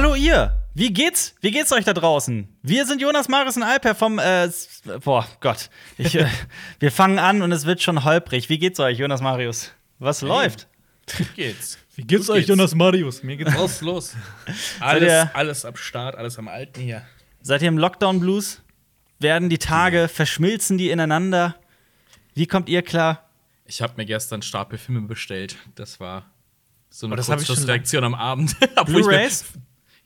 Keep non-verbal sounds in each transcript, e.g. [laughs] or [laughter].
Hallo ihr! Wie geht's? Wie geht's euch da draußen? Wir sind Jonas Marius und Alper vom äh, boah Gott. Ich, äh, [laughs] wir fangen an und es wird schon holprig. Wie geht's euch, Jonas Marius? Was läuft? Wie geht's? [laughs] Wie geht's Gut euch, geht's. Jonas Marius? Mir geht's Los, [laughs] los. ihr- Alles, alles am Start, alles am Alten hier. Seid ihr im Lockdown Blues? Werden die Tage, verschmilzen die ineinander? Wie kommt ihr klar? Ich habe mir gestern einen Stapel Filme bestellt. Das war so eine Oh, das hab ich schon Kurzschlussreaktion am Abend. Blu-rays?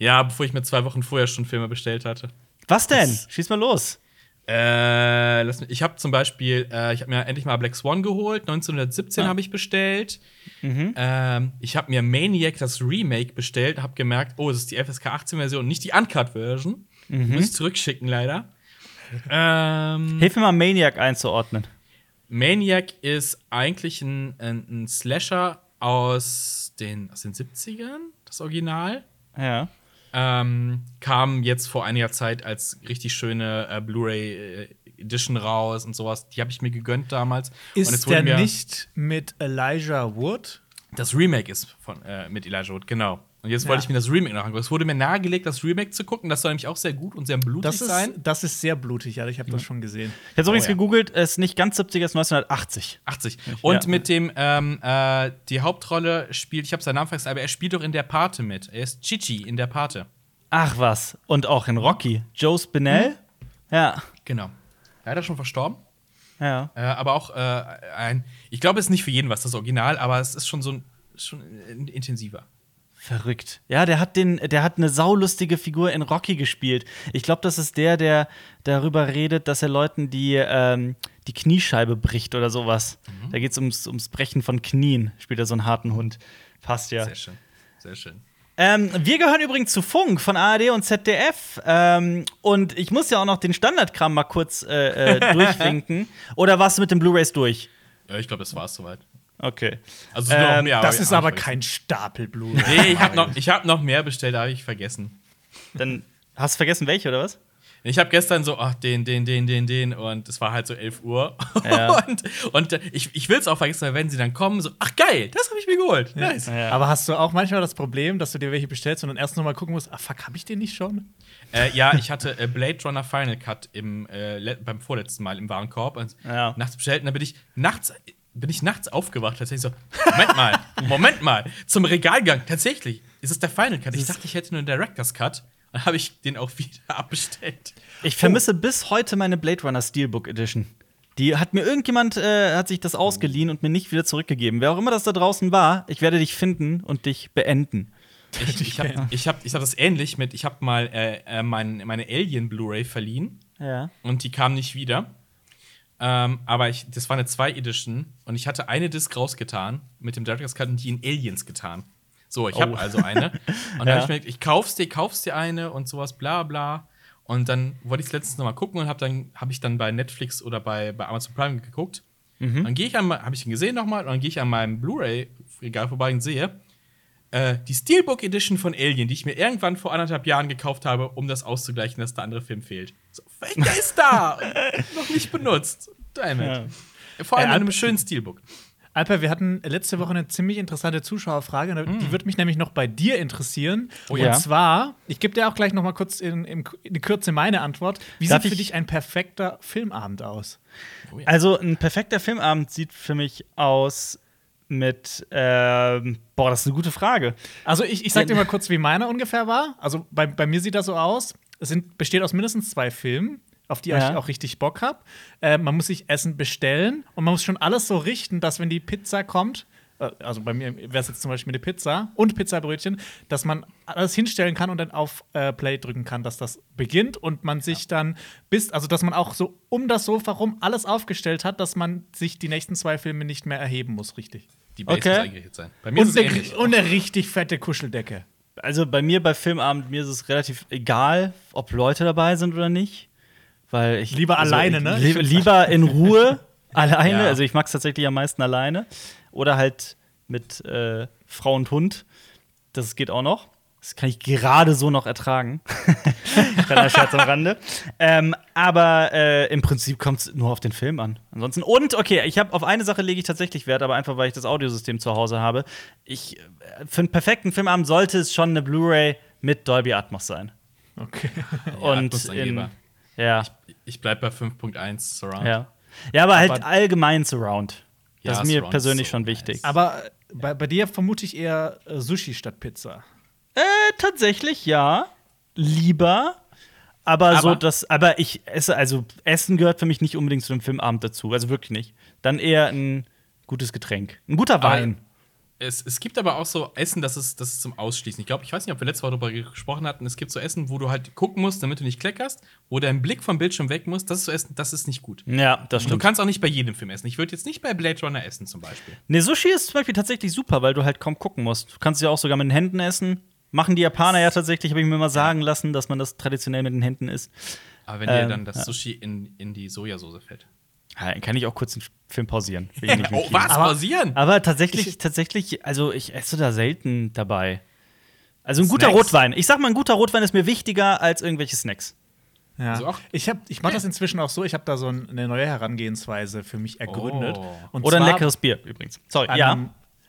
Ja, bevor ich mir zwei Wochen vorher schon Filme bestellt hatte. Was denn? Schieß mal los. Äh, lass mich, ich habe zum Beispiel, äh, ich habe mir endlich mal Black Swan geholt. 1917 Ah. habe ich bestellt. Mhm. Ähm, ich habe mir Maniac das Remake bestellt, habe gemerkt, oh, das ist die FSK 18 Version, nicht die Uncut Version. Mhm. Muss ich zurückschicken leider. ähm, Hilf mir mal, Maniac einzuordnen. Maniac ist eigentlich ein, ein, ein Slasher aus den, aus den 70ern, das Original. Ja. Ähm, kam jetzt vor einiger Zeit als richtig schöne äh, Blu-ray äh, Edition raus und sowas. Die habe ich mir gegönnt damals. und jetzt Ist der nicht mit Elijah Wood? das Remake ist von äh, mit Elijah Wood, genau. Und jetzt Ja. wollte ich mir das Remake noch angucken. Es wurde mir nahegelegt, das Remake zu gucken. Das soll nämlich auch sehr gut und sehr blutig Das ist, sein. das ist sehr blutig, ja. Ich habe das schon gesehen. Ich habe übrigens Oh ja. gegoogelt, es ist nicht ganz 70er, es ist 1980. 80. Und Ja. mit dem, ähm, äh, die Hauptrolle spielt, ich habe seinen Namen vergessen, aber er spielt doch in der Pate mit. Er ist Chichi in der Pate. Ach was. Und auch in Rocky. Joe Spinell? Ja. Genau. Leider schon verstorben. Ja. Äh, aber auch äh, ein, ich glaube, es ist nicht für jeden was das Original, aber es ist schon so ein, schon äh, intensiver. Verrückt. Ja, der hat den, der hat eine saulustige Figur in Rocky gespielt. Ich glaube, das ist der, der darüber redet, dass er Leuten die, ähm, die Kniescheibe bricht oder sowas. Da geht es ums, ums Brechen von Knien. Spielt er so einen harten Hund. Passt ja. Sehr schön. Sehr schön. Ähm, wir gehören übrigens zu Funk von ARD und ZDF. Ähm, und ich muss ja auch noch den Standardkram mal kurz äh, äh, [laughs] durchwinken. Oder warst du mit den Blu-Rays durch? Ja, ich glaube, das war es soweit. Okay. Also Ähm, mehr, das ist aber vergessen. kein Stapel. Nee, ich habe noch, ich hab noch mehr bestellt, da habe ich vergessen. Dann hast du vergessen, welche, oder was? Ich habe gestern so, ach, den, den, den, den, den und es war halt so 11 Uhr. Ja. [laughs] und und ich, ich will es auch vergessen, weil wenn sie dann kommen, so, ach geil, das habe ich mir geholt. Nice. Ja. Aber hast du auch manchmal das Problem, dass du dir welche bestellst und dann erst noch mal gucken musst, ah fuck, hab ich den nicht schon? Äh, ja, ich hatte äh, Blade Runner Final Cut im, äh, beim vorletzten Mal im Warenkorb und Ja. nachts bestellt und dann bin ich nachts bin ich nachts aufgewacht, tatsächlich so, Moment mal, Moment mal, zum Regalgang, tatsächlich, ist es der Final Cut. Ich dachte, ich hätte nur einen Director's Cut. Dann habe ich den auch wieder [laughs] abbestellt. Ich vermisse bis heute meine Blade Runner Steelbook Edition. Die hat mir irgendjemand äh, hat sich das ausgeliehen und mir nicht wieder zurückgegeben. Wer auch immer das da draußen war, ich werde dich finden und dich beenden. Ich, ich habe ich hab, ich hab das ähnlich mit, ich habe mal äh, äh, mein, meine Alien Blu-ray verliehen Ja. und die kam nicht wieder. Ähm, aber ich, das war eine 2-Edition und ich hatte eine Disc rausgetan mit dem Director's Cut und die in Aliens getan. So, ich habe Oh. also eine. [laughs] Und dann Ja. habe ich mir gedacht, ich kauf's dir, kaufst dir eine und sowas, bla bla. Und dann wollte ich es letztens noch mal gucken und habe dann habe ich dann bei Netflix oder bei, bei Amazon Prime geguckt. Dann gehe ich an, habe ich ihn gesehen nochmal und dann gehe ich an meinem Blu-ray-Regal vorbei und sehe äh, die Steelbook Edition von Alien, die ich mir irgendwann vor anderthalb Jahren gekauft habe, um das auszugleichen, dass der andere Film fehlt. So, der ist da! noch nicht benutzt. Damn it. Vor allem Äh, in einem schönen Steelbook. Alper, wir hatten letzte Woche eine ziemlich interessante Zuschauerfrage. und Die würde mich nämlich noch bei dir interessieren. Oh und ja. zwar, ich gebe dir auch gleich noch mal kurz in, in, in Kürze meine Antwort. Wie Darf sieht für ich- dich ein perfekter Filmabend aus? Also ein perfekter Filmabend sieht für mich aus mit ähm, boah, das ist eine gute Frage. Also ich, ich sag dir mal kurz, wie meiner ungefähr war. Also bei, bei mir sieht das so aus. Es sind, besteht aus mindestens zwei Filmen, auf die Ja. ich auch richtig Bock habe. Äh, man muss sich Essen bestellen und man muss schon alles so richten, dass wenn die Pizza kommt, äh, also bei mir wäre es jetzt zum Beispiel eine Pizza und Pizzabrötchen, dass man alles hinstellen kann und dann auf äh, Play drücken kann, dass das beginnt und man sich dann bis, also dass man auch so um das Sofa rum alles aufgestellt hat, dass man sich die nächsten zwei Filme nicht mehr erheben muss, richtig. Die Base Okay. muss eingerichtet sein. Bei mir ist Und es eine, ähnlich. und eine richtig fette Kuscheldecke. Also bei mir bei Filmabend mir ist es relativ egal, ob Leute dabei sind oder nicht, weil ich Lieber also alleine, ich, ne? Li lieber in Ruhe [laughs] alleine, Ja. also ich mag es tatsächlich am meisten alleine oder halt mit äh, Frau und Hund. Das geht auch noch. Das kann ich gerade so noch ertragen. [laughs] Kleiner Scherz am Rande. Ähm, aber äh, im Prinzip kommt es nur auf den Film an. Ansonsten, und okay, ich habe auf eine Sache lege ich tatsächlich Wert, aber einfach weil ich das Audiosystem zu Hause habe. Ich, äh, für einen perfekten Filmabend sollte es schon eine Blu-ray mit Dolby Atmos sein. Okay. [laughs] Und Atmos-Angeber. in, ja, Ich bleib bei 5.1 Surround. ja. Ja, aber halt Aber- allgemein Surround. Das Ja, ist mir Surround persönlich ist so schon nice. wichtig. Aber bei, bei dir vermute ich eher äh, Sushi statt Pizza. Äh, tatsächlich ja. Lieber. Aber, so Aber- das, aber ich esse, also Essen gehört für mich nicht unbedingt zu dem Filmabend dazu. Also wirklich nicht. Dann eher ein gutes Getränk. Ein guter Wein. Es, es gibt aber auch so Essen, das ist, das ist zum Ausschließen. Ich glaube, ich weiß nicht, ob wir letzte Woche darüber gesprochen hatten. Es gibt so Essen, wo du halt gucken musst, damit du nicht kleckerst, wo dein Blick vom Bildschirm weg muss. Das ist so Essen, das ist nicht gut. Ja, das Und du stimmt. kannst auch nicht bei jedem Film essen. Ich würde jetzt nicht bei Blade Runner essen, zum Beispiel. Ne, Sushi ist zum Beispiel tatsächlich super, weil du halt kaum gucken musst. Du kannst ja auch sogar mit den Händen essen. Machen die Japaner ja tatsächlich, habe ich mir mal sagen lassen, dass man das traditionell mit den Händen isst. Aber wenn dir Ähm, dann das ja. Sushi in, in die Sojasauce fällt. Ja, dann kann ich auch kurz den Film pausieren. Will ich [laughs] nicht Oh, was? Aber- Pausieren? Aber tatsächlich, tatsächlich, also ich esse da selten dabei. Also ein guter Snacks. Rotwein. Ich sag mal, ein guter Rotwein ist mir wichtiger als irgendwelche Snacks. Ja. Also auch- ich hab, ich mache das inzwischen auch so, ich habe da so ein- eine neue Herangehensweise für mich ergründet. Oh. Und Oder ein leckeres Bier übrigens. Sorry, an, ja. einem,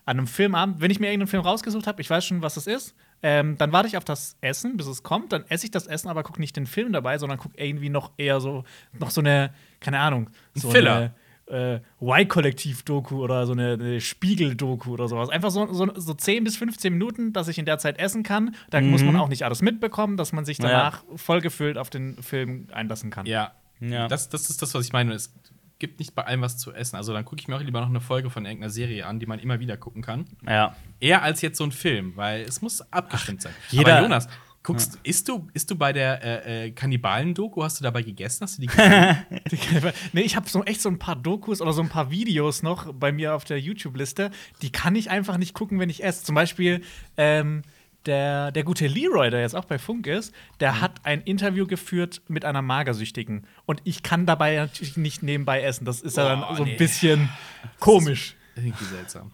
an einem Filmabend, wenn ich mir irgendeinen Film rausgesucht habe, ich weiß schon, was es ist, ähm, dann warte ich auf das Essen, bis es kommt, dann esse ich das Essen, aber gucke nicht den Film dabei, sondern gucke irgendwie noch eher so, noch so eine, keine Ahnung, so Filler. eine äh, Y-Kollektiv-Doku oder so eine, eine Spiegel-Doku oder sowas. Einfach so, so, so 10 bis 15 Minuten, dass ich in der Zeit essen kann. Da muss man auch nicht alles mitbekommen, dass man sich Mhm. Danach vollgefüllt auf den Film einlassen kann. Ja. Ja. Das, das ist das, was ich meine. Es gibt nicht bei allem was zu essen. Also dann gucke ich mir auch lieber noch eine Folge von irgendeiner Serie an, die man immer wieder gucken kann. ja. Eher als jetzt so ein Film, weil es muss abgestimmt sein. jeder- Aber Jonas, guckst, isst, du, isst du bei der äh, äh, Kannibalen-Doku, hast du dabei gegessen? Hast du die [laughs] nee, ich habe so echt so ein paar Dokus oder so ein paar Videos noch bei mir auf der YouTube-Liste. Die kann ich einfach nicht gucken, wenn ich esse. Zum Beispiel ähm, der, der gute Leroy, der jetzt auch bei Funk ist, der hat ein Interview geführt mit einer Magersüchtigen. Und ich kann dabei natürlich nicht nebenbei essen. Das ist ja Boah, dann so ein nee. bisschen [laughs] komisch. Irgendwie seltsam.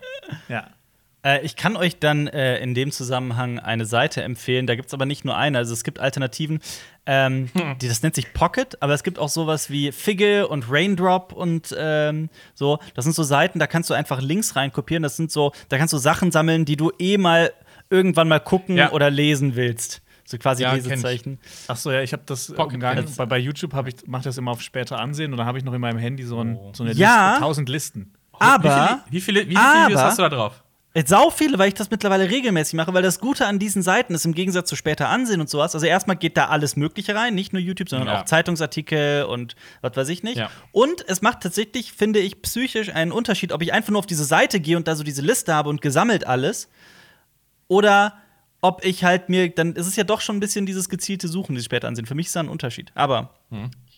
Ja. Äh, ich kann euch dann äh, in dem Zusammenhang eine Seite empfehlen. Da gibt es aber nicht nur eine. Also es gibt Alternativen. Ähm, die, das nennt sich Pocket, aber es gibt auch sowas wie Figge und Raindrop und ähm, so. Das sind so Seiten, da kannst du einfach Links reinkopieren. Das sind so, da kannst du Sachen sammeln, die du eh mal irgendwann mal gucken Ja. oder lesen willst. So quasi Ja, ich. Lesezeichen. Ach so, ja, ich habe das Pocket umgangen. Cats. Bei, bei YouTube habe ich mache das immer auf später ansehen und dann habe ich noch in meinem Handy so, ein, Oh. so eine Ja. Liste, 1000 Listen. Aber Wie viele, wie viele, wie viele Aber- Videos hast du da drauf? Jetzt sau viele, weil ich das mittlerweile regelmäßig mache, weil das Gute an diesen Seiten ist, im Gegensatz zu später ansehen und sowas. Also erstmal geht da alles Mögliche rein, nicht nur YouTube, sondern Ja. auch Zeitungsartikel und was weiß ich nicht. Ja. Und es macht tatsächlich, finde ich, psychisch einen Unterschied, ob ich einfach nur auf diese Seite gehe und da so diese Liste habe und gesammelt alles. Oder ob ich halt mir, dann ist es ja doch schon ein bisschen dieses gezielte Suchen, dieses später ansehen. Für mich ist da ein Unterschied. Aber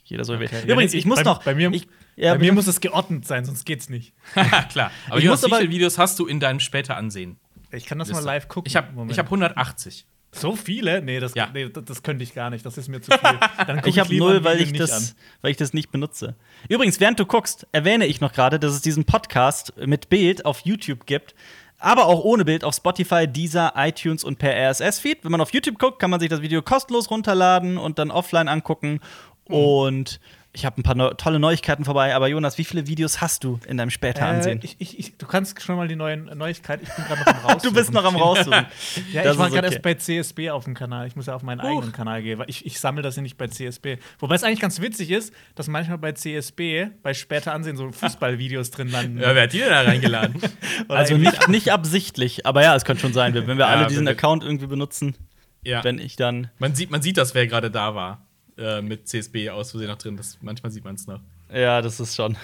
jeder soll wählen. Übrigens, ich muss bei, noch. Bei mir, ich, ja, bei mir muss es geordnet sein, sonst geht's nicht. [laughs] Klar. Aber Ich Jonas, muss wie aber- viele Videos hast du in deinem später ansehen? Ich kann das Liste? mal live gucken. Ich habe ich hab 180. so viele? Nee, das, Ja. nee, das, das könnte ich gar nicht. Das ist mir zu viel. Dann Ich habe null, weil ich, das, weil ich das nicht benutze. Übrigens, während du guckst, erwähne ich noch gerade, dass es diesen Podcast mit Bild auf YouTube gibt, aber auch ohne Bild auf Spotify, Deezer, iTunes und per RSS-Feed. Wenn man auf YouTube guckt, kann man sich das Video kostenlos runterladen und dann offline angucken. Mhm. Und ich habe ein paar neu tolle Neuigkeiten vorbei. Aber Jonas, wie viele Videos hast du in deinem später Äh, Ansehen? ich, ich, ich, du kannst schon mal die neuen Neuigkeiten. Ich bin gerade noch am raussuchen. [laughs] du bist noch am raussuchen. [laughs] Ja, Das ich war gerade okay. erst bei CSB auf dem Kanal. Ich muss ja auf meinen eigenen Kanal gehen, weil ich, ich sammle das ja nicht bei CSB. Wobei es eigentlich ganz witzig ist, dass manchmal bei CSB, bei später Ansehen, so Fußballvideos drin landen. Ja, wer hat die denn da reingeladen? [laughs] Also nicht, nicht absichtlich, aber ja, es könnte schon sein, wenn wir Ja, alle diesen wenn wir- Account irgendwie benutzen, ja. wenn ich dann Man sieht, man sieht das, wer gerade da war. Äh, mit CSB aus Versehen noch drin. Das, manchmal sieht man es noch. Ja, das ist schon.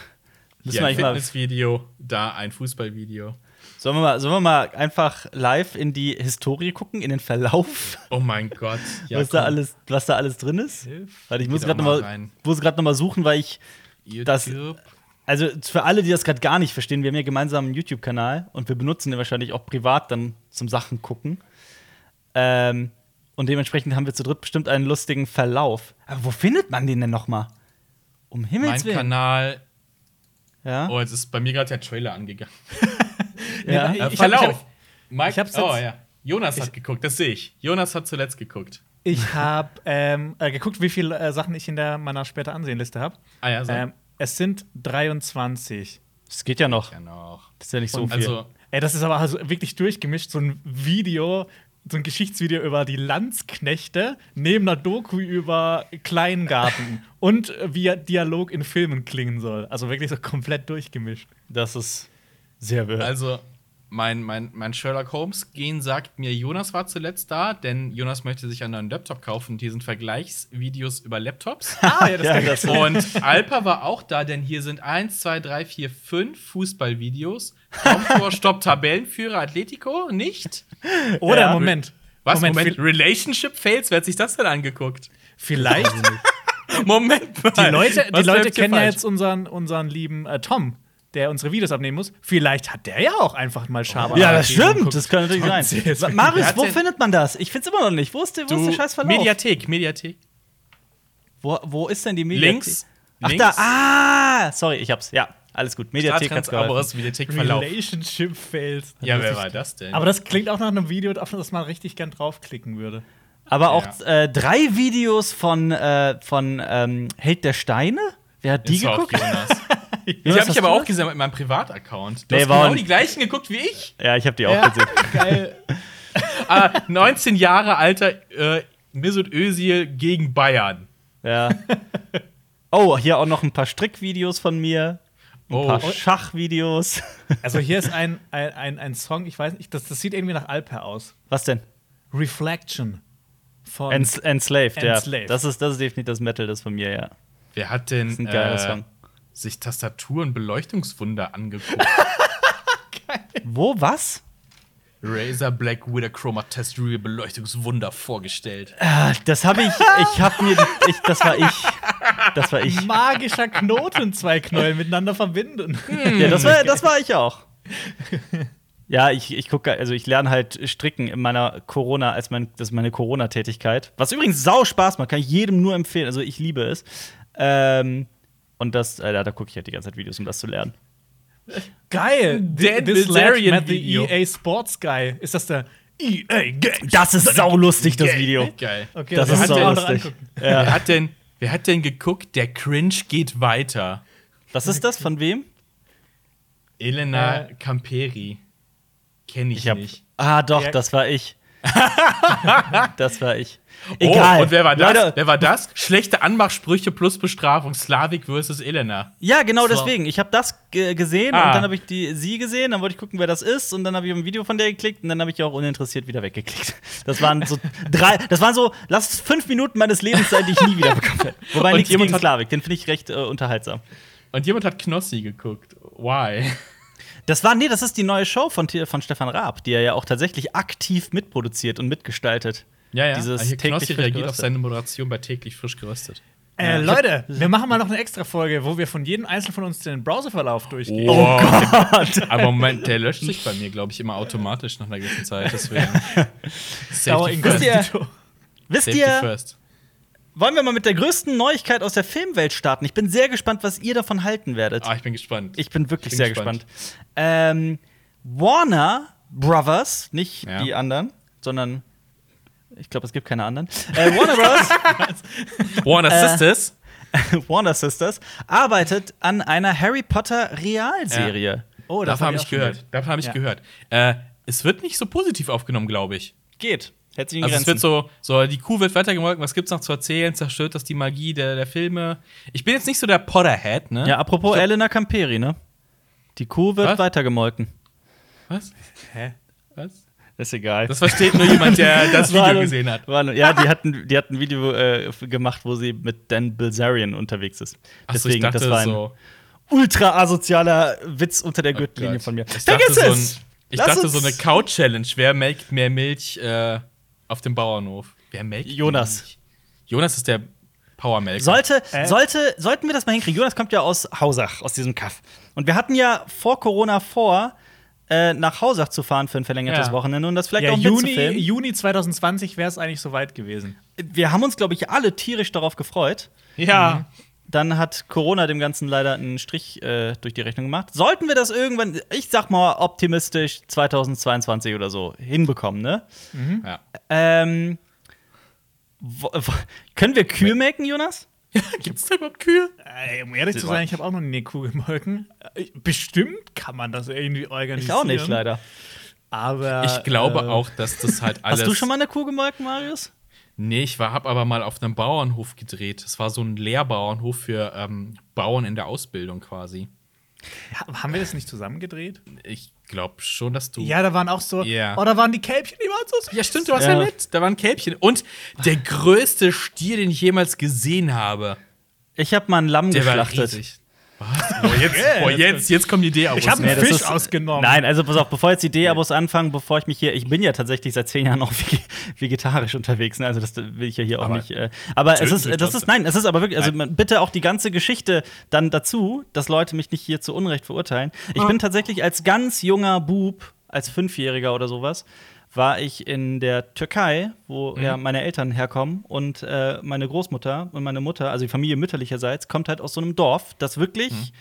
Müssen Hier ein Fitnessvideo, da ein Fußballvideo. sollen, wir mal, sollen wir mal einfach live in die Historie gucken, in den Verlauf, Oh mein Gott. [laughs] Ja, was, da alles, was da alles drin ist? Warte, ich muss gerade nochmal noch mal suchen, weil ich. das- YouTube. Also für alle, die das gerade gar nicht verstehen, wir haben ja gemeinsam einen YouTube-Kanal und wir benutzen den wahrscheinlich auch privat dann zum Sachen gucken. Ähm, und dementsprechend haben wir zu dritt bestimmt einen lustigen Verlauf. Aber wo findet man den denn noch mal? Um Himmels Mein Willen. Kanal. Ja? Oh, jetzt ist bei mir gerade der Trailer angegangen. [laughs] ja. Ich Äh, hab- ich Verlauf. hab- Mike, ich hab's oh jetzt- ja. Jonas hat geguckt, das sehe ich. Jonas hat zuletzt geguckt. Ich habe ähm, äh, geguckt, wie viele äh, Sachen ich in der meiner später Ansehenliste habe. Ah ja, so. Ähm, es sind 23. Das geht ja noch. ja noch. Das ist ja nicht so Und viel. Also, Ey, das ist aber also wirklich durchgemischt. So ein Video so ein Geschichtsvideo über die Landsknechte neben einer Doku über Kleingarten [laughs] und wie Dialog in Filmen klingen soll. Also wirklich so komplett durchgemischt. Das ist sehr wild. Also, mein, mein, mein Sherlock Holmes-Gen sagt mir, Jonas war zuletzt da, denn Jonas möchte sich einen neuen Laptop kaufen. Hier sind Vergleichsvideos über Laptops. Ah, ja, das Ja, das-. Und Alpa war auch da, denn hier sind 1, 2, 3, 4, 5 Fußballvideos. Traumtor, Stopp, Tabellenführer, Atletico, nicht? Oder Ja. Moment. Was? Moment, Moment, Relationship Fails? Wer hat sich das denn angeguckt? vielleicht. [laughs] Moment mal. Die Leute, die Leute kennen ja jetzt unseren, unseren lieben äh, Tom, der unsere Videos abnehmen muss. Vielleicht hat der ja auch einfach mal Schaber. ja, das stimmt. Das kann natürlich sein. Marius, hat wo findet man das? Ich find's immer noch nicht. Wo ist der, wo ist der scheiß Verlauf? Mediathek, Mediathek. Wo, wo ist denn die Mediathek? Links. Ach links. da, ah! Sorry, ich hab's. Ja, alles gut. Mediathek hat's geholfen. Abos, Mediathek. Relationship Fails. Ja, wer war das denn? Aber das klingt auch nach einem Video, auf das man richtig gern draufklicken würde. Aber auch Ja. äh, drei Videos von, äh, von ähm, Held der Steine? Wer hat die geguckt? [laughs] Die habe ich aber auch gesehen mit meinem Privataccount. Du Nee, hast war genau die gleichen geguckt wie ich. Ja, ich habe die auch Ja. gesehen. Geil. [laughs] Ah, 19 Jahre alter äh, Mesut Özil gegen Bayern. Ja. [laughs] Oh, hier auch noch ein paar Strickvideos von mir. Ein Oh. paar Schachvideos. Also hier ist [laughs] ein, ein, ein, ein Song, ich weiß nicht, das, das sieht irgendwie nach Alper aus. Was denn? Reflection von Ens Enslaved, ja. Enslaved. Das ist, das ist definitiv das Metal, das von mir, ja. Wer hat denn Das ist ein geiler Song. Sich Tastaturen Beleuchtungswunder angeguckt? [laughs] Wo, was? Razer Black Widow Chroma Test Real Beleuchtungswunder vorgestellt. Ah, Das habe ich, ich habe mir, ich, das war ich. Das war ich. magischer Knoten zwei Knäuel miteinander verbinden. Ja, das war, das war ich auch. Ja, ich, ich gucke, also ich lerne halt Stricken in meiner Corona, als mein, das ist meine Corona-Tätigkeit. Was übrigens sau Spaß macht, kann ich jedem nur empfehlen. Also ich liebe es. Ähm, und das, äh, da, da gucke ich halt die ganze Zeit Videos, um das zu lernen. Geil. Dan This lad Bilzerian met the Video. EA Sports Guy. Ist das der EA Games? Das ist saulustig, das Video. Geil. Okay, Das ist saulustig. angucken. Wer, hat denn, wer hat denn geguckt, der Cringe geht weiter? Was ist das? Von wem? Elena Äh. Camperi. Kenne ich, Ich hab, nicht. ah, doch, Ja. das war ich. [laughs] das war ich. Oh, Egal. und wer war das? Leute, wer war das? Schlechte Anmachsprüche plus Bestrafung. Slavik versus Elena. Ja, genau So. deswegen. Ich habe das ge- gesehen Ah. und dann habe ich die sie gesehen, dann wollte ich gucken, wer das ist und dann habe ich ein Video von der geklickt und dann habe ich auch uninteressiert wieder weggeklickt. [laughs] Das waren so drei, das waren so, lass es fünf Minuten meines Lebens sein, die ich nie wieder bekommen hätte. [laughs] Wobei Und nichts jemand gegen hat- Slavik, den finde ich recht äh, unterhaltsam. Und jemand hat Knossi geguckt. Why? Das war, nee, das ist die neue Show von, von Stefan Raab, die er ja auch tatsächlich aktiv mitproduziert und mitgestaltet. Ja, ja. Dieses Ah, täglich Knossi reagiert auf seine Moderation bei täglich frisch geröstet. Äh, Leute, wir machen mal noch eine extra Folge, wo wir von jedem einzelnen von uns den Browserverlauf durchgehen. Oh Gott. [laughs] Aber Moment, der löscht sich bei mir, glaube ich, immer automatisch nach einer gewissen Zeit. Deswegen. [laughs] Safety first. Wisst ihr, first. wollen wir mal mit der größten Neuigkeit aus der Filmwelt starten? Ich bin sehr gespannt, was ihr davon halten werdet. Ah, ich bin gespannt. Ich bin wirklich Bin sehr gespannt. gespannt. Ähm, Warner Brothers, nicht Ja. die anderen, sondern ich glaube, es gibt keine anderen. Äh, Warner Bros. [laughs] Warner Äh, Sisters. [laughs] Warner Sisters arbeitet an einer Harry Potter Realserie. Oh, Davon habe ich schon gehört. Davon habe ich Ja. gehört. Äh, es wird nicht so positiv aufgenommen, glaube ich. Geht. Herzlichen Also es Grenzen. wird so, so, die Kuh wird weitergemolken, was gibt's noch zu erzählen? Zerstört das die Magie der, der Filme? Ich bin jetzt nicht so der Potterhead, ne? ja, apropos hab- Elena Camperi, ne? Die Kuh wird Was? weitergemolken. Was? Hä? Was? Ist egal. Das versteht nur jemand, der [laughs] das Video nur- gesehen hat. nur- ja, die hatten, die hatten ein Video äh, gemacht, wo sie mit Dan Bilzerian unterwegs ist. Ach so, Deswegen, ich dachte das war ein so. ultra asozialer Witz unter der Gürtellinie Gott. von mir. Ich Vergiss dachte, so, ein, es! ich dachte so eine Cow-Challenge. Wer melkt mehr Milch äh, auf dem Bauernhof? Wer melkt mehr Jonas. Milch? Jonas ist der Powermelker. Sollte, Äh? sollte, sollten wir das mal hinkriegen? Jonas kommt ja aus Hausach, aus diesem Kaff. Und wir hatten ja vor Corona vor, äh, nach Hausach zu fahren für ein verlängertes Ja. Wochenende und das vielleicht Ja, auch Juni, mitzufilmen. Juni 2020 wäre es eigentlich soweit gewesen. Wir haben uns, glaube ich, alle tierisch darauf gefreut. Ja. Dann hat Corona dem Ganzen leider einen Strich äh, durch die Rechnung gemacht. Sollten wir das irgendwann, ich sag mal optimistisch, 2022 oder so hinbekommen, ne? ja. Ähm, können wir Kühe melken, Jonas? [laughs] Gibt's da überhaupt Kühe? Äh, um ehrlich zu sein, ich habe auch noch nie eine Kuh gemolken. Äh, Bestimmt kann man das irgendwie Ich organisieren. auch nicht, leider. Aber. Ich glaube äh, auch, dass das halt alles. [laughs] Hast du schon mal eine Kuh gemolken, Marius? Nee, ich war, hab aber mal auf einem Bauernhof gedreht. Das war so ein Lehrbauernhof für ähm, Bauern in der Ausbildung quasi. Haben wir das nicht zusammen gedreht? Ich glaube schon, dass du. Ja, da waren auch so. Ja. Oh, da waren die Kälbchen, die waren so süß. Ja, stimmt, du warst ja, Ja. mit. Da war ein Kälbchen. Und der größte Stier, den ich jemals gesehen habe, Ich habe mal ein Lamm der war geschlachtet. riesig. Oh, jetzt, oh, jetzt, jetzt kommt die Idee aus. Ich habe Nee, einen das Fisch ist- ausgenommen. Nein, also pass auf, bevor jetzt die D-Abos anfangen, bevor ich mich hier, ich bin ja tatsächlich seit zehn Jahren auch [laughs] vege- vegetarisch unterwegs, ne? also das will ich ja hier auch Aber nicht. Äh, aber es ist, das ist, nein, es ist aber wirklich, also man- bitte auch die ganze Geschichte dann dazu, dass Leute mich nicht hier zu Unrecht verurteilen. Ich bin tatsächlich als ganz junger Bub, als Fünfjähriger oder sowas, war ich in der Türkei, wo Mhm. ja meine Eltern herkommen und äh, meine Großmutter und meine Mutter, also die Familie mütterlicherseits, kommt halt aus so einem Dorf, das wirklich Mhm.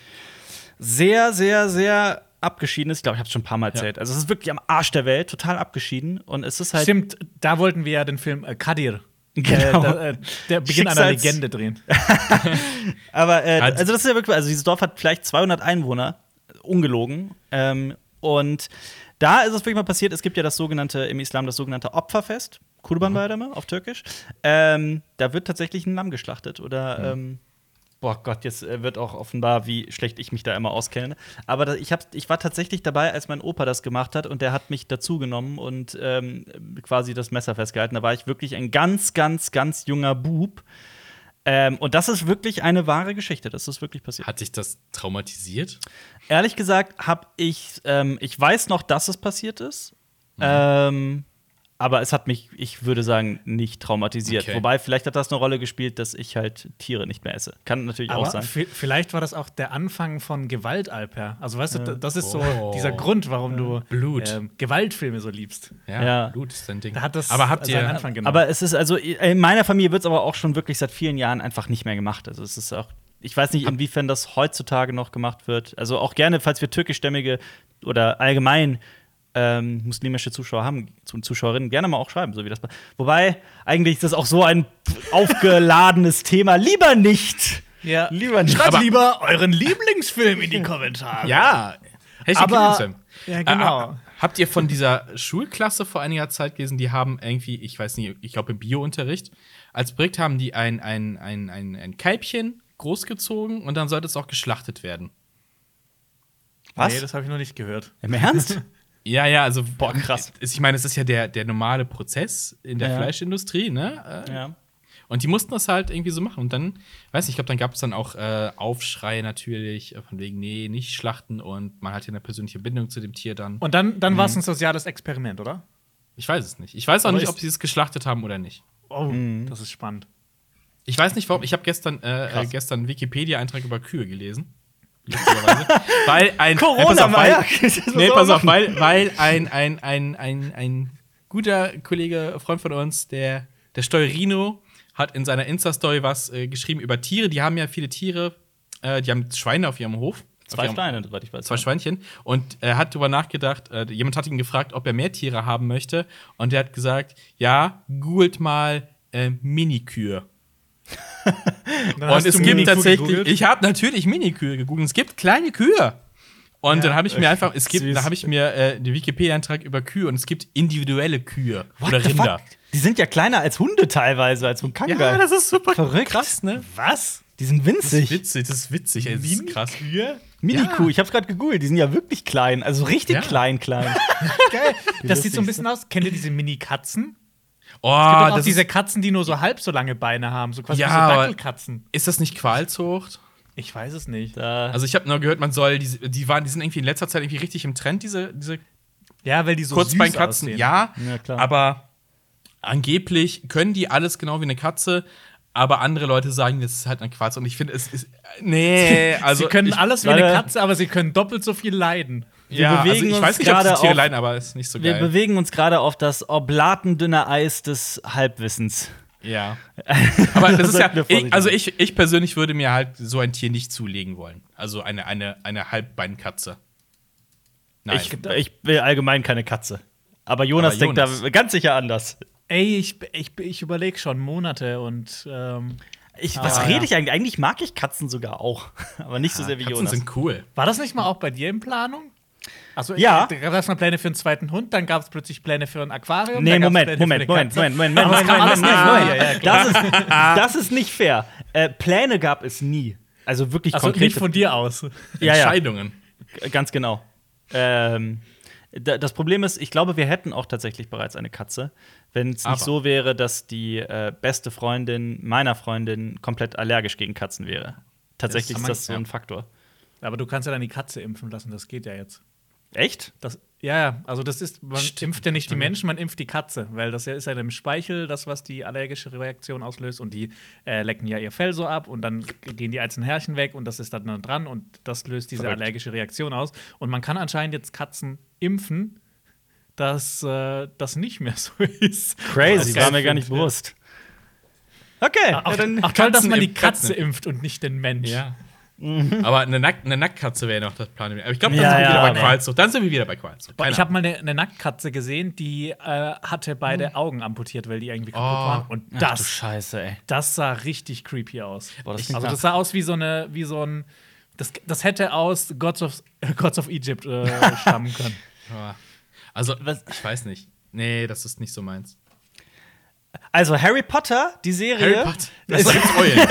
sehr, sehr, sehr abgeschieden ist. Ich glaube, ich habe es schon ein paar Mal erzählt. Also es ist wirklich am Arsch der Welt, total abgeschieden. Und es ist halt. Stimmt, da wollten wir ja den Film äh, Kadir. Genau. Äh, da, äh, der Beginn einer Legende drehen. [laughs] [laughs] Aber äh, also das ist ja wirklich, also dieses Dorf hat vielleicht 200 Einwohner, ungelogen. Ähm, und da ist es wirklich mal passiert, es gibt ja das sogenannte, im Islam das sogenannte Opferfest, Kurban Bayramı auf Türkisch. Ähm, da wird tatsächlich ein Lamm geschlachtet oder ähm, Boah Gott, jetzt äh, wird auch offenbar, wie schlecht ich mich da immer auskenne. Aber ich, hab, ich war tatsächlich dabei, als mein Opa das gemacht hat und der hat mich dazugenommen und ähm, quasi das Messer festgehalten. Da war ich wirklich ein ganz, ganz, ganz junger Bub. Ähm, und das ist wirklich eine wahre Geschichte. Das ist wirklich passiert. Hat dich das traumatisiert? Ehrlich gesagt, habe ich, ähm, ich weiß noch, dass es passiert ist. Mhm. Ähm, aber es hat mich, ich würde sagen, nicht traumatisiert. Okay. Wobei, vielleicht hat das eine Rolle gespielt, dass ich halt Tiere nicht mehr esse. Kann natürlich auch Aber sein. vi- vielleicht war das auch der Anfang von Gewalt, Alper. Also, weißt du, das ist so Oh. dieser Grund, warum du Blut. ähm, Gewaltfilme so liebst. Ja, Ja. Blut ist dein Ding. Da hat das aber habt ihr, Anfang genommen. Aber es ist also, in meiner Familie wird es aber auch schon wirklich seit vielen Jahren einfach nicht mehr gemacht. Also es ist auch, ich weiß nicht, inwiefern das heutzutage noch gemacht wird. Also auch gerne, falls wir türkischstämmige oder allgemein ähm, muslimische Zuschauer haben, Zu- Zuschauerinnen, gerne mal auch schreiben, so wie das. Wobei, eigentlich ist das auch so ein aufgeladenes [laughs] Thema. Lieber nicht! ja. Lieber nicht. Schreibt Aber- lieber euren Lieblingsfilm in die Kommentare. Ja, Hashtag Aber- Lieblingsfilm. Ja, genau. Äh, habt ihr von dieser Schulklasse vor einiger Zeit gelesen, die haben irgendwie, ich weiß nicht, ich glaube im Biounterricht, als Projekt haben die ein, ein, ein, ein, ein Kälbchen großgezogen und dann sollte es auch geschlachtet werden. Was? Nee, das habe ich noch nicht gehört. Im Ernst? [laughs] Ja, ja, also Boah, krass. ist- Ich meine, es ist ja der, der normale Prozess in der Ja. Fleischindustrie, ne? Äh, ja. Und die mussten das halt irgendwie so machen. Und dann, weiß nicht, ich glaube, dann gab es dann auch äh, Aufschrei natürlich, äh, von wegen, nee, nicht schlachten und man hat ja eine persönliche Bindung zu dem Tier dann. Und dann, dann war es ein soziales Experiment, oder? Ich weiß es nicht. Ich weiß auch Aber nicht, ob sie es geschlachtet haben oder nicht. Oh, das ist spannend. Ich weiß nicht warum. Ich habe gestern, äh, äh, gestern einen Wikipedia-Eintrag über Kühe gelesen. Weil ein. Corona, nee, pass auf, weil, Maja. [laughs] Das nee, pass auf, weil, weil ein, ein, ein, ein, ein guter Kollege, Freund von uns, der, der Steuerino, hat in seiner Insta-Story was äh, geschrieben über Tiere. Die haben ja viele Tiere. Äh, die haben Schweine auf ihrem Hof. Zwei ihrem, Steine, soweit ich weiß. Zwei Schweinchen. Und er hat darüber nachgedacht, äh, jemand hat ihn gefragt, ob er mehr Tiere haben möchte. Und er hat gesagt, ja, googelt mal äh, Minikühe. [laughs] Und es gibt tatsächlich, gegoogelt? ich habe natürlich Minikühe gegoogelt. Es gibt kleine Kühe. Und Ja, dann habe ich mir äh, einfach, es gibt, süß. da habe ich mir äh, den Wikipedia-Eintrag über Kühe und es gibt individuelle Kühe oder the Rinder. fuck? Die sind ja kleiner als Hunde teilweise, als so ein Kangal. Ja, das ist super Verrückt. krass, ne? Was? die sind Das ist winzig. witzig, das ist witzig, ey, das ist krass. Kühe? Mini-Kuh, ich hab's gerade gegoogelt, die sind ja wirklich klein. Also richtig Ja. klein, klein. [laughs] Geil. Das sieht so ein bisschen aus. Kennt ihr diese Mini-Katzen? Oh, Es gibt auch das diese Katzen, die nur so halb so lange Beine haben, so quasi Ja, so Dackelkatzen. ist das nicht Qualzucht? Ich weiß es nicht. Da, Also ich habe nur gehört, man soll diese, die waren, die sind irgendwie in letzter Zeit irgendwie richtig im Trend, diese, diese Ja, weil die so Kurzbeinkatzen. süß aussehen. Ja, Ja, klar. aber angeblich können die alles genau wie eine Katze. Aber andere Leute sagen, das ist halt ein Quatsch. Und ich finde, es ist. Nee, [laughs] also. sie können ich, alles wie eine Katze, aber sie können doppelt so viel leiden. Ja, bewegen also ich weiß nicht, ob gerade die Tiere leiden, aber ist nicht so wir geil. bewegen uns gerade auf das oblatendünne Eis des Halbwissens. Ja. [laughs] Aber das ist ja. Wir Ich, also ich, ich persönlich würde mir halt so ein Tier nicht zulegen wollen. Also eine, eine, eine Halbbeinkatze. Nein. Ich, ich will allgemein keine Katze. Aber Jonas, Aber denkt Jonas. da ganz sicher anders. Ey, ich, ich, ich überlege schon Monate und ähm, Ich, was Ah, rede ja. ich eigentlich? Eigentlich mag ich Katzen sogar auch. [laughs] Aber nicht so sehr wie Katzen Jonas. sind cool. war das nicht mal auch bei dir in Planung? Also, Ja. Da gab es mal Pläne für einen zweiten Hund, dann gab es plötzlich Pläne für ein Aquarium. Nee, Moment, Moment, Moment. Moment, Moment, Moment, Moment, Moment, Moment. klar. Das ist, das ist nicht fair. Äh, Pläne gab es nie. Also wirklich Also konkrete nicht von dir aus. Ja, ja. Entscheidungen. Ganz genau. Ähm, da, das Problem ist, ich glaube, wir hätten auch tatsächlich bereits eine Katze, wenn es Aber. nicht so wäre, dass die äh, beste Freundin meiner Freundin komplett allergisch gegen Katzen wäre. Tatsächlich Das ist das so ein. Faktor. Aber du kannst ja dann die Katze impfen lassen, das geht ja jetzt. Echt? Das, ja, ja, also das ist, man Stimmt. impft ja nicht die Menschen, man impft die Katze, weil das ja ist ja im Speichel das, was die allergische Reaktion auslöst und die äh, lecken ja ihr Fell so ab und dann gehen die einzelnen Härchen weg und das ist dann, dran und das löst diese Verrückt. allergische Reaktion aus. Und man kann anscheinend jetzt Katzen impfen, dass äh, das nicht mehr [laughs] so ist. Crazy, war mir gar nicht bewusst. Okay, Auch, ja, dann auch toll, dass man die Katze impft und nicht den Mensch. Ja. Aber eine, Nack eine Nacktkatze wäre noch das Plan. Aber ich glaube, dann Ja, sind wir ja, wieder bei nee. Qualzucht. Dann sind wir wieder bei Qualzucht. Ich habe mal eine, eine Nacktkatze gesehen, die äh, hatte beide Augen amputiert, weil die irgendwie kaputt Oh. waren. Und Ach, du das, Scheiße, ey. das sah richtig creepy aus. Boah, das Ich- also das sah aus wie so eine, wie so ein, das, das hätte aus Gods of, [laughs] Gods of Egypt äh, stammen können. [laughs] Also, Was- ich weiß nicht. Nee, das ist nicht so meins. Also Harry Potter, die Serie, Harry Potter. Das Eulen.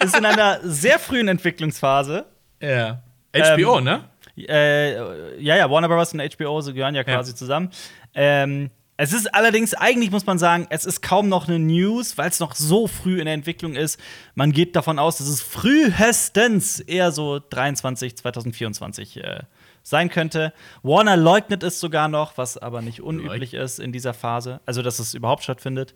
[laughs] ist in einer sehr frühen Entwicklungsphase. ja. HBO, ne? Äh, ja, ja, Warner Bros. und HBO, sie gehören ja quasi zusammen. Ähm, es ist allerdings, eigentlich muss man sagen, es ist kaum noch eine News, weil es noch so früh in der Entwicklung ist. Man geht davon aus, dass es frühestens eher so 23, 2024 äh, sein könnte. Warner leugnet es sogar noch, was aber nicht unüblich ist in dieser Phase. Also, dass es überhaupt stattfindet.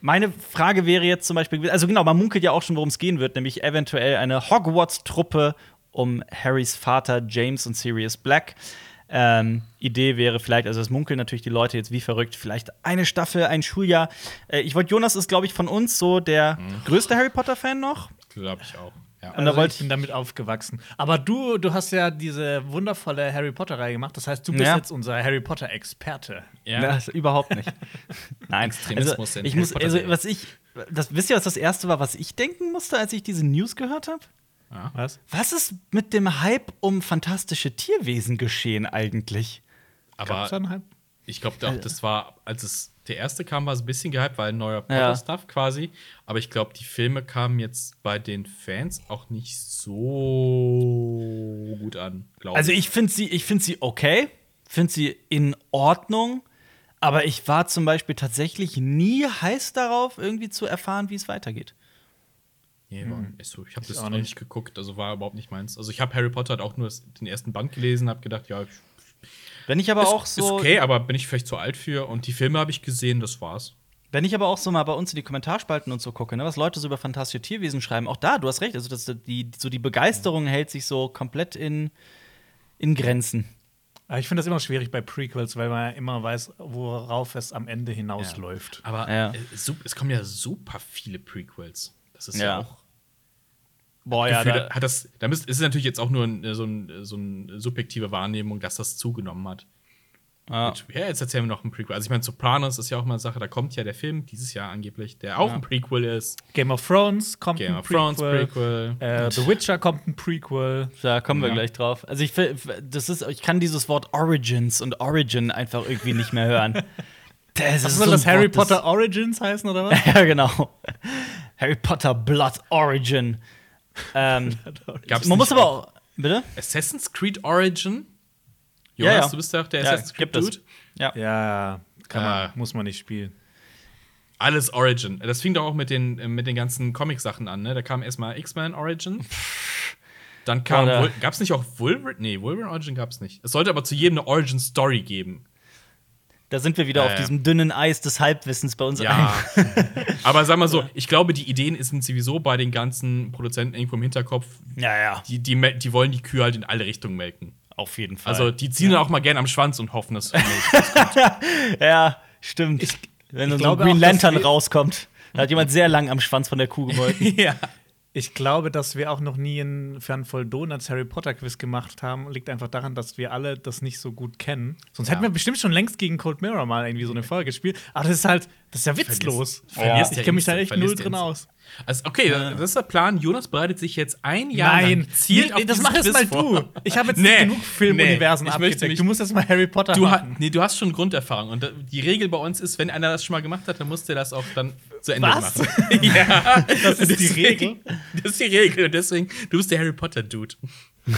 Meine Frage wäre jetzt zum Beispiel, also genau, man munkelt ja auch schon, worum es gehen wird, nämlich eventuell eine Hogwarts-Truppe um Harrys Vater James und Sirius Black. Ähm, Idee wäre vielleicht, also das munkeln natürlich die Leute jetzt wie verrückt, vielleicht eine Staffel, ein Schuljahr. Äh, ich wollte, Jonas ist, glaube ich, von uns so der größte Harry Potter-Fan noch. Glaube ich auch. Ja. Und da Also wollte ich bin damit aufgewachsen. Aber du, du hast ja diese wundervolle Harry Potter-Reihe gemacht. Das heißt, du bist Ja. jetzt unser Harry Potter-Experte. ja. Das, überhaupt nicht. [laughs] Nein, Extremismus also, in ich Harry muss, Potter also was ich, das wisst ihr, was das erste war, was ich denken musste, als ich diese News gehört habe? Was? Was ist mit dem Hype um fantastische Tierwesen geschehen eigentlich? Aber da einen Hype? ich glaube auch, das war, als es der erste kam, war es ein bisschen gehypt, weil ein neuer Ja. Potter-Stuff quasi. Aber ich glaube, die Filme kamen jetzt bei den Fans auch nicht so gut an, glaube Also ich finde sie, ich finde sie okay, finde sie in Ordnung, aber ich war zum Beispiel tatsächlich nie heiß darauf, irgendwie zu erfahren, wie es weitergeht. Nee, war so. Ich habe das auch auch nicht. nicht geguckt, also war überhaupt nicht meins. Also ich habe Harry Potter halt auch nur den ersten Band gelesen, habe gedacht, ja, Wenn ich aber ist, auch so, ist okay, aber bin ich vielleicht zu alt für. Und die Filme habe ich gesehen, das war's. wenn ich aber auch so mal bei uns in die Kommentarspalten und so gucke, ne, was Leute so über fantastische Tierwesen schreiben, auch da, du hast recht, also das, die, so die Begeisterung hält sich so komplett in, in Grenzen. Aber ich finde das immer schwierig bei Prequels, weil man ja immer weiß, worauf es am Ende hinausläuft. Aber Ja. äh, es kommen ja super viele Prequels. Das ist ja, Ja. auch. Boah, Gefühl, hat das, da müsst, ist es natürlich jetzt auch nur ein, so, ein, so eine subjektive Wahrnehmung, dass das zugenommen hat. ja. Mit- Ja, jetzt erzählen wir noch ein Prequel. Also ich meine, Sopranos ist ja auch mal eine Sache, da kommt ja der Film dieses Jahr angeblich, der auch Ja. ein Prequel ist. Game of Thrones kommt Game ein of Thrones Prequel. Prequel. Äh, The Witcher kommt ein Prequel. Da kommen wir Ja. gleich drauf. Also ich das ist, ich kann dieses Wort Origins und Origin einfach irgendwie nicht mehr hören. [laughs] Das soll so das Harry Wort, das- Potter Origins heißen oder was? [laughs] ja, genau. Harry Potter Blood Origin. Ähm, [laughs] Gab's man muss aber auch. Bitte? Assassin's Creed Origin? Ja, Jonas, ja. du bist ja auch der Ja, Assassin's Creed gibt es. Dude. Ja. ja, kann man, Äh. muss man nicht spielen. Alles Origin. Das fing doch auch mit den, äh, mit den ganzen Comic-Sachen an, ne? Da kam erstmal X-Men Origin. Dann kam. Wol- Gab's nicht auch Wolverine? Nee, Wolverine Origin gab's nicht. Es sollte aber zu jedem eine Origin-Story geben. Da sind wir wieder Ja, auf ja. diesem dünnen Eis des Halbwissens bei uns. Ja. [laughs] aber sag mal so, ich glaube, die Ideen sind sowieso bei den ganzen Produzenten irgendwo im Hinterkopf. ja, ja. Die, die, die wollen die Kühe halt in alle Richtungen melken. Auf jeden Fall. Also, die ziehen dann auch mal gern am Schwanz und hoffen, dass. [laughs] ja, stimmt. Wenn dann so ein Green Lantern rauskommt, da hat jemand sehr lang am Schwanz von der Kuh [laughs] gemolken. ja. Ich glaube, dass wir auch noch nie einen Fernvoll Donuts Harry Potter Quiz gemacht haben. Liegt einfach daran, dass wir alle das nicht so gut kennen. Sonst hätten wir bestimmt schon längst gegen Cold Mirror mal irgendwie so eine Folge gespielt. Aber das ist halt Das ist ja witzlos. verlierst ich ja kenne mich da echt null verlierst drin aus. Also, okay, das ist der Plan. Jonas bereitet sich jetzt ein Jahr Nein, lang gezielt nee, das mach jetzt mal vor. du. Ich habe jetzt Nee, genug Filmuniversen nee, ich abgedeckt. Du musst jetzt mal Harry Potter Du, machen. nee, du hast schon Grunderfahrung. Und die Regel bei uns ist, wenn einer das schon mal gemacht hat, dann muss der das auch dann zu Ende Was? machen. [laughs] ja, Das ist die Deswegen- Regel? [laughs] Das ist die Regel. Und deswegen, du bist der Harry Potter-Dude. [laughs]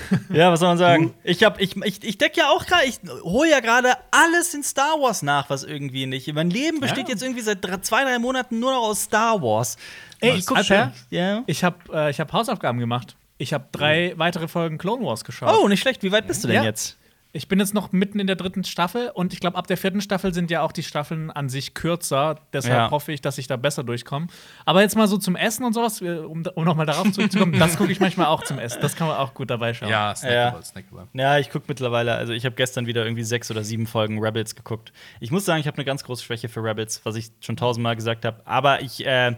[laughs] Ja, was soll man sagen? Ich, hab, ich, ich, ich decke ja auch gerade, ich hole ja gerade alles in Star Wars nach, was irgendwie nicht. Mein Leben besteht Ja. jetzt irgendwie seit drei, zwei, drei Monaten nur noch aus Star Wars. Ey, Was? guck, Alter. Ja. Ich habe äh, ich hab Hausaufgaben gemacht. Ich habe drei weitere Folgen Clone Wars geschaut. Oh, nicht schlecht. Wie weit bist du denn Ja. jetzt? Ich bin jetzt noch mitten in der dritten Staffel und ich glaube, ab der vierten Staffel sind ja auch die Staffeln an sich kürzer. Deshalb Ja. hoffe ich, dass ich da besser durchkomme. Aber jetzt mal so zum Essen und sowas, um, um nochmal darauf zurückzukommen, das gucke ich manchmal auch zum Essen. Das kann man auch gut dabei schauen. Ja, snackable, Ja. snackable. Ja, ich gucke mittlerweile, also ich habe gestern wieder irgendwie sechs oder sieben Folgen Rebels geguckt. Ich muss sagen, ich habe eine ganz große Schwäche für Rebels, was ich schon tausendmal gesagt habe. Aber ich äh,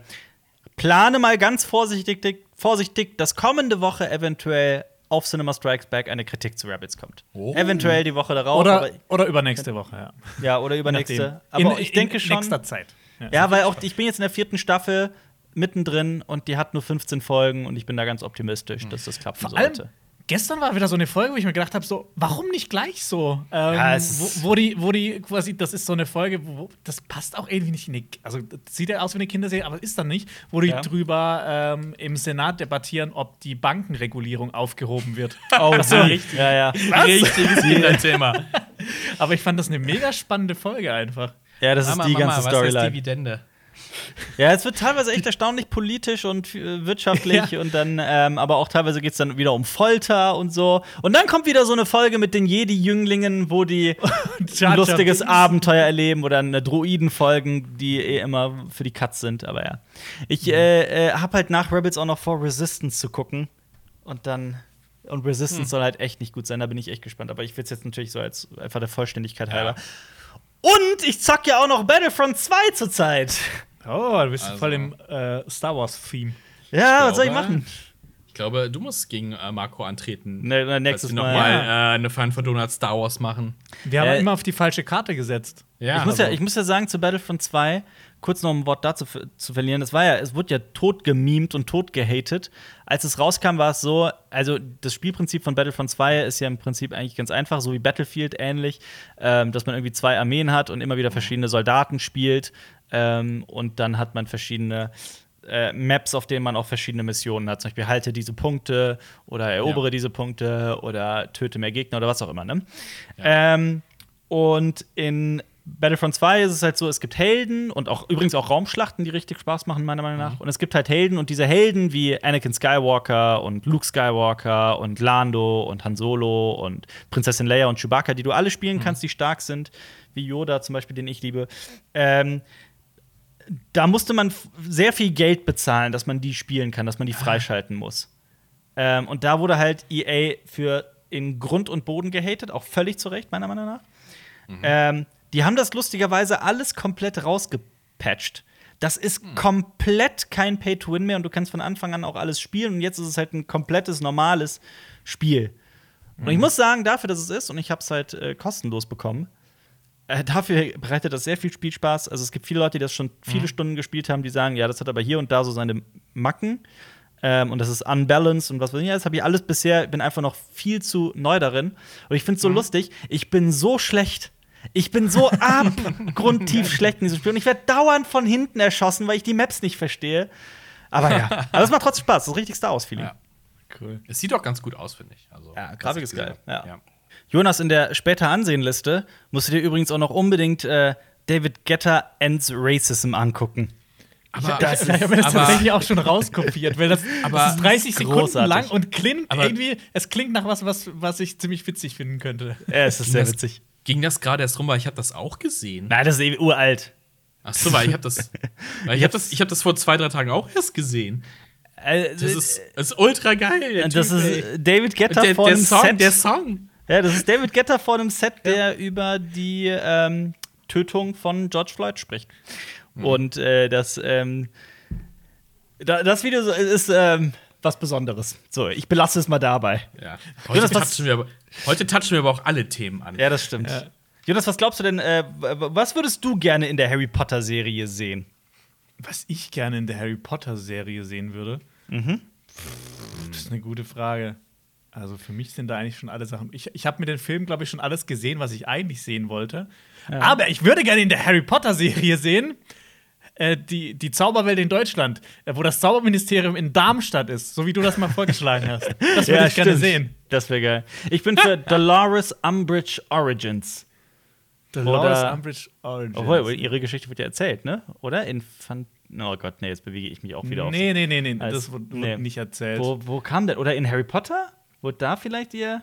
plane mal ganz vorsichtig, vorsichtig, dass kommende Woche eventuell auf Cinema Strikes Back eine Kritik zu Rebels kommt. Oh. Eventuell die Woche darauf, Oder, aber, oder übernächste Woche, ja. ja, oder übernächste. Aber In- ich denke in schon. nächster Zeit. Ja, weil auch ich bin jetzt in der vierten Staffel mittendrin und die hat nur 15 Folgen und ich bin da ganz optimistisch, dass das klappen Vor allem, sollte. Gestern war wieder so eine Folge, wo ich mir gedacht habe, so, warum nicht gleich so? Ähm, Ja, es ist- wo, wo die, wo die quasi, das ist so eine Folge, wo das passt auch irgendwie nicht in die, also das sieht ja aus wie eine Kinderserie, aber ist dann nicht, wo die Ja. drüber ähm, im Senat debattieren, ob die Bankenregulierung aufgehoben wird. [laughs] Oh, Also, richtig. Ja, ja. Richtiges Kinderthema. [laughs] aber ich fand das eine mega spannende Folge einfach. Ja, das ist Mama, die Mama, ganze was heißt Storyline. Dividende? Ja, es wird teilweise echt erstaunlich politisch und äh, wirtschaftlich [laughs] Ja. und dann, ähm, aber auch teilweise geht es dann wieder um Folter und so. Und dann kommt wieder so eine Folge mit den Jedi-Jünglingen, wo die [laughs] ein lustiges. Abenteuer erleben oder eine Droiden-Folgen, die eh immer für die Cuts sind. Aber ja. Ich äh, äh, habe halt nach Rebels auch noch vor, Resistance zu gucken. Und dann. Und Resistance soll halt echt nicht gut sein, da bin ich echt gespannt. Aber ich will es jetzt natürlich so als einfach der Vollständigkeit halber. Und ich zock ja auch noch Battlefront 2 zurzeit. Oh, du bist Also. voll im äh, Star Wars-Theme. Ja, was soll ich glaube, machen? Ich glaube, du musst gegen äh, Marco antreten. Ne, ne, nächstes Mal. noch mal äh, eine Fan von Donut Star Wars machen. Wir haben Äh, immer auf die falsche Karte gesetzt. Ja, ich, muss ja, also- ich muss ja sagen, zu Battlefront 2, kurz noch ein Wort dazu zu verlieren, das war ja, es wurde ja tot gemimt und tot gehatet. Als es rauskam, war es so, also das Spielprinzip von Battlefront 2 ist ja im Prinzip eigentlich ganz einfach, so wie Battlefield ähnlich, ähm, dass man irgendwie zwei Armeen hat und immer wieder verschiedene Soldaten spielt ähm, und dann hat man verschiedene äh, Maps, auf denen man auch verschiedene Missionen hat. Zum Beispiel halte diese Punkte oder erobere Ja. diese Punkte oder töte mehr Gegner oder was auch immer. Ne? Ähm, und in Battlefront 2 ist es halt so, es gibt Helden und auch übrigens auch Raumschlachten, die richtig Spaß machen, meiner Meinung nach. Und es gibt halt Helden und diese Helden wie Anakin Skywalker und Luke Skywalker und Lando und Han Solo und Prinzessin Leia und Chewbacca, die du alle spielen kannst, die stark sind, wie Yoda zum Beispiel, den ich liebe. Ähm, da musste man sehr viel Geld bezahlen, dass man die spielen kann, dass man die freischalten muss. Ähm, und da wurde halt EA für in Grund und Boden gehatet, auch völlig zu Recht, meiner Meinung nach. Ähm, die haben das lustigerweise alles komplett rausgepatcht. Das ist komplett kein Pay-to-Win mehr und du kannst von Anfang an auch alles spielen und jetzt ist es halt ein komplettes, normales Spiel. Und ich muss sagen, dafür, dass es ist, und ich habe es halt äh, kostenlos bekommen, äh, dafür bereitet das sehr viel Spielspaß. Also es gibt viele Leute, die das schon viele Stunden gespielt haben, die sagen, ja, das hat aber hier und da so seine Macken. Ähm, und das ist unbalanced und was weiß ich. Ja, das habe ich alles bisher, bin einfach noch viel zu neu darin. Und ich finde es so lustig, ich bin so schlecht. Ich bin so abgrundtief schlecht in diesem Spiel. Und ich werde dauernd von hinten erschossen, weil ich die Maps nicht verstehe. Aber ja, [laughs] aber es macht trotzdem Spaß. Das ist richtig Star Wars-Feeling. Ja. Cool. Es sieht doch ganz gut aus, finde ich. Also, Ja, Grafik ist geil, hab. ja. Jonas, in der später Ansehenliste musst du dir übrigens auch noch unbedingt äh, David Getter Ends Racism angucken. Aber, Das [laughs] ich habe mir das aber- tatsächlich auch schon rauskopiert, weil das, Aber- das ist 30 Sekunden Großartig. lang und klingt Aber- irgendwie, es klingt nach was, was, was ich ziemlich witzig finden könnte. Ja, es ist sehr witzig. Ging das gerade erst rum, weil ich habe das auch gesehen. Nein, das ist eh uralt. Ach so, weil ich habe das, [laughs] weil ich habe das, ich habe das vor zwei drei Tagen auch erst gesehen. Äh, Das ist, das ist ultra geil. der das Typ, ist ey. David Getter der, vor der Song, Set. der Song. ja, das ist David Getter vor einem Set, der über die ähm, Tötung von George Floyd spricht. Mhm. Und äh, das, ähm, da, das Video ist ähm, was Besonderes. So, ich belasse es mal dabei. Ja. Heute, was- touchen wir aber, heute touchen wir aber auch alle Themen an. Ja, das stimmt. Jonas, was glaubst du denn, äh, was würdest du gerne in der Harry Potter-Serie sehen? Was ich gerne in der Harry Potter-Serie sehen würde? Mhm. Das ist eine gute Frage. Also für mich sind da eigentlich schon alle Sachen. Ich, ich habe mit den Filmen, glaube ich, schon alles gesehen, was ich eigentlich sehen wollte. Aber ich würde gerne in der Harry Potter-Serie sehen. Äh, die, die Zauberwelt in Deutschland, äh, wo das Zauberministerium in Darmstadt ist, so wie du das mal vorgeschlagen hast. Das würde ich gerne sehen. Das wäre geil. Ich bin für [laughs] Dolores Umbridge Origins. Dolores Oder- Umbridge Origins. Obwohl, ihre Geschichte wird ja erzählt, ne? Oder? Infant. Oh Gott, nee, jetzt bewege ich mich auch wieder auf. nee, nee, nee, nee, Als- das wurde, nee. nicht erzählt. Wo, wo kam der? Oder in Harry Potter? Wurde da vielleicht ihr.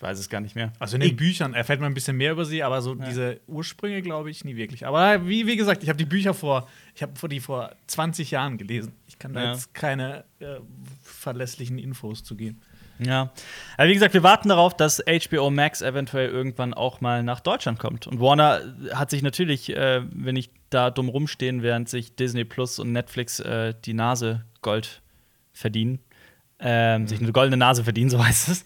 Ich weiß es gar nicht mehr. Also in den Büchern erfährt man ein bisschen mehr über sie, aber so diese Ursprünge glaube ich nie wirklich. Aber wie, wie gesagt, ich habe die Bücher vor, ich habe die vor 20 Jahren gelesen. Ich kann da Ja. jetzt keine äh, verlässlichen Infos zu geben. Ja. Aber wie gesagt, wir warten darauf, dass HBO Max eventuell irgendwann auch mal nach Deutschland kommt. Und Warner hat sich natürlich, äh, wenn ich da dumm rumstehen, während sich Disney Plus und Netflix äh, die Nase Gold verdienen. Ähm, sich eine goldene Nase verdienen, so heißt es.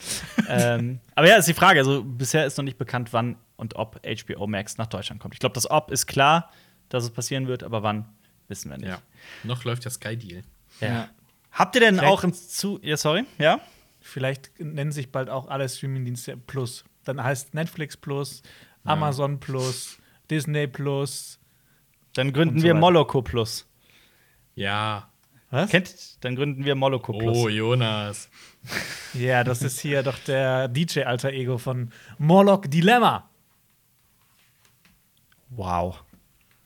ähm, aber ja, ist die Frage. Also bisher ist noch nicht bekannt, wann und ob HBO Max nach Deutschland kommt. Ich glaube, das Ob ist klar, dass es passieren wird, aber wann wissen wir nicht. Ja. Noch läuft der Sky-Deal. Ja. Ja. Habt ihr denn Vielleicht- auch ins zu. Ja, sorry? Ja? Vielleicht nennen sich bald auch alle Streamingdienste Plus. Dann heißt Netflix Plus, Amazon Plus, Disney Plus. Dann gründen so wir. Moloko Plus. Ja. Was? Kennt? Dann gründen wir Moloko Plus. Oh, Jonas. [laughs] Ja, das ist hier doch der DJ-Alter Ego von Morlock Dilemma. Wow.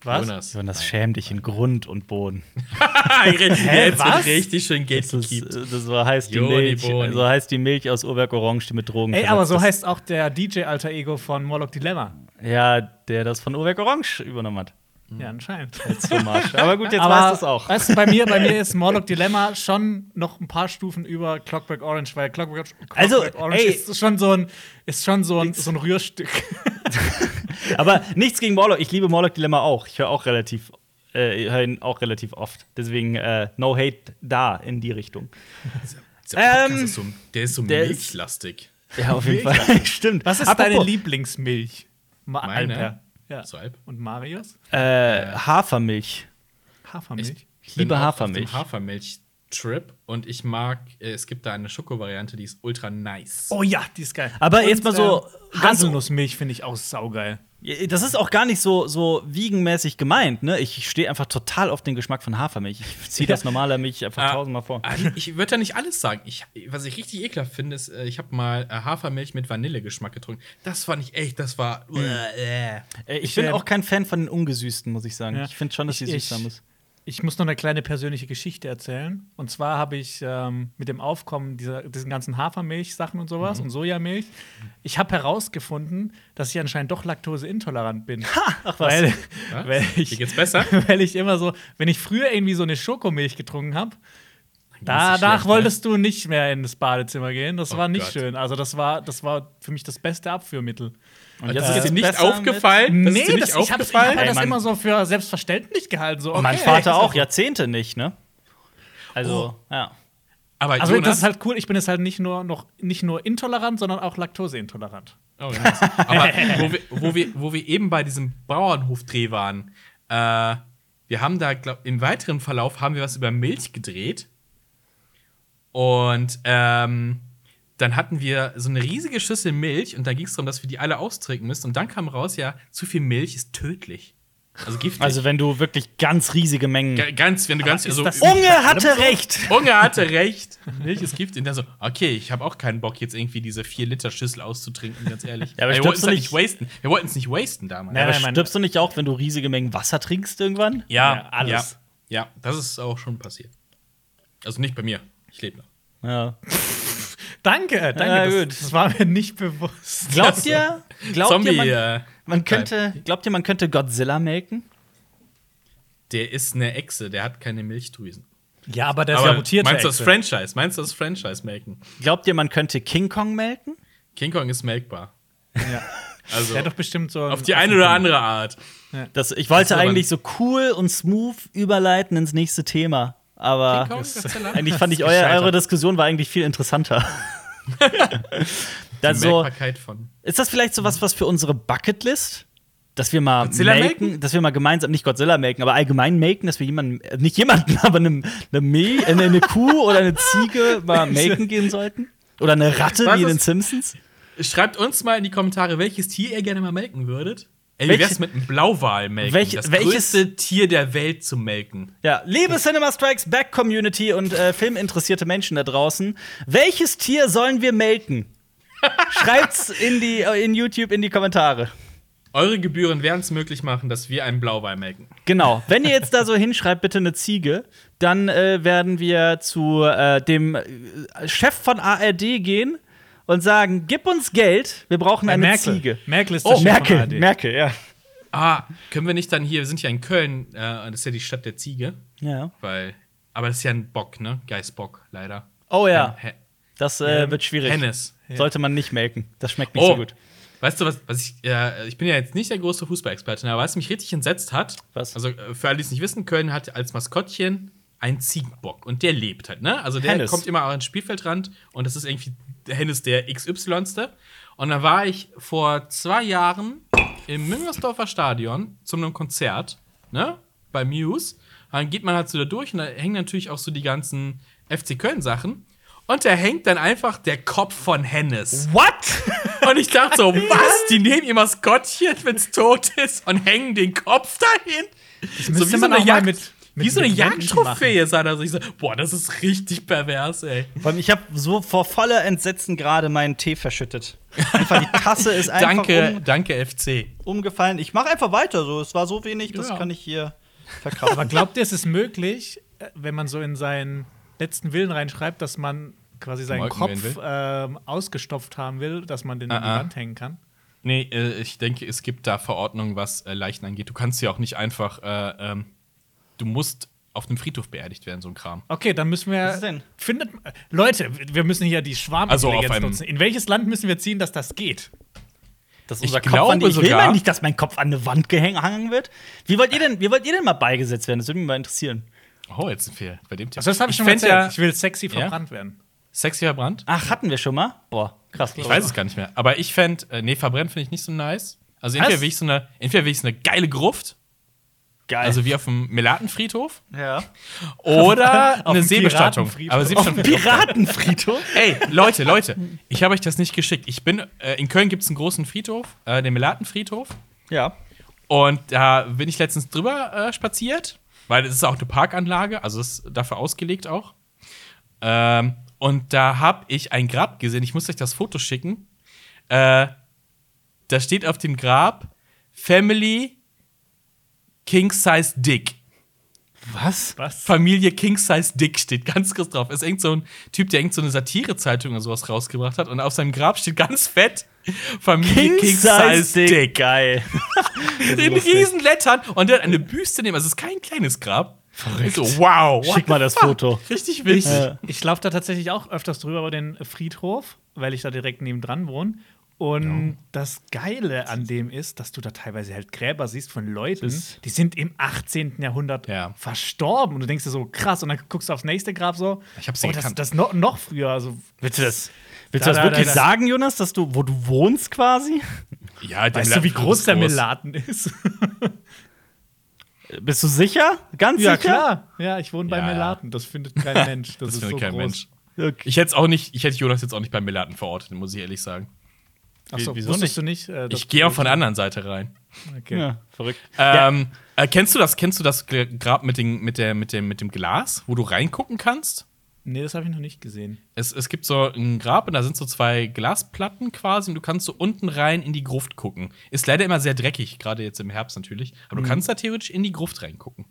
Was? Jonas. Jonas, schäm dich in Grund und Boden. [laughs] Jetzt was? wird richtig schön Das, ist, gatekeept. das so heißt die Milch. So heißt die Milch aus Uhrwerk Orange, die mit Drogen Ey, aber so ist. heißt auch der DJ-Alter Ego von Morlock Dilemma. Ja, der das von Uhrwerk Orange übernommen hat. Ja, anscheinend. Als Hommage. Aber gut, jetzt aber weißt du es auch. Weißt du, bei mir, bei mir ist Morlock Dilemma schon noch ein paar Stufen über Clockwork Orange, weil Clockwork, Clockwork Also, Orange ey. ist schon so ein, ist schon so ein, so ein Rührstück. [laughs] Aber nichts gegen Morlock. Ich liebe Morlock Dilemma auch. Ich höre auch relativ, äh, höre ihn auch relativ oft. Deswegen äh, no hate da in die Richtung. Der, Ähm, ist so, der ist so der ist- milchlastig. Ja, auf jeden Fall. [laughs] Stimmt. Was ist Apropos, deine Lieblingsmilch? Meine? Alper. Ja. So halb. Und Marius? Äh, Hafermilch. Hafermilch. Ich liebe bin auch Hafermilch. Auf dem Hafermilch-Trip und ich mag, äh, es gibt da eine Schoko-Variante, die ist ultra nice. Oh ja, die ist geil. Aber jetzt mal so äh, Haselnussmilch finde ich auch saugeil. Das ist auch gar nicht so, so wiegenmäßig gemeint, ne? Ich stehe einfach total auf den Geschmack von Hafermilch. Ich ziehe das normale Milch einfach Ah, tausendmal vor. ah, Ich würde da nicht alles sagen. Ich, was ich richtig ekelhaft finde, ist, äh, ich habe mal äh, Hafermilch mit Vanillegeschmack getrunken. Das fand ich echt, das war. Äh, Äh, ich bin auch kein Fan von den ungesüßten, muss ich sagen. Ja. Ich finde schon, dass die süß sein muss. Ich muss noch eine kleine persönliche Geschichte erzählen. Und zwar habe ich ähm, mit dem Aufkommen dieser, diesen ganzen Hafermilch-Sachen und sowas und Sojamilch, ich habe herausgefunden, dass ich anscheinend doch laktoseintolerant bin. ach was. Weil, Was? weil, ich, geht's besser? [laughs] weil ich immer so, wenn ich früher irgendwie so eine Schokomilch getrunken habe, danach schlecht, ne? wolltest du nicht mehr ins Badezimmer gehen. Das Oh war nicht Gott. schön. Also das war, das war für mich das beste Abführmittel. Und Das ist dir nicht aufgefallen? Das ist dir nicht das, ich habe hab das immer so für selbstverständlich gehalten. So, mit- Mein okay, Vater auch, das- Jahrzehnte nicht, ne? Also, ja. Aber Also Jonas, das ist halt cool. Ich bin jetzt halt nicht nur noch nicht nur intolerant, sondern auch laktoseintolerant. Oh, nice. Aber wo wir, wo, wir, wo wir eben bei diesem Bauernhofdreh waren, äh, wir haben da, glaub, im weiteren Verlauf haben wir was über Milch gedreht. Und ähm, dann hatten wir so eine riesige Schüssel Milch und dann ging es darum, dass wir die alle austrinken müssen. Und dann kam raus, ja, zu viel Milch ist tödlich. Also giftig. Also, wenn du wirklich ganz riesige Mengen. Ga- ganz, wenn du ganz ist so das- Unge hatte recht! Unge hatte recht. Milch ist giftig. Und dann so, okay, ich habe auch keinen Bock, jetzt irgendwie diese 4-Liter-Schüssel auszutrinken, ganz ehrlich. [laughs] Ja, aber wir wollten es du halt nicht- wasten. Wir wollten es nicht wasten damals. Ja, Aber nein, stirbst du nicht auch, wenn du riesige Mengen Wasser trinkst irgendwann? Ja, Ja, alles. Ja, ja, das ist auch schon passiert. Also nicht bei mir. Ich lebe noch. Ja. Danke, danke. Ja, das, gut. das war mir nicht bewusst. Glaubt ihr, glaubt Zombie, ihr man, äh, man könnte, glaubt ihr, man könnte Godzilla melken? der ist eine Echse, der hat keine Milchdrüsen. Ja, aber der ist Aber ja mutiert. meinst du das Franchise? Meinst du das Franchise melken? Glaubt ihr, man könnte King Kong melken? King Kong ist melkbar. Ja. [laughs] Also Der hat doch bestimmt so. auf die eine oder andere Art. Das, ich wollte eigentlich so cool und smooth überleiten ins nächste Thema. Aber eigentlich fand ich, euer, eure Diskussion war eigentlich viel interessanter. [laughs] Die also, Melkbarkeit von. ist das vielleicht so was, was für unsere Bucketlist? dass wir mal Godzilla melken, melken? dass wir mal gemeinsam, nicht Godzilla melken, aber allgemein melken, dass wir jemanden, äh, nicht jemanden, [laughs] aber eine, eine, Meh, äh, eine Kuh oder eine Ziege mal [laughs] melken gehen sollten? Oder eine Ratte Was wie in den Simpsons? Schreibt uns mal in die Kommentare, welches Tier ihr gerne mal melken würdet. Ey, wie wär's mit einem Blauwal melken? Welche- das welches- größte Tier der Welt zu melken. Ja, liebe Cinema Strikes Back Community und äh, filminteressierte Menschen da draußen, welches Tier sollen wir melken? [laughs] Schreibt's in die äh, in YouTube in die Kommentare. Eure Gebühren werden es möglich machen, dass wir einen Blauwal melken. Genau. Wenn ihr jetzt da so [laughs] hinschreibt, bitte eine Ziege, dann äh, werden wir zu äh, dem äh, Chef von ARD gehen und sagen: Gib uns Geld, wir brauchen eine Merkel. Ziege. Merkel ist Oh, der Chef von Merkel. Merkel, ja. Ah, können wir nicht dann hier, wir sind ja in Köln, äh, das ist ja die Stadt der Ziege, Ja. weil, aber das ist ja ein Bock, ne? Geißbock, leider. Oh ja, Hen- das äh, wird schwierig. Hennes. Sollte man nicht melken. Das schmeckt nicht Oh, so gut. weißt du, was, was ich, äh, ich bin ja jetzt nicht der große Fußballexperte, aber was mich richtig entsetzt hat, Was? also äh, für alle, die es nicht wissen, Köln hat als Maskottchen einen Ziegenbock und der lebt halt, ne? Also der Hennes. kommt immer ans Spielfeldrand und das ist irgendwie Hennes der XY-ste. Und dann war ich vor zwei Jahren im Müngersdorfer Stadion zu einem Konzert, ne? Bei Muse. Dann geht man halt so da durch und da hängen natürlich auch so die ganzen FC Köln-Sachen. Und da hängt dann einfach der Kopf von Hennes. What? [laughs] Und ich dachte so, was? Die nehmen ihr Maskottchen, wenn es tot ist, und hängen den Kopf dahin? Das müsste man auch mal mit, mit wie so eine Jagdtrophäe sah das. Ich so, boah, das ist richtig pervers, ey. Ich habe so vor voller Entsetzen gerade meinen Tee verschüttet. Einfach die Tasse ist [laughs] einfach Danke, um, danke, FC. umgefallen. Ich mache einfach weiter. So, es war so wenig, das Ja. kann ich hier Aber verkraften. glaubt ihr, es ist möglich, äh, wenn man so in seinen letzten Willen reinschreibt, dass man quasi seinen Molken Kopf ähm, ausgestopft haben will, dass man den an die Ah, ah. Wand hängen kann? Nee, äh, ich denke, es gibt da Verordnungen, was äh, Leichen angeht. Du kannst ja auch nicht einfach, äh, ähm, du musst auf einem Friedhof beerdigt werden, so ein Kram. Okay, dann müssen wir. Was ist denn? Findet, Leute, wir müssen hier die Also auf Schwarmintelligenz einem- nutzen. In welches Land müssen wir ziehen, dass das geht? Das ist Ich unser Kopf glaube an die, ich will sogar- mal nicht, dass mein Kopf an eine Wand gehangen wird. Wie wollt ihr denn, wie wollt ihr denn mal beigesetzt werden? Das würde mich mal interessieren. Oh, jetzt sind wir bei dem Thema. Also das habe ich, schon erzählt. ja ich will sexy verbrannt werden. sexy verbrannt. Ach, hatten wir schon mal? Boah, krass. Ich weiß es gar nicht mehr. Aber ich fände, äh, nee, verbrennen finde ich nicht so nice. Also entweder will ich so eine, entweder will ich so eine geile Gruft, Geil. also wie auf dem Melatenfriedhof, ja. oder [laughs] Auf eine dem Seebestattung. Aber Seebestattung. Piratenfriedhof? [laughs] Ey, Leute, Leute, ich habe euch das nicht geschickt. Ich bin, äh, in Köln gibt es einen großen Friedhof, äh, den Melatenfriedhof. ja. Und da bin ich letztens drüber äh, spaziert, weil es ist auch eine Parkanlage, also ist dafür ausgelegt auch. Ähm, und da habe ich ein Grab gesehen. Ich muss euch das Foto schicken. Äh, da steht auf dem Grab Family King Size Dick. Was? Was? Familie King Size Dick steht ganz groß drauf. Ist irgend so ein Typ, der irgend so eine Satirezeitung oder sowas rausgebracht hat. Und auf seinem Grab steht ganz fett Familie King, Size Dick. Geil. [laughs] In riesen Lettern. Und der hat eine Büste neben. Also es ist kein kleines Grab. Verrückt. So, wow. Schick mal das fuck? Foto. Richtig witzig. Ja. Ich laufe da tatsächlich auch öfters drüber über den Friedhof, weil ich da direkt neben dran wohne. Und das Geile an dem ist, dass du da teilweise halt Gräber siehst von Leuten, Das- die sind im 18. Jahrhundert Ja. verstorben. Und du denkst dir so, krass. Und dann guckst du aufs nächste Grab so. Ich hab sie oh, das, das noch, noch früher. Also, Willst du das, willst Da, du das da, wirklich da, da. sagen, Jonas, dass du, wo du wohnst quasi? Ja, der weißt du, wie groß der. Melaten ist? Bist du sicher? Ganz ja, sicher? klar. Ja, ich wohne bei Ja, ja. Melaten. Das findet kein Mensch. Das, Das ist findet so kein groß. Mensch. Okay. Ich hätte auch nicht, ich hätte Jonas jetzt auch nicht beim Melaten verortet, muss ich ehrlich sagen. Achso, Wieso wusstest du nicht? äh, Ich gehe auch von der anderen Seite rein. Okay. Ja, verrückt. Ähm, äh, kennst du das, kennst du das Grab mit, den, mit, der, mit, dem, mit dem Glas, wo du reingucken kannst? Nee, das habe ich noch nicht gesehen. Es, es gibt so ein Grab und da sind so zwei Glasplatten quasi und du kannst so unten rein in die Gruft gucken. Ist leider immer sehr dreckig, gerade jetzt im Herbst natürlich. Aber du kannst da theoretisch in die Gruft reingucken.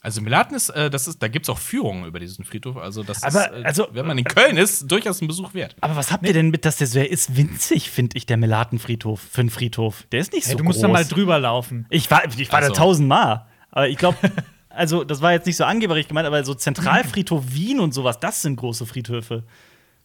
Also Melaten ist, äh, das ist, da gibt es auch Führungen über diesen Friedhof. Also das Aber, ist, äh, also- wenn man in Köln ist, durchaus ein Besuch wert. Aber was habt ihr denn mit, dass der so, ist winzig, finde ich, der Melatenfriedhof für einen Friedhof. Der ist nicht so Hey, du musst groß. da mal drüber laufen. Ich war, ich war Ach so. da tausendmal. Aber ich glaube, [laughs] also das war jetzt nicht so angeberig gemeint, aber so Zentralfriedhof Wien und sowas, das sind große Friedhöfe.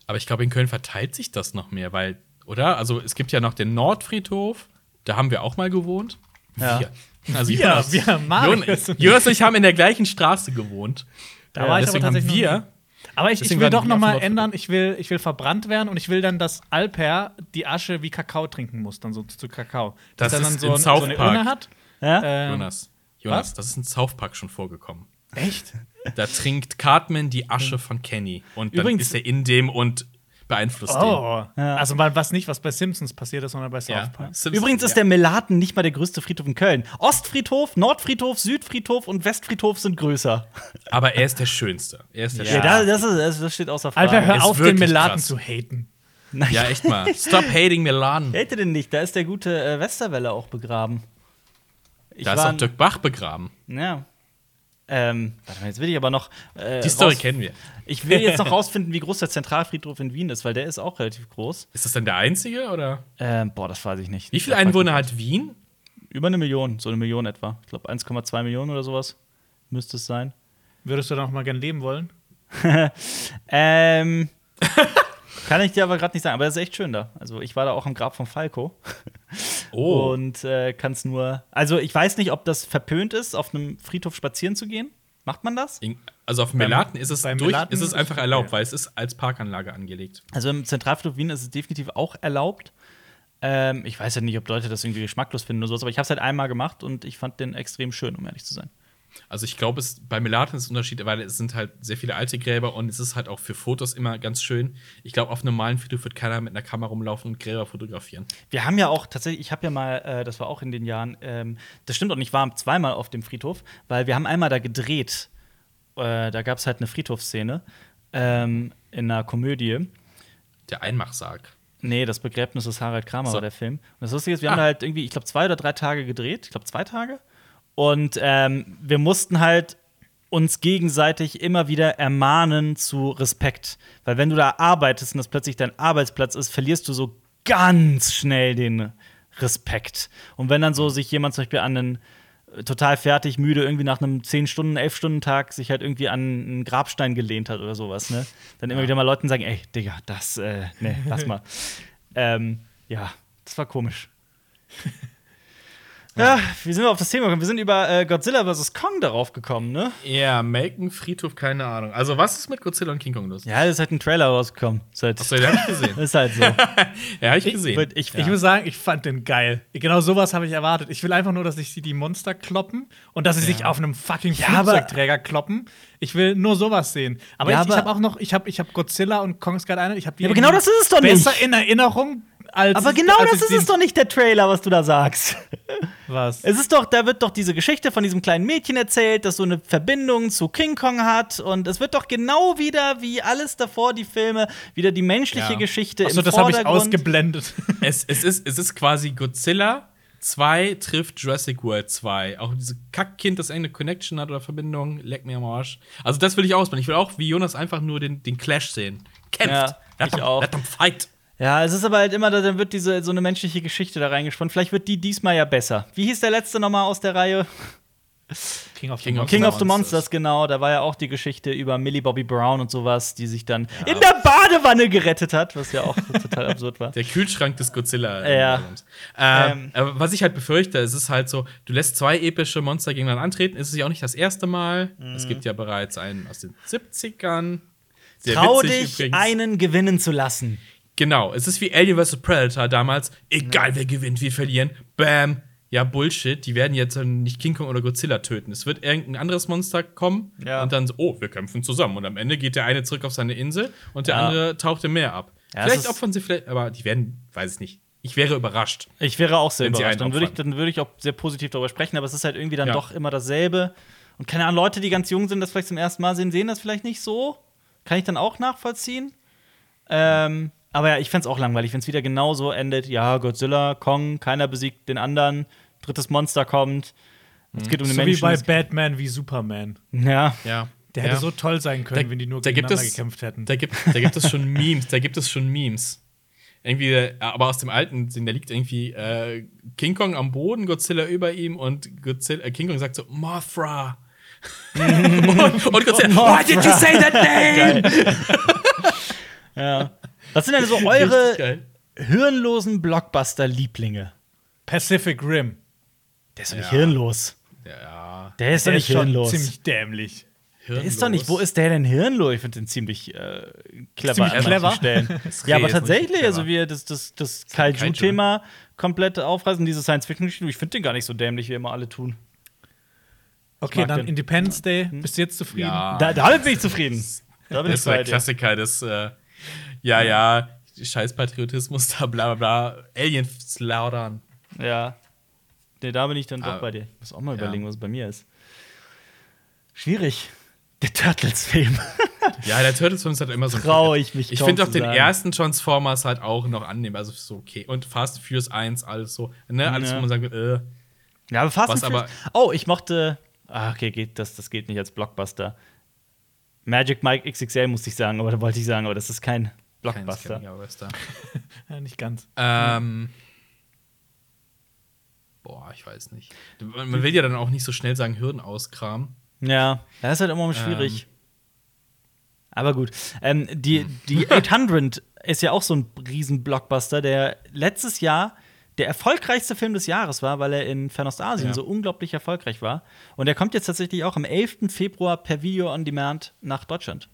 Aber ich glaube, in Köln verteilt sich das noch mehr, weil, oder? Also es gibt ja noch den Nordfriedhof, da haben wir auch mal gewohnt. Ja. Wir. Also Wir, Jonas, wir, Marius. Jonas, Jonas und ich haben in der gleichen Straße gewohnt. Da war ich aber deswegen haben tatsächlich wir, Aber ich, ich will doch noch mal ändern. Ich will, ich will verbrannt werden und ich will dann, dass Alper die Asche wie Kakao trinken muss, dann so zu Kakao. Das Dass er ist dann in so, South so eine. Urne hat. Ja? Ähm, Jonas, Jonas, was? das ist in South Park schon vorgekommen. Echt? Da trinkt Cartman die Asche von Kenny. Und dann Übrigens- ist er in dem und beeinflusst Oh. Ja. Also mal was nicht, was bei Simpsons passiert ist, sondern bei den. South Park. Simpsons, Übrigens ist ja. der Melaten nicht mal der größte Friedhof in Köln. Ostfriedhof, Nordfriedhof, Südfriedhof und Westfriedhof sind größer. Aber er ist der Schönste. Er ist der Ja, Schönste. da- das, ist, das- steht außer Frage. Alper, hör auf, den Melaten krass. zu haten. Ja, echt mal. Stop hating Milan. Wer hätte denn nicht? Da ist der gute äh, Westerwelle auch begraben. Ich Da ist auch Dirk Bach begraben. Ja. Ähm, warte mal, jetzt will ich aber noch. Äh, Die Story kennen wir. Ich will jetzt noch [laughs] rausfinden, wie groß der Zentralfriedhof in Wien ist, weil der ist auch relativ groß. Ist das denn der einzige oder? Ähm, boah, das weiß ich nicht. Wie viele Einwohner hat Wien? Über eine Million, so eine Million etwa. Ich glaube 1,2 Millionen oder sowas müsste es sein. Würdest du da noch mal gern leben wollen? [laughs] Ähm, [laughs] kann ich dir aber gerade nicht sagen, aber das ist echt schön da. Also ich war da auch am Grab von Falco [laughs] Oh. und äh, kann es nur. Also ich weiß nicht, ob das verpönt ist, auf einem Friedhof spazieren zu gehen. Macht man das? In- Also auf Melaten ist es, durch, Melaten ist es einfach erlaubt, weil es ist als Parkanlage angelegt. Also im Zentralfriedhof Wien ist es definitiv auch erlaubt. Ähm, ich weiß ja nicht, ob Leute das irgendwie geschmacklos finden oder sowas, aber ich habe es halt einmal gemacht und ich fand den extrem schön, um ehrlich zu sein. Also ich glaube, es bei Melaten ist es ein Unterschied, weil es sind halt sehr viele alte Gräber und es ist halt auch für Fotos immer ganz schön. Ich glaube, auf einem normalen Friedhof wird keiner mit einer Kamera rumlaufen und Gräber fotografieren. Wir haben ja auch tatsächlich, ich habe ja mal, äh, das war auch in den Jahren, ähm, das stimmt auch nicht, ich war zweimal auf dem Friedhof, weil wir haben einmal da gedreht. Äh, da gab es halt eine Friedhofsszene ähm, in einer Komödie. Der Einmachsarg. Nee, das Begräbnis des Harald Kramer So. war der Film. Und das Lustige ist, wir haben Ah. da halt irgendwie, ich glaube, zwei oder drei Tage gedreht. Ich glaube, zwei Tage. Und ähm, wir mussten halt uns gegenseitig immer wieder ermahnen zu Respekt. Weil wenn du da arbeitest und das plötzlich dein Arbeitsplatz ist, verlierst du so ganz schnell den Respekt. Und wenn dann so sich jemand zum Beispiel an einen äh, total fertig, müde, irgendwie nach einem 10 Stunden, 11 Stunden Tag sich halt irgendwie an einen Grabstein gelehnt hat oder sowas, ne? Dann immer wieder mal Leuten sagen, ey, Digga, das, äh, ne, lass [laughs] mal. ähm, ja, das war komisch. [laughs] Ja, wie sind wir auf das Thema gekommen? Wir sind über äh, Godzilla vs. Kong darauf gekommen, ne? Ja, Melken, Friedhof, keine Ahnung. Also, was ist mit Godzilla und King Kong los? Ja, da ist halt ein Trailer rausgekommen. Ist halt, Achso, den hab ich gesehen. [laughs] ist halt so. [laughs] ja, hab ich gesehen. Wird- ich- Ich muss sagen, ich fand den geil. Genau sowas habe ich erwartet. Ich will einfach nur, dass sich die Monster kloppen und dass sie sich auf einem fucking Ja, Flugzeugträger kloppen. Ich will nur sowas sehen. Aber Ja, ich, ich habe auch noch, ich habe ich hab Godzilla und Kong Island, ich habe die Ja, aber genau das ist es doch nicht. besser in Erinnerung als Aber genau als das ist es doch nicht der Trailer, was du da sagst. Was? Es ist doch, da wird doch diese Geschichte von diesem kleinen Mädchen erzählt, das so eine Verbindung zu King Kong hat. Und es wird doch genau wieder, wie alles davor, die Filme, wieder die menschliche Ja. Geschichte Achso, im das habe ich ausgeblendet. [laughs] es, es, ist, es ist quasi Godzilla 2 trifft Jurassic World 2. Auch diese Kackkind, das irgendeine Connection hat oder Verbindung, leck mir am Arsch. Also, das will ich ausbauen. Ich will auch wie Jonas einfach nur den, den Clash sehen. Kämpft. Ja, let ich them, auch. Let them fight. Ja, es ist aber halt immer, da- dann wird diese so eine menschliche Geschichte da reingesponnen. Vielleicht wird die diesmal ja besser. Wie hieß der letzte nochmal aus der Reihe? King of King of King of the Monsters. Monsters, genau. Da war ja auch die Geschichte über Millie Bobby Brown und sowas, die sich dann in der Badewanne gerettet hat, was ja auch [laughs] total absurd war. Der Kühlschrank des Godzilla. Ja. Ähm, Ähm. was ich halt befürchte, es ist halt so, du lässt zwei epische Monster gegeneinander antreten. Es ist ja auch nicht das erste Mal. Mhm. Es gibt ja bereits einen aus den 70ern. Sehr Trau witzig dich, übrigens. einen gewinnen zu lassen. Genau, es ist wie Alien vs. Predator damals. Egal wer gewinnt, wir verlieren. Bam. Ja, Bullshit. Die werden jetzt dann nicht King Kong oder Godzilla töten. Es wird irgendein anderes Monster kommen Ja. und dann so, oh, wir kämpfen zusammen. Und am Ende geht der eine zurück auf seine Insel und der Ja. andere taucht im Meer ab. Vielleicht opfern sie vielleicht, aber die werden, weiß ich nicht. Ich wäre überrascht. Ich wäre auch sehr überrascht. Dann würde ich, dann würde ich auch sehr positiv darüber sprechen, aber es ist halt irgendwie dann doch immer dasselbe. Und keine Ahnung, Leute, die ganz jung sind, das vielleicht zum ersten Mal sehen, sehen das vielleicht nicht so. Kann ich dann auch nachvollziehen. Ähm, aber ja, ich fände es auch langweilig, wenn es wieder genau so endet. Ja, Godzilla, Kong, keiner besiegt den anderen, drittes Monster kommt. Es geht um den so wie Menschen. bei es- Batman wie Superman. ja. Ja. Der ja. hätte so toll sein können, Da- wenn die nur gegeneinander es- gekämpft hätten. Da gibt, da gibt es schon Memes, da gibt es schon Memes. Irgendwie, aber aus dem alten Sinn, da liegt irgendwie äh, King Kong am Boden, Godzilla über ihm und Godzilla, äh, King Kong sagt so, Mothra. und, [laughs] und Godzilla, why did you say that name? [laughs] ja. Was sind denn so [laughs] eure hirnlosen Blockbuster-Lieblinge? Pacific Rim. Der ist doch nicht Ja. hirnlos. Ja. Der ist doch Der nicht ist hirnlos. ziemlich dämlich. Der ist doch nicht, wo ist der denn hirnlos? Ich finde den ziemlich äh, clever Ziemlich an clever. Stellen. [laughs] Ja, aber tatsächlich, also wie das, das, das Kaiju-Thema komplett aufreißen, diese Science-Fiction-Geschichte, ich finde den gar nicht so dämlich, wie immer alle tun. Okay, dann den. Independence Day. Bist du jetzt zufrieden? Ja. Da, damit bin ich zufrieden. Da bin Das ich ist der. Klassiker des, äh, ja, ja, scheiß Patriotismus, da [laughs] bla bla bla, Alien slaughtern. Ja. Nee, da bin ich dann doch Ah, bei dir. Ich muss auch mal ja. überlegen, was es bei mir ist. Schwierig. Der Turtles-Film. [laughs] Ja, der Turtles-Film ist halt immer so ein Trau ich mich Ich finde auch den sagen. ersten Transformers halt auch noch annehmen, also so okay. Und Fast Furious 1, alles so, ne, alles, Ja. wo man sagt, äh, Ja, aber Fast Was Furious- Oh, ich mochte. Ah, okay, geht, das, das geht nicht als Blockbuster. Magic Mike XXL musste ich sagen, aber da wollte ich sagen, aber das ist kein kein Blockbuster. Scandinavier-Western. [laughs] Ja, nicht ganz. Ähm. Boah, ich weiß nicht. Man man will ja dann auch nicht so schnell sagen, Hürden auskramen. Ja, das ist halt immer schwierig. Ähm. Aber gut. Ähm, die, die [laughs] 800 ist ja auch so ein riesen Blockbuster, der letztes Jahr der erfolgreichste Film des Jahres war, weil er in Fernostasien Ja. so unglaublich erfolgreich war. Und der kommt jetzt tatsächlich auch am 11. Februar per Video on Demand nach Deutschland.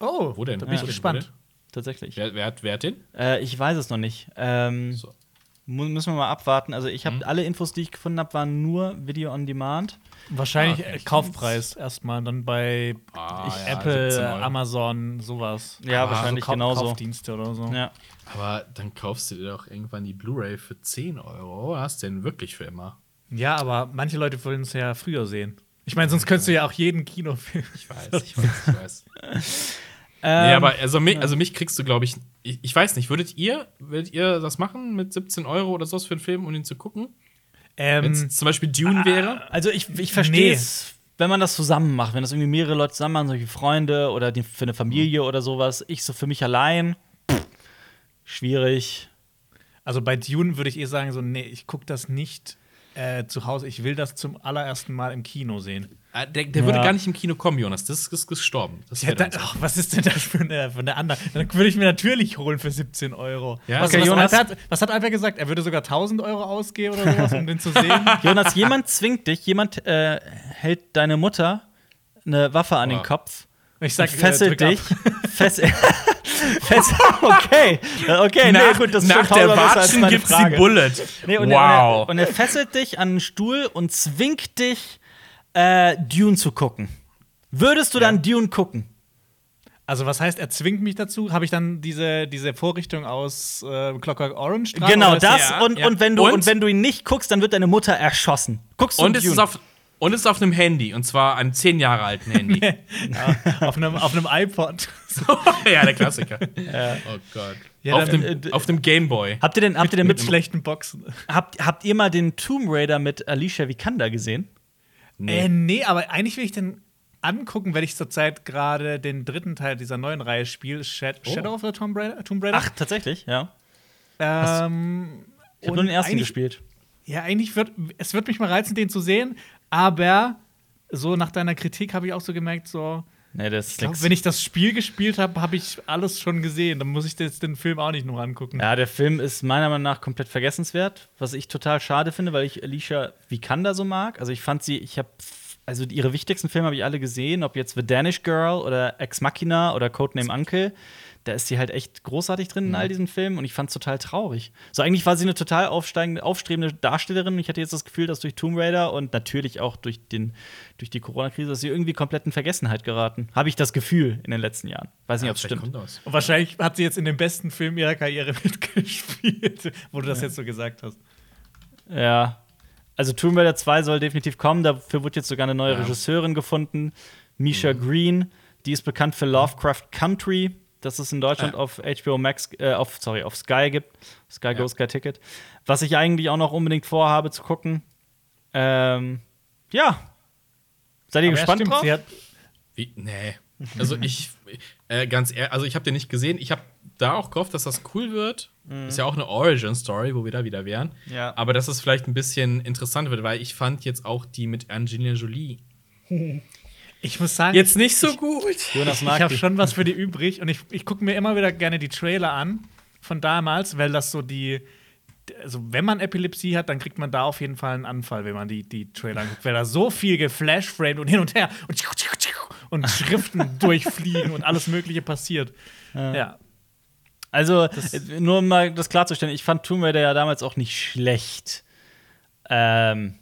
Oh, Wo denn? Da bin ich gespannt. Tatsächlich. Wer, wer, hat, wer hat den? Äh, ich weiß es noch nicht. Ähm, So. Müssen wir mal abwarten. Also, ich Mhm. habe alle Infos, die ich gefunden habe, waren nur Video on Demand. Wahrscheinlich Ah, äh? Kaufpreis erstmal, dann bei Ah, ich, ja, Apple, 17 Euro. Amazon, sowas. Ja, Ah, wahrscheinlich so genauso. Kaufdienste oder so. Ja. Aber dann kaufst du dir doch irgendwann die Blu-ray für 10 Euro. Hast du denn wirklich für immer? Ja, aber manche Leute wollen es ja früher sehen. Ich meine, sonst könntest du ja auch jeden Kinofilm. Ich weiß, ich weiß, ich weiß. [laughs] Ähm, nee, aber also mich, also mich kriegst du, glaube ich, ich, ich weiß nicht, würdet ihr, würdet ihr das machen mit 17 Euro oder sowas für einen Film, um ihn zu gucken? Wenn es Ähm, zum Beispiel Dune wäre? Also ich, ich verstehe es, wenn man das zusammen macht, wenn das irgendwie mehrere Leute zusammen machen, solche Freunde oder die, für eine Familie oder sowas. Ich so für mich allein, pff, schwierig. also bei Dune würde ich eh sagen, so, nee, ich gucke das nicht äh, zu Hause. Ich will das zum allerersten Mal im Kino sehen. Ah, Der, der Ja. würde gar nicht im Kino kommen, Jonas. Das ist, ist gestorben. Das Ja, so. ach, was ist denn das für eine, für eine andere? Dann würde ich mir natürlich holen für 17 Euro. Ja, was, okay, was, Jonas. Albert, was hat Albert gesagt? Er würde sogar 1000 Euro ausgeben oder sowas, um den zu [laughs] sehen. Jonas, jemand zwingt dich, jemand äh, hält deine Mutter eine Waffe an den Boah. Kopf, Ich sag, und fesselt äh, dich. [laughs] ab. Fess [laughs] Fess okay. Okay, nee, gut, das ist nach schon der Watschen meine gibt's die Frage. Bullet. Nee, und, wow. er, und er fesselt dich an einen Stuhl und zwingt dich, äh, Dune zu gucken. Würdest du dann Dune gucken? Also, was heißt, er zwingt mich dazu? Habe ich dann diese, diese Vorrichtung aus äh, Clockwork Orange dran? Genau, das ja, und, ja. und, wenn du, Und? und? wenn du ihn nicht guckst, dann wird deine Mutter erschossen. Guckst du und es Dune? ist auf und es ist auf einem Handy und zwar einem 10 Jahre alten Handy. [laughs] der, auf, einem, auf einem iPod. [laughs] ja, der Klassiker. Oh Gott. Ja, auf, dann- dem, auf dem Gameboy. habt ihr denn, habt ihr denn mit mit, schlechten Boxen. habt, habt ihr mal den Tomb Raider mit Alicia Vikander gesehen? Äh, nee, aber eigentlich will ich den angucken, weil ich zurzeit gerade den dritten Teil dieser neuen Reihe spiele, Shad Oh. Shadow of the Tomb Raider. Tomb Raider. Ach, tatsächlich, ja. ähm, Ich habe nur und den ersten gespielt. Ja, eigentlich wird es wird mich mal reizen, den zu sehen, aber so nach deiner Kritik habe ich auch so gemerkt, so Nee, das ich glaub, wenn ich das Spiel gespielt habe, habe ich alles schon gesehen. Dann muss ich jetzt den Film auch nicht nur angucken. Ja, der Film ist meiner Meinung nach komplett vergessenswert, was ich total schade finde, weil ich Alicia Vikander so mag. Also ich fand sie, ich habe also ihre wichtigsten Filme habe ich alle gesehen, ob jetzt The Danish Girl oder Ex Machina oder Codename Uncle. Da ist sie halt echt großartig drin in all diesen Filmen und ich fand es total traurig. So eigentlich war sie eine total aufsteigende, aufstrebende Darstellerin. Ich hatte jetzt das Gefühl, dass durch Tomb Raider und natürlich auch durch, den, durch die Corona-Krise, dass sie irgendwie komplett in Vergessenheit geraten. Habe ich das Gefühl in den letzten Jahren. Weiß nicht, ob es stimmt. Und wahrscheinlich hat sie jetzt in dem besten Film ihrer Karriere [laughs] mitgespielt, wo du das jetzt so gesagt hast. Ja. Also Tomb Raider 2 soll definitiv kommen. Dafür wird jetzt sogar eine neue Ja. Regisseurin gefunden. Misha Green. Die ist bekannt für Lovecraft Country. Das es in Deutschland Ja. auf HBO Max, äh, auf, sorry, auf Sky gibt. Sky Go, Sky Ticket. Was ich eigentlich auch noch unbedingt vorhabe zu gucken. Ähm, ja. Seid ihr Aber ja, gespannt stimmt, drauf? hat- Wie? Nee. Also ich, äh, ganz ehrlich, also ich habe den nicht gesehen. Ich habe da auch gehofft, dass das cool wird. Ist ja auch eine Origin-Story, wo wir da wieder wären. Ja. Aber dass es vielleicht ein bisschen interessant wird, weil ich fand jetzt auch die mit Angelina Jolie [laughs] Ich muss sagen, jetzt nicht so gut. Jonas ich mag habe die. schon was für die übrig und ich, ich gucke mir immer wieder gerne die Trailer an von damals, weil das so die. Also, wenn man Epilepsie hat, dann kriegt man da auf jeden Fall einen Anfall, wenn man die, die Trailer anguckt, weil da so viel geflashframed und hin und her und und [laughs] Schriften durchfliegen und alles Mögliche passiert. Ja. Also, äh, nur um mal das klarzustellen, ich fand Tomb Raider ja damals auch nicht schlecht. Ähm,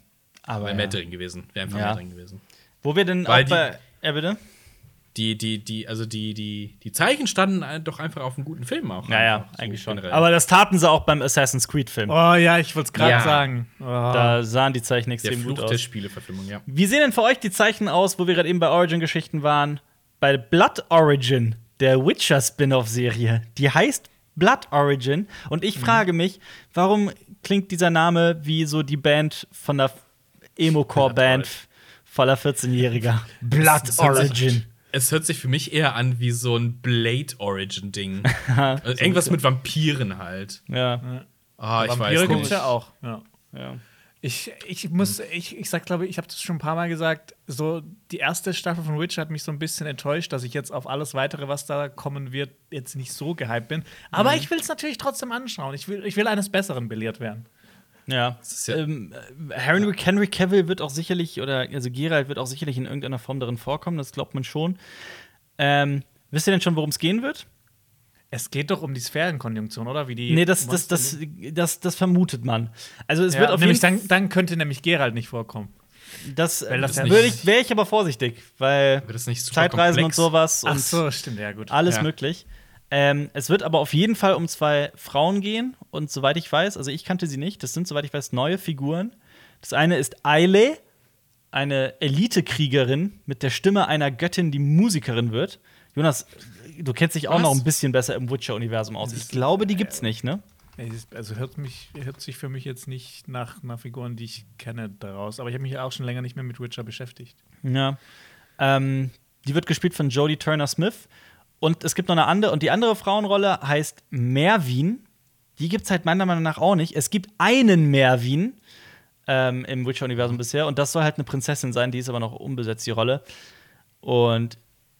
aber. Wäre Ja. mehr drin gewesen. Wäre einfach Ja. mehr drin gewesen. Wo wir denn Weil auch die- bei. Ja, bitte? Die, die, die, also die, die, die Zeichen standen doch einfach auf einen guten Film auch. Naja, einfach, so eigentlich schon. generell. Aber das taten sie auch beim Assassin's Creed-Film. Oh ja, ich wollte es gerade Ja. sagen. Oh. Da sahen die Zeichen der extrem gut Fluch der aus. Spieleverfilmung, ja. Wie sehen denn für euch die Zeichen aus, wo wir gerade eben bei Origin-Geschichten waren? Bei Blood Origin, der Witcher-Spin-off-Serie. Die heißt Blood Origin. Und Mhm. ich frage mich, warum klingt dieser Name wie so die Band von der Emo-Core-Band voller 14-Jähriger? Blood Es hört sich- Origin. Es hört sich für mich eher an wie so ein Blade-Origin-Ding. [laughs] also irgendwas mit Vampiren halt. Ja. Ah, ich Vampire weiß gibt's nicht. ja auch. Ja. ja. Ich, ich muss, ich, ich sag, glaube ich, ich habe das schon ein paar Mal gesagt, so die erste Staffel von Witcher hat mich so ein bisschen enttäuscht, dass ich jetzt auf alles weitere, was da kommen wird, jetzt nicht so gehypt bin. Aber Mhm. ich will es natürlich trotzdem anschauen. Ich will, ich will eines Besseren belehrt werden. Ja. ist ja- ähm, äh, Henry, Henry Cavill wird auch sicherlich, oder also Geralt wird auch sicherlich in irgendeiner Form darin vorkommen, das glaubt man schon. Ähm, wisst ihr denn schon, worum es gehen wird? Es geht doch um die Sphärenkonjunktion, oder? Wie die Nee, das, das, das, das, das vermutet man. Also es ja, wird auf nämlich dann, dann könnte nämlich Geralt nicht vorkommen. Das, Weil das ja nicht- ich, wäre ich aber vorsichtig, weil Zeitreisen komplex? und sowas Ach und so, stimmt, ja gut. alles Ja. möglich. Ähm, es wird aber auf jeden Fall um zwei Frauen gehen und soweit ich weiß, also ich kannte sie nicht, das sind soweit ich weiß neue Figuren. Das eine ist Eile, eine Elitekriegerin mit der Stimme einer Göttin, die Musikerin wird. Jonas, du kennst dich auch Was? noch ein bisschen besser im Witcher-Universum aus. Ich glaube, die gibt's nicht, ne? Also hört, mich, hört sich für mich jetzt nicht nach, nach Figuren, die ich kenne, daraus. Aber ich habe mich auch schon länger nicht mehr mit Witcher beschäftigt. Ja. Ähm, die wird gespielt von Jodie Turner Smith. Und es gibt noch eine andere, und die andere Frauenrolle heißt Mervin. Die gibt es halt meiner Meinung nach auch nicht. Es gibt einen Mervin ähm, im Witcher-Universum bisher. Und das soll halt eine Prinzessin sein, die ist aber noch unbesetzt, die Rolle. Und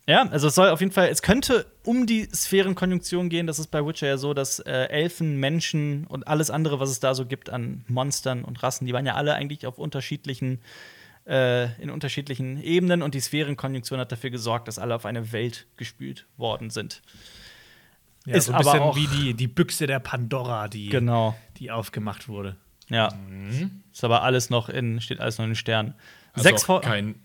ja, also es soll auf jeden Fall, es könnte um die Sphärenkonjunktion gehen. Das ist bei Witcher ja so, dass äh, Elfen, Menschen und alles andere, was es da so gibt an Monstern und Rassen, die waren ja alle eigentlich auf unterschiedlichen, äh, in unterschiedlichen Ebenen und die Sphärenkonjunktion hat dafür gesorgt, dass alle auf eine Welt gespült worden sind. Ja, Ist so ein aber bisschen auch- wie die, die Büchse der Pandora, die, Genau. die aufgemacht wurde. Ja. Mhm. Ist aber alles noch in, steht alles noch in den Sternen. Also Sechs kein,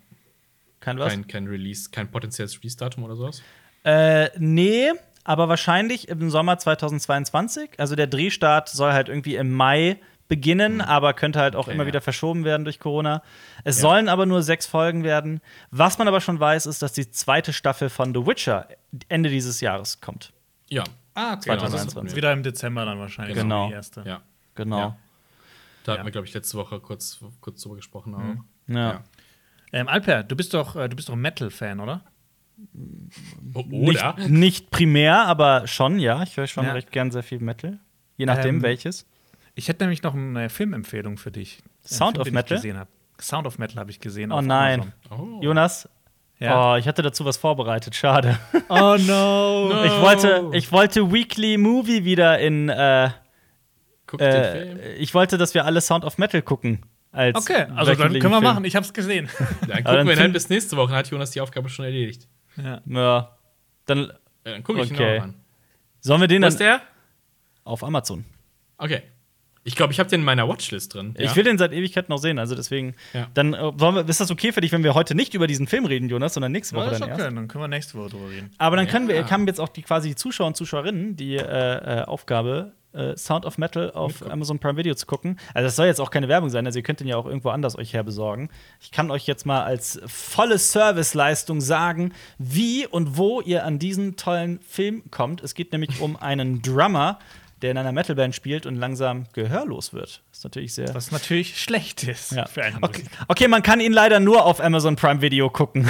Kein was? kein, kein Release, kein potenzielles Release-Datum oder sowas. Äh, nee, aber wahrscheinlich im Sommer 2022. Also der Drehstart soll halt irgendwie im Mai beginnen, aber könnte halt auch Okay, immer ja. wieder verschoben werden durch Corona. Es sollen aber nur sechs Folgen werden. Was man aber schon weiß, ist, dass die zweite Staffel von The Witcher Ende dieses Jahres kommt. Ja. Ah, okay. Genau, das 2021. ist- Wieder im Dezember dann wahrscheinlich. Genau. Die erste. Ja. Genau. Ja. Da Ja. hatten wir, glaube ich, letzte Woche kurz, kurz drüber gesprochen. Auch. Mhm. Ja. Ähm, Alper, du bist doch, äh, du bist doch ein Metal-Fan, oder? O- Oder? Nicht, nicht primär, aber schon, ja. Ich höre schon Ja. recht gern sehr viel Metal. Je nachdem, Ähm, welches. Ich hätte nämlich noch eine Filmempfehlung für dich. Sound Film, of den Metal? Ich gesehen hab. Sound of Metal habe ich gesehen. Oh auf nein. Oh. Jonas, Ja. oh, ich hatte dazu was vorbereitet. Schade. [laughs] Oh no. [laughs] No. Ich wollte, ich wollte Weekly Movie wieder in. Äh, Guck den äh, Film. ich wollte, dass wir alle Sound of Metal gucken. Als Okay, also dann können wir Film. machen. Ich habe es gesehen. [laughs] Dann gucken dann wir find- halt bis nächste Woche. Dann hat Jonas die Aufgabe schon erledigt. ja. Ja. Dann Ja, dann gucke ich Okay. ihn auch an. sollen wir den Wo dann ist der? auf Amazon. Okay. Ich glaube, ich habe den in meiner Watchlist drin. Ich will den seit Ewigkeit noch sehen, also deswegen. Ja. Dann äh, wir, ist das okay für dich, wenn wir heute nicht über diesen Film reden, Jonas, sondern nächste Woche Ja, ist dann okay, erst? dann können wir nächste Woche drüber reden. Aber dann können wir, Ja. haben jetzt auch die quasi die Zuschauer und Zuschauerinnen die äh, äh, Aufgabe, äh, Sound of Metal auf Mitgucken. Amazon Prime Video zu gucken. Also das soll jetzt auch keine Werbung sein, also ihr könnt den ja auch irgendwo anders euch her besorgen. Ich kann euch jetzt mal als volle Serviceleistung sagen, wie und wo ihr an diesen tollen Film kommt. Es geht nämlich um einen Drummer, der in einer Metalband spielt und langsam gehörlos wird. Das ist natürlich sehr. Was natürlich schlecht ist Ja. für einen. Okay, okay, man kann ihn leider nur auf Amazon Prime Video gucken.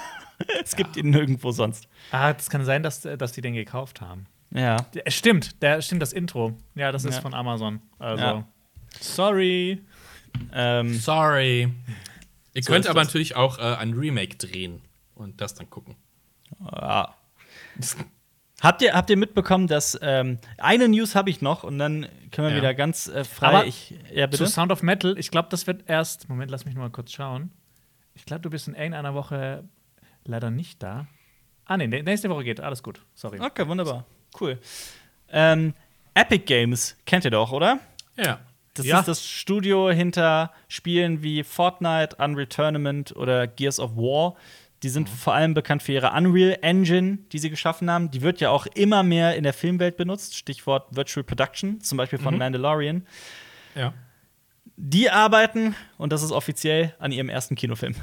[laughs] es gibt ihn nirgendwo sonst. Ah, das kann sein, dass, dass die den gekauft haben. Ja. Es stimmt, der, stimmt das Intro. Ja, das ist Ja. von Amazon. Also, Ja. sorry. Ähm, Sorry. Ihr So könnt aber das. natürlich auch äh, ein Remake drehen und das dann gucken. ja. Habt ihr, habt ihr mitbekommen, dass ähm, eine News habe ich noch und dann können wir Ja. wieder ganz äh, frei. Aber ich, ja, Zu. Sound of Metal, ich glaube, das wird erst. Moment, lass mich noch mal kurz schauen. Ich glaube, du bist in irgendeiner Woche leider nicht da. Ah, nee, nächste Woche geht. Alles gut. Sorry. Okay, wunderbar. Cool. Ähm, Epic Games kennt ihr doch, oder? Ja. Das Ja. ist das Studio hinter Spielen wie Fortnite, Unreal Tournament oder Gears of War. Die sind vor allem bekannt für ihre Unreal Engine, die sie geschaffen haben. Die wird ja auch immer mehr in der Filmwelt benutzt. Stichwort Virtual Production, zum Beispiel von Mandalorian. Ja. Die arbeiten, und das ist offiziell, an ihrem ersten Kinofilm.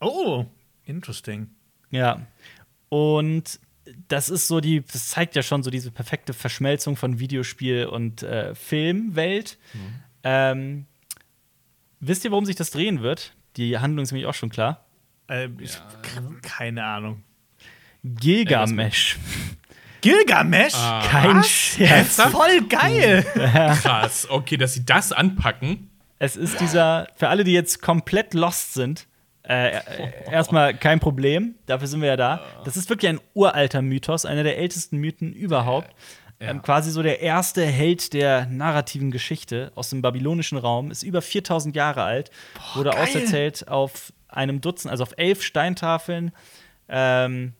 Oh, interesting. Ja. Und das ist so die, das zeigt ja schon so diese perfekte Verschmelzung von Videospiel und äh, Filmwelt. Ähm, wisst ihr, worum sich das drehen wird? Die Handlung ist nämlich auch schon klar. Äh, ich, keine Ahnung. Gilgamesh. Gilgamesh? Ah. Kein Scherz. Voll geil! [laughs] Krass. Okay, dass sie das anpacken. Es ist dieser, für alle, die jetzt komplett lost sind, äh, erstmal kein Problem, dafür sind wir ja da. Das ist wirklich ein uralter Mythos, einer der ältesten Mythen überhaupt. Ja. Ähm, quasi so der erste Held der narrativen Geschichte aus dem babylonischen Raum, ist über 4000 Jahre alt, wurde geil. auserzählt auf einem Dutzend, also auf elf Steintafeln. Ähm,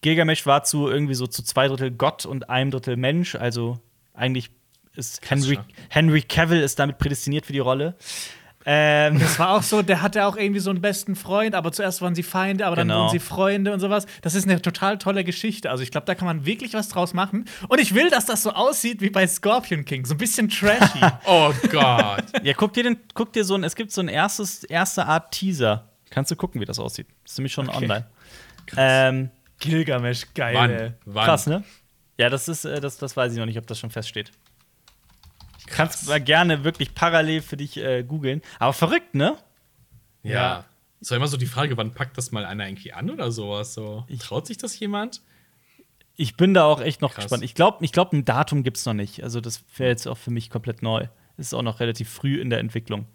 Gilgamesh war zu irgendwie so zu zwei Drittel Gott und einem Drittel Mensch, also eigentlich ist Henry. Henry Cavill ist damit prädestiniert für die Rolle. Ähm, Das war auch so, der hatte auch irgendwie so einen besten Freund, aber zuerst waren sie Feinde, aber dann Genau. wurden sie Freunde und sowas. Das ist eine total tolle Geschichte. Also ich glaube, da kann man wirklich was draus machen. Und ich will, dass das so aussieht wie bei Scorpion King. So ein bisschen trashy. [laughs] Oh Gott. ja, guck dir den, guck dir so ein, es gibt so ein erstes, erste Art Teaser. Kannst du gucken, wie das aussieht. Ist nämlich schon Okay. online. Ähm, Gilgamesh, geil. Wann? Wann? krass, ne? Ja, das ist, äh, das, das weiß ich noch nicht, ob das schon feststeht. Kannst mal gerne wirklich parallel für dich äh, googeln. Aber verrückt, ne? Ja. Es war immer so die Frage, wann packt das mal einer irgendwie an oder sowas? So. Traut sich das jemand? Ich bin da auch echt noch Krass. gespannt. Ich glaube, ich glaub, ein Datum gibt's noch nicht. Also, das wäre jetzt auch für mich komplett neu. Ist auch noch relativ früh in der Entwicklung.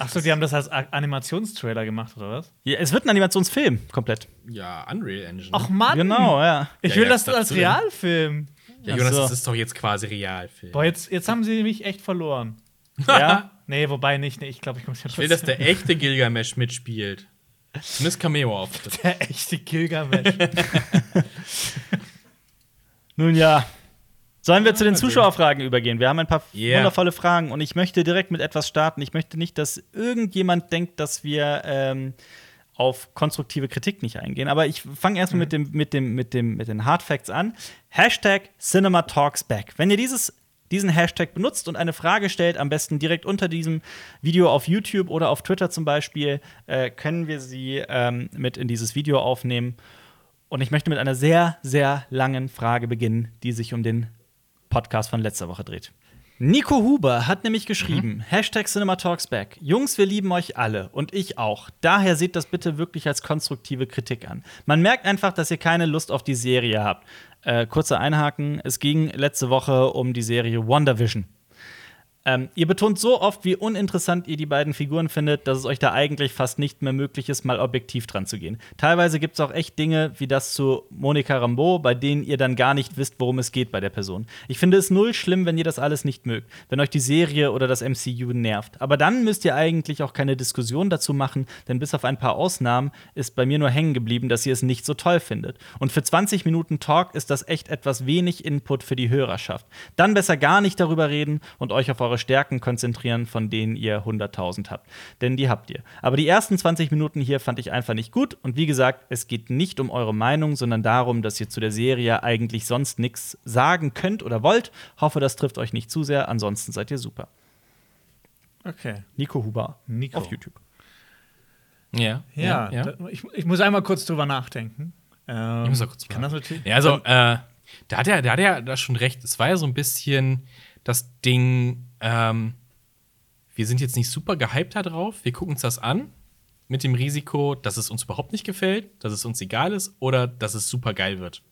Achso, die haben das als Animationstrailer gemacht, oder was? Ja, es wird ein Animationsfilm, komplett. Ja, Unreal Engine. Ach Mann! Genau, ja. Ich Ja, will ja, das als drin. Realfilm. ja, Jonas, so. das ist doch jetzt quasi Realfilm. Boah, jetzt, jetzt haben sie mich echt verloren. [laughs] ja. Nee, wobei nicht. Nee, ich glaube, ich muss Ich will, dass der echte Gilgamesh mitspielt. Zumindest Cameo-Auftritt. [laughs] der echte Gilgamesh. [laughs] Nun ja. Sollen wir zu den Zuschauerfragen übergehen? Wir haben ein paar Yeah. wundervolle Fragen und ich möchte direkt mit etwas starten. Ich möchte nicht, dass irgendjemand denkt, dass wir ähm, auf konstruktive Kritik nicht eingehen. Aber ich fange erstmal mit, dem, mit, dem, mit, dem, mit den Hard Facts an. Hashtag Cinema Talks Back. Wenn ihr dieses, diesen Hashtag benutzt und eine Frage stellt, am besten direkt unter diesem Video auf YouTube oder auf Twitter zum Beispiel, äh, können wir sie ähm, mit in dieses Video aufnehmen. Und ich möchte mit einer sehr, sehr langen Frage beginnen, die sich um den Podcast von letzter Woche dreht. Nico Huber hat nämlich geschrieben, Hashtag Cinema Talks Back. Jungs, wir lieben euch alle und ich auch. Daher seht das bitte wirklich als konstruktive Kritik an. Man merkt einfach, dass ihr keine Lust auf die Serie habt. Äh, kurzer Einhaken, es ging letzte Woche um die Serie WandaVision. Ähm, ihr betont so oft, wie uninteressant ihr die beiden Figuren findet, dass es euch da eigentlich fast nicht mehr möglich ist, mal objektiv dran zu gehen. Teilweise gibt es auch echt Dinge wie das zu Monika Rambeau, bei denen ihr dann gar nicht wisst, worum es geht bei der Person. Ich finde es null schlimm, wenn ihr das alles nicht mögt, wenn euch die Serie oder das MCU nervt. Aber dann müsst ihr eigentlich auch keine Diskussion dazu machen, denn bis auf ein paar Ausnahmen ist bei mir nur hängen geblieben, dass ihr es nicht so toll findet. Und für 20 Minuten Talk ist das echt etwas wenig Input für die Hörerschaft. Dann besser gar nicht darüber reden und euch auf eure Stärken konzentrieren, von denen ihr 100.000 habt. Denn die habt ihr. Aber die ersten 20 Minuten hier fand ich einfach nicht gut. Und wie gesagt, es geht nicht um eure Meinung, sondern darum, dass ihr zu der Serie eigentlich sonst nichts sagen könnt oder wollt. Hoffe, das trifft euch nicht zu sehr. Ansonsten seid ihr super. Okay. Nico Huber Nico. auf YouTube. Ja. Ja, Da, ich, ich muss einmal kurz drüber nachdenken. Ähm, Ich muss auch kurz kann das natürlich. Ja, also, äh, da hat er, da hat er da schon recht. Es war ja so ein bisschen das Ding, ähm, wir sind jetzt nicht super gehypt da drauf, wir gucken uns das an, mit dem Risiko, dass es uns überhaupt nicht gefällt, dass es uns egal ist oder dass es super geil wird.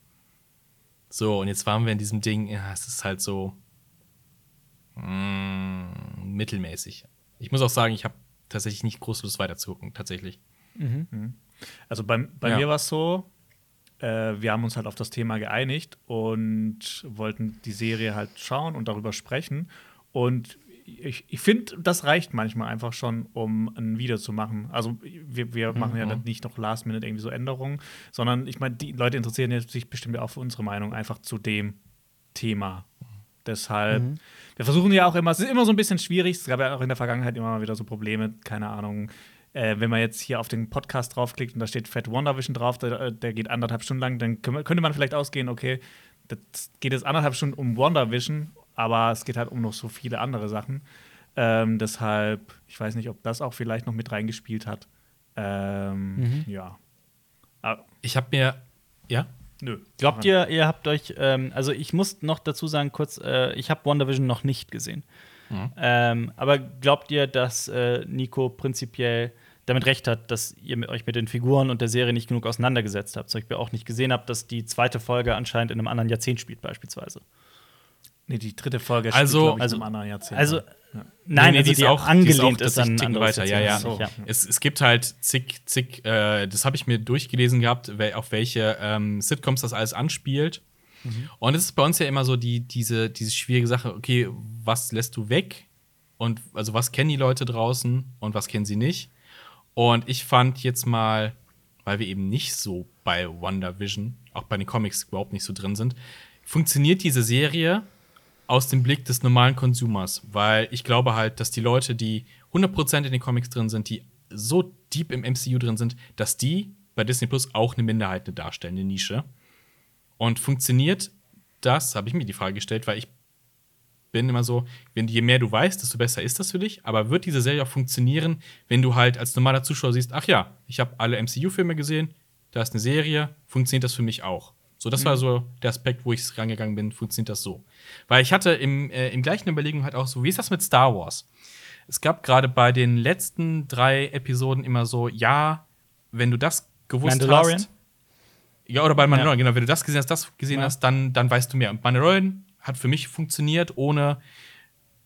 So, und jetzt waren wir in diesem Ding, ja, es ist halt so mm, mittelmäßig. Ich muss auch sagen, ich habe tatsächlich nicht groß Lust weiterzugucken, tatsächlich. Also bei, bei Ja. mir war es so, äh, wir haben uns halt auf das Thema geeinigt und wollten die Serie halt schauen und darüber sprechen. Und ich, ich finde, das reicht manchmal einfach schon, um ein Video zu machen. Also wir, wir machen ja dann nicht noch Last Minute irgendwie so Änderungen, sondern ich meine, die Leute interessieren ja sich bestimmt auch für unsere Meinung einfach zu dem Thema. Deshalb, wir versuchen ja auch immer, es ist immer so ein bisschen schwierig, es gab ja auch in der Vergangenheit immer mal wieder so Probleme, keine Ahnung. Äh, wenn man jetzt hier auf den Podcast draufklickt und da steht Fat WandaVision drauf, der, der geht anderthalb Stunden lang, dann könnte man vielleicht ausgehen, okay, das geht jetzt anderthalb Stunden um WandaVision, aber es geht halt um noch so viele andere Sachen. Ähm, deshalb, ich weiß nicht, ob das auch vielleicht noch mit reingespielt hat. Ähm, Ja. Ah, Ich habe mir. Ja? nö. Glaubt ihr, ihr habt euch, ähm, also ich muss noch dazu sagen, kurz, äh, ich habe WandaVision noch nicht gesehen. Ähm, aber glaubt ihr, dass äh, Nico prinzipiell damit recht hat, dass ihr euch mit den Figuren und der Serie nicht genug auseinandergesetzt habt? Zum Beispiel auch nicht gesehen habt, dass die zweite Folge anscheinend in einem anderen Jahrzehnt spielt, beispielsweise. Nee, die dritte Folge Also- glaub ich, also- im anderen Jahrzehnt. Also, Ja. nein, Nee, also die auch angelehnt ist an ein Ticken anderes weiter. Ja, ja. Jahrzehnt. Ja. Es, es gibt halt zig, zig, äh, das habe ich mir durchgelesen gehabt, auf welche ähm, Sitcoms das alles anspielt. Und es ist bei uns ja immer so die, diese, diese schwierige Sache, okay, was lässt du weg? Und also was kennen die Leute draußen und was kennen sie nicht? Und ich fand jetzt mal, weil wir eben nicht so bei WandaVision, auch bei den Comics überhaupt nicht so drin sind, funktioniert diese Serie aus dem Blick des normalen Konsumers, weil ich glaube halt, dass die Leute, die 100% in den Comics drin sind, die so deep im MCU drin sind, dass die bei Disney Plus auch eine Minderheit darstellen, eine Nische. Und funktioniert das, habe ich mir die Frage gestellt, weil ich bin immer so, wenn je mehr du weißt, desto besser ist das für dich. Aber wird diese Serie auch funktionieren, wenn du halt als normaler Zuschauer siehst, ach ja, ich habe alle MCU-Filme gesehen, da ist eine Serie, funktioniert das für mich auch. So, das war so der Aspekt, wo ich rangegangen bin, funktioniert das so. Weil ich hatte im, äh, im gleichen Überlegung halt auch so, wie ist das mit Star Wars? Es gab gerade bei den letzten drei Episoden immer so, ja, wenn du das gewusst hast. Ja, oder bei Mandalorian, genau. Wenn du das gesehen hast, das gesehen Ja. hast, dann, dann weißt du mehr. Und Mandalorian hat für mich funktioniert, ohne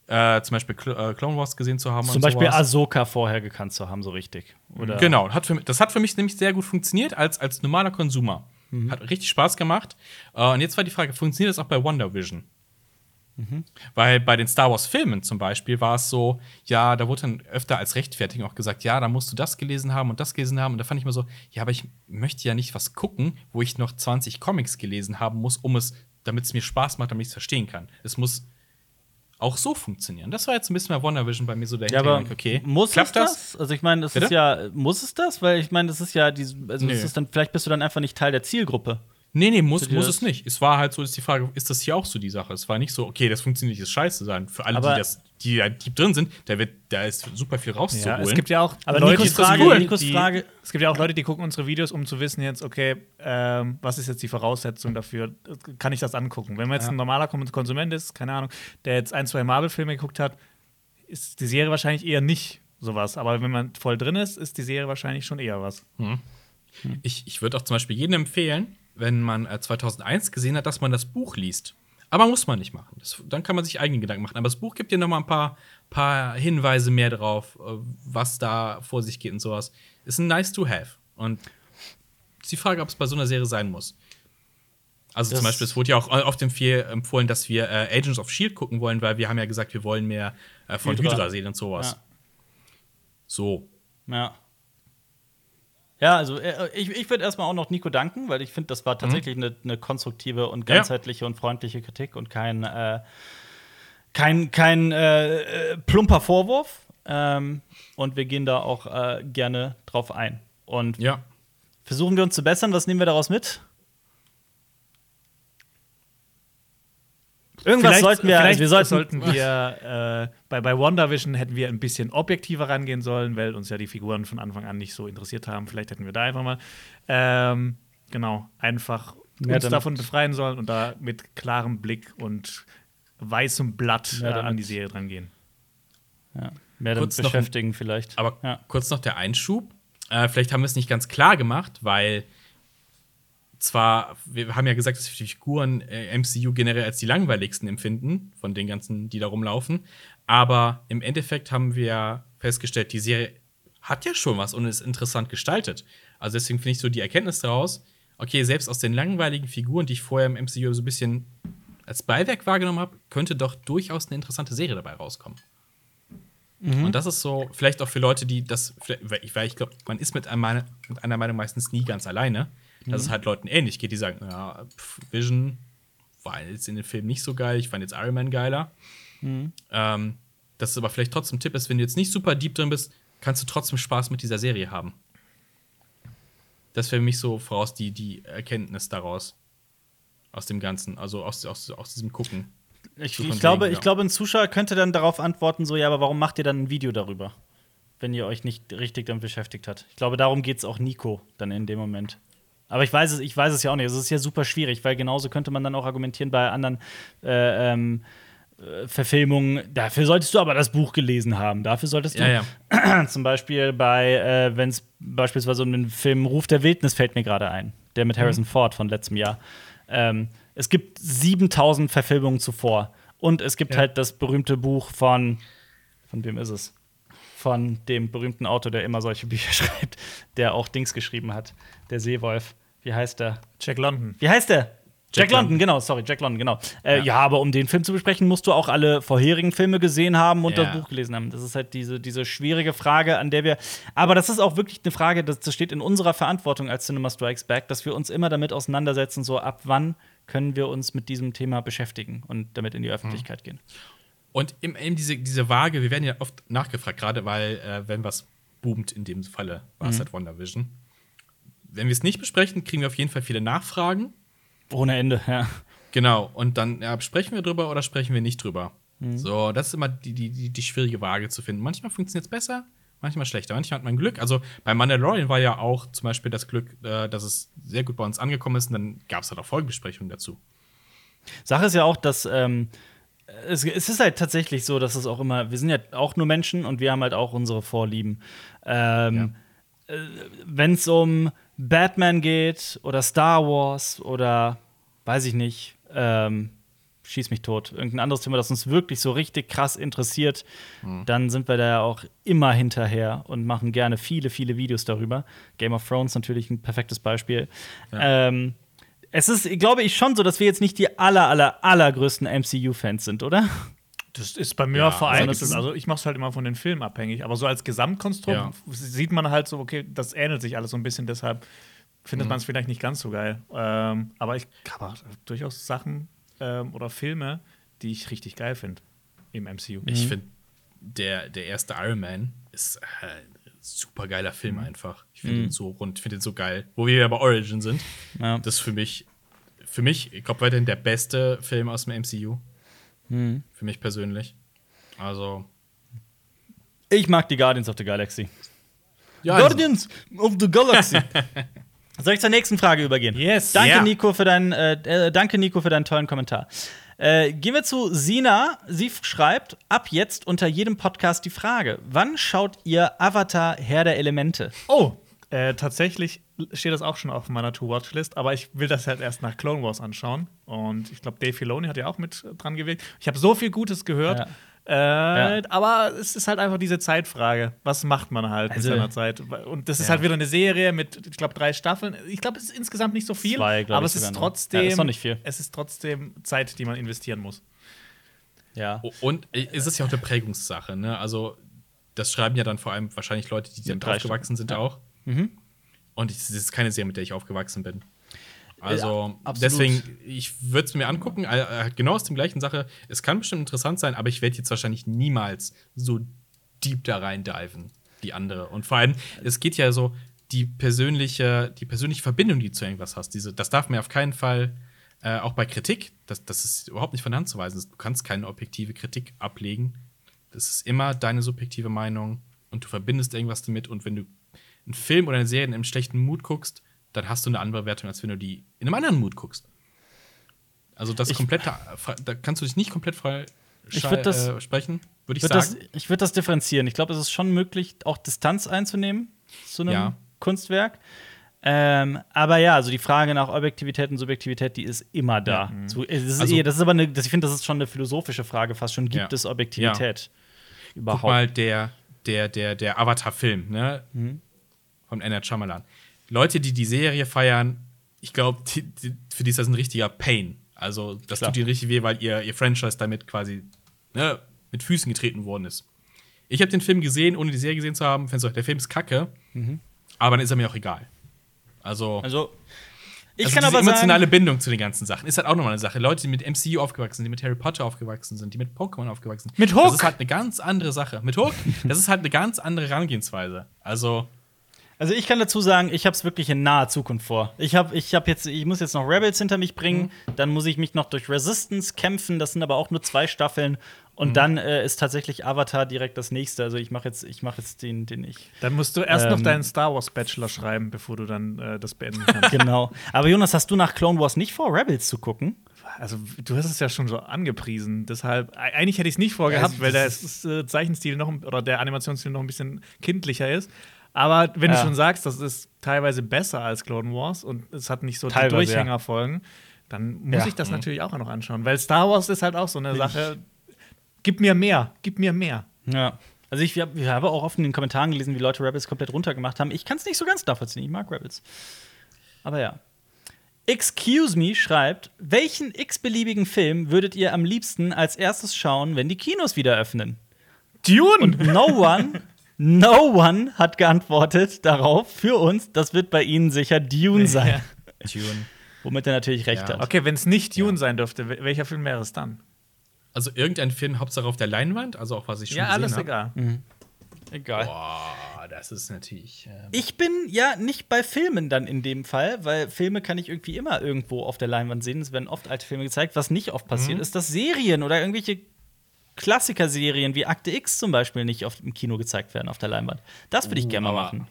äh, zum Beispiel Cl äh, Clone Wars gesehen zu haben. Zum Beispiel sowas. Ahsoka vorher gekannt zu haben, so richtig. Oder Genau, hat für, das hat für mich nämlich sehr gut funktioniert als, als normaler Konsumer. Hat richtig Spaß gemacht. Äh, und jetzt war die Frage, funktioniert das auch bei WandaVision? Weil bei den Star Wars-Filmen zum Beispiel war es so, ja, da wurde dann öfter als Rechtfertigung auch gesagt, ja, da musst du das gelesen haben und das gelesen haben. Und da fand ich mir so, ja, aber ich möchte ja nicht was gucken, wo ich noch 20 Comics gelesen haben muss, um es, damit es mir Spaß macht, damit ich es verstehen kann. Es muss auch so funktionieren. Das war jetzt ein bisschen bei WandaVision bei mir so der Ja, aber okay, muss klappt es das? Also ich meine, das Bitte? ist ja, muss es das? Weil ich meine, das ist ja, diese, also das Nee. ist dann, vielleicht bist du dann einfach nicht Teil der Zielgruppe. Nee, nee, muss, die muss das- es nicht. Es war halt so, ist die Frage, ist das hier auch so die Sache? Es war nicht so, okay, das funktioniert nicht, ist scheiße sein. Für alle, Aber- die, das, die da deep drin sind, da, wird, da ist super viel Ja, rauszuholen. es gibt ja auch Aber Leute, Nikos die- Frage- die, Nikos die, Frage- Es gibt ja auch Leute, die gucken unsere Videos, um zu wissen jetzt, okay, ähm, was ist jetzt die Voraussetzung dafür? Kann ich das angucken? Wenn man jetzt Ja. ein normaler Kon- Konsument ist, keine Ahnung, der jetzt ein, zwei Marvel-Filme geguckt hat, ist die Serie wahrscheinlich eher nicht sowas. Aber wenn man voll drin ist, ist die Serie wahrscheinlich schon eher was. Ich, ich würde auch zum Beispiel jedem empfehlen, wenn man äh, 2001 gesehen hat, dass man das Buch liest. Aber muss man nicht machen. Das, dann kann man sich eigene Gedanken machen. Aber das Buch gibt dir noch mal ein paar, paar Hinweise mehr drauf, äh, was da vor sich geht und sowas. Ist ein nice to have. Und ist die Frage, ob es bei so einer Serie sein muss. Also Das- zum Beispiel, es wurde ja auch oft empfehl, empfohlen, dass wir äh, Agents of Shield gucken wollen, weil wir haben ja gesagt, wir wollen mehr äh, von Hydra. Hydra, sehen und sowas. Ja. So. Ja. Ja, also äh, ich, ich würde erstmal auch noch Nico danken, weil ich finde, das war tatsächlich eine eine konstruktive und Ja. ganzheitliche und freundliche Kritik und kein, äh, kein, kein äh, äh, plumper Vorwurf. Ähm, und wir gehen da auch äh, gerne drauf ein. Und Ja. versuchen wir uns zu bessern. Was nehmen wir daraus mit? Irgendwas sollten wir, vielleicht also wir sollten, sollten wir äh, bei, bei WandaVision hätten wir ein bisschen objektiver rangehen sollen, weil uns ja die Figuren von Anfang an nicht so interessiert haben. Vielleicht hätten wir da einfach mal ähm, genau einfach Mehr uns damit- davon befreien sollen und da mit klarem Blick und weißem Blatt Mehr äh, an damit- die Serie dran gehen. ja, mehr damit Kurz noch ein- beschäftigen vielleicht. Aber ja. kurz noch der Einschub. Äh, vielleicht haben wir es nicht ganz klar gemacht, weil zwar, wir haben ja gesagt, dass wir die Figuren äh, MCU generell als die langweiligsten empfinden, von den ganzen, die da rumlaufen. Aber im Endeffekt haben wir festgestellt, die Serie hat ja schon was und ist interessant gestaltet. Also deswegen finde ich so die Erkenntnis daraus, okay, selbst aus den langweiligen Figuren, die ich vorher im MCU so ein bisschen als Beiwerk wahrgenommen habe, könnte doch durchaus eine interessante Serie dabei rauskommen. Und das ist so, vielleicht auch für Leute, die das, weil ich, glaube, man ist mit einer Meinung meistens nie ganz alleine, dass es halt Leuten ähnlich geht, die sagen, ja, pff, Vision war jetzt in dem Film nicht so geil, ich fand jetzt Iron Man geiler. Ähm, dass es aber vielleicht trotzdem ein Tipp ist, wenn du jetzt nicht super deep drin bist, kannst du trotzdem Spaß mit dieser Serie haben. Das wäre für mich so voraus die, die Erkenntnis daraus. Aus dem Ganzen, also aus, aus, aus diesem Gucken. Ich, So ich glaube, wegen, ich glaube, ein Zuschauer könnte dann darauf antworten, so, ja, aber warum macht ihr dann ein Video darüber? Wenn ihr euch nicht richtig damit beschäftigt habt. Ich glaube, darum geht es auch Nico dann in dem Moment. Aber ich weiß es, ich weiß es ja auch nicht. Es ist ja super schwierig, weil genauso könnte man dann auch argumentieren bei anderen äh, ähm, äh, Verfilmungen. Dafür solltest du aber das Buch gelesen haben. Dafür solltest du Ja, ja. [clears throat] zum Beispiel bei, äh, wenn es beispielsweise um den Film Ruf der Wildnis fällt mir gerade ein, der mit Harrison Ford von letztem Jahr. Ähm, es gibt 7000 Verfilmungen zuvor. Und es gibt Ja. halt das berühmte Buch von, von wem ist es? Von dem berühmten Autor, der immer solche Bücher [laughs] schreibt, der auch Dings geschrieben hat. Der Seewolf. Wie heißt der? Jack London. Wie heißt der? Jack, Jack London, London. genau, sorry, Jack London, genau. Äh, ja. Ja. aber um den Film zu besprechen, musst du auch alle vorherigen Filme gesehen haben und Ja. das Buch gelesen haben. Das ist halt diese, diese schwierige Frage, an der wir. Aber das ist auch wirklich eine Frage, das, das steht in unserer Verantwortung als Cinema Strikes Back, dass wir uns immer damit auseinandersetzen, so ab wann können wir uns mit diesem Thema beschäftigen und damit in die Öffentlichkeit gehen. Und eben diese, diese Waage, wir werden ja oft nachgefragt, gerade weil, äh, wenn was boomt, in dem Falle war es halt WandaVision. Wenn wir es nicht besprechen, kriegen wir auf jeden Fall viele Nachfragen. Ohne Ende, ja. Genau, und dann ja, sprechen wir drüber oder sprechen wir nicht drüber. So, das ist immer die, die, die, schwierige Waage zu finden. Manchmal funktioniert es besser, manchmal schlechter. Manchmal hat man Glück. Also bei Mandalorian war ja auch zum Beispiel das Glück, äh, dass es sehr gut bei uns angekommen ist und dann gab es halt auch Folgebesprechungen dazu. Sache ist ja auch, dass ähm, es, es ist halt tatsächlich so, dass es auch immer, wir sind ja auch nur Menschen und wir haben halt auch unsere Vorlieben. Ähm, äh, Wenn es um Batman geht oder Star Wars oder weiß ich nicht, ähm, schieß mich tot, irgendein anderes Thema, das uns wirklich so richtig krass interessiert, dann sind wir da ja auch immer hinterher und machen gerne viele, viele Videos darüber. Game of Thrones natürlich ein perfektes Beispiel. Ähm, es ist, glaube ich, schon so, dass wir jetzt nicht die aller, aller, allergrößten MCU-Fans sind, oder? Das ist bei mir Ja, vereinzelt. also das ist- Also ich mache es halt immer von den Filmen abhängig. Aber so als Gesamtkonstrukt Ja. sieht man halt so, okay, das ähnelt sich alles so ein bisschen. Deshalb findet Mhm. man es vielleicht nicht ganz so geil. Ähm, aber ich habe durchaus Sachen ähm, oder Filme, die ich richtig geil finde im MCU. Ich finde, der, der erste Iron Man ist äh, ein super geiler Film einfach. Ich finde ihn so rund, ich finde ihn so geil. Wo wir ja bei Origin sind. Ja. Das ist für mich, für mich, ich glaube, weiterhin der beste Film aus dem MCU. Für mich persönlich. Also. Ich mag die Guardians of the Galaxy. Ja, also, Guardians of the Galaxy. [laughs] Soll ich zur nächsten Frage übergehen? Yes. Danke, Ja. Nico, für deinen, äh, äh, danke, Nico, für deinen tollen Kommentar. Äh, gehen wir zu Sina. Sie schreibt ab jetzt unter jedem Podcast die Frage: Wann schaut ihr Avatar Herr der Elemente? Oh, äh, tatsächlich steht das auch schon auf meiner To-Watch-List, aber ich will das halt erst nach Clone Wars anschauen. Und ich glaube, Dave Filoni hat ja auch mit dran gewirkt. Ich habe so viel Gutes gehört. Ja. Äh, Ja. Aber es ist halt einfach diese Zeitfrage. Was macht man halt Also- in seiner Zeit? Und das ist Ja. halt wieder eine Serie mit, ich glaube, drei Staffeln. Ich glaube, es ist insgesamt nicht so viel. Zwei, aber ich es ist trotzdem. Ja, ist noch nicht viel. Es ist trotzdem Zeit, die man investieren muss. Ja. und es ist ja auch eine Prägungssache, ne? Also, das schreiben ja dann vor allem wahrscheinlich Leute, die damit drei aufgewachsen sind, Ja. Auch. Und es ist keine Serie, mit der ich aufgewachsen bin. Also, absolut. deswegen, ich würde es mir angucken, äh, äh, genau aus dem gleichen Sache. Es kann bestimmt interessant sein, aber ich werde jetzt wahrscheinlich niemals so deep da rein diven wie andere. Und vor allem, es geht ja so, die persönliche, die persönliche Verbindung, die du zu irgendwas hast, diese, das darf man auf keinen Fall, äh, auch bei Kritik, das, das ist überhaupt nicht von der Hand zu weisen. Du kannst keine objektive Kritik ablegen. Das ist immer deine subjektive Meinung und du verbindest irgendwas damit. Und wenn du einen Film oder eine Serie in einem schlechten Mut guckst, dann hast du eine andere Wertung, als wenn du die in einem anderen Mut guckst. Also das Ich- komplette, da kannst du dich nicht komplett frei Ich würd das- äh, sprechen, würde ich Würd das, sagen. ich würde das differenzieren. Ich glaube, es ist schon möglich, auch Distanz einzunehmen zu einem Ja. Kunstwerk. Ähm, aber ja, also die Frage nach Objektivität und Subjektivität, die ist immer da. So, es ist Also- eh, das ist aber eine, das, ich finde, das ist schon eine philosophische Frage fast schon. Gibt Ja. es Objektivität? Überhaupt. Guck mal, der, der, der, der Avatar-Film, ne? Mhm. Von M. Night Shyamalan. Leute, die die Serie feiern, ich glaube, die, die, für die ist das ein richtiger Pain. Also, das Klar. tut ihnen richtig weh, weil ihr, ihr Franchise damit quasi ne, mit Füßen getreten worden ist. Ich habe den Film gesehen, ohne die Serie gesehen zu haben. Findest du, der Film ist kacke, aber dann ist er mir auch egal. Also, Also, ich also kann aber emotionale sagen, Bindung zu den ganzen Sachen ist halt auch nochmal eine Sache. Leute, die mit MCU aufgewachsen sind, die mit Harry Potter aufgewachsen sind, die mit Pokémon aufgewachsen sind. Mit Hook? Das ist halt eine ganz andere Sache. Mit Hook, [laughs] das ist halt eine ganz andere Herangehensweise. Also, also ich kann dazu sagen, ich habe es wirklich in naher Zukunft vor. Ich habe ich hab jetzt ich muss jetzt noch Rebels hinter mich bringen, dann muss ich mich noch durch Resistance kämpfen, das sind aber auch nur zwei Staffeln und dann äh, ist tatsächlich Avatar direkt das nächste. Also ich mache jetzt ich mache jetzt den den ich Dann musst du erst noch Ähm. deinen Star Wars Bachelor schreiben, bevor du dann äh, das beenden kannst. [laughs] genau. Aber Jonas, hast du nach Clone Wars nicht vor Rebels zu gucken? also, du hast es ja schon so angepriesen. Deshalb, eigentlich hätte ich es nicht vorgehabt, Ja, weil der Zeichenstil noch oder der Animationsstil noch ein bisschen kindlicher ist. Aber wenn Ja. du schon sagst, das ist teilweise besser als Clone Wars und es hat nicht so Teilweise, die Durchhängerfolgen, dann muss Ja. ich das natürlich auch noch anschauen. Weil Star Wars ist halt auch so eine Sache. Gib mir mehr, gib mir mehr. Ja. Also ich, ich habe auch oft in den Kommentaren gelesen, wie Leute Rebels komplett runtergemacht haben. Ich kann es nicht so ganz nachvollziehen. Ich mag Rebels. Aber ja. Excuse Me schreibt, welchen x-beliebigen Film würdet ihr am liebsten als erstes schauen, wenn die Kinos wieder öffnen? Dune! Und no one, [laughs] no one hat geantwortet darauf für uns, das wird bei ihnen sicher Dune sein. Tune. Womit er natürlich recht Ja. hat. Okay, wenn es nicht Dune sein dürfte, wel- welcher Film wäre es dann? Also irgendein Film, Hauptsache auf der Leinwand, also auch was ich schon Ja, gesehen alles habe. egal. Egal. Boah, das ist natürlich. Ähm, Ich bin ja nicht bei Filmen dann in dem Fall, weil Filme kann ich irgendwie immer irgendwo auf der Leinwand sehen. Es werden oft alte Filme gezeigt. Was nicht oft passiert, ist, dass Serien oder irgendwelche Klassiker-Serien wie Akte X zum Beispiel nicht oft im Kino gezeigt werden auf der Leinwand. Das würde ich Uh, gerne mal machen.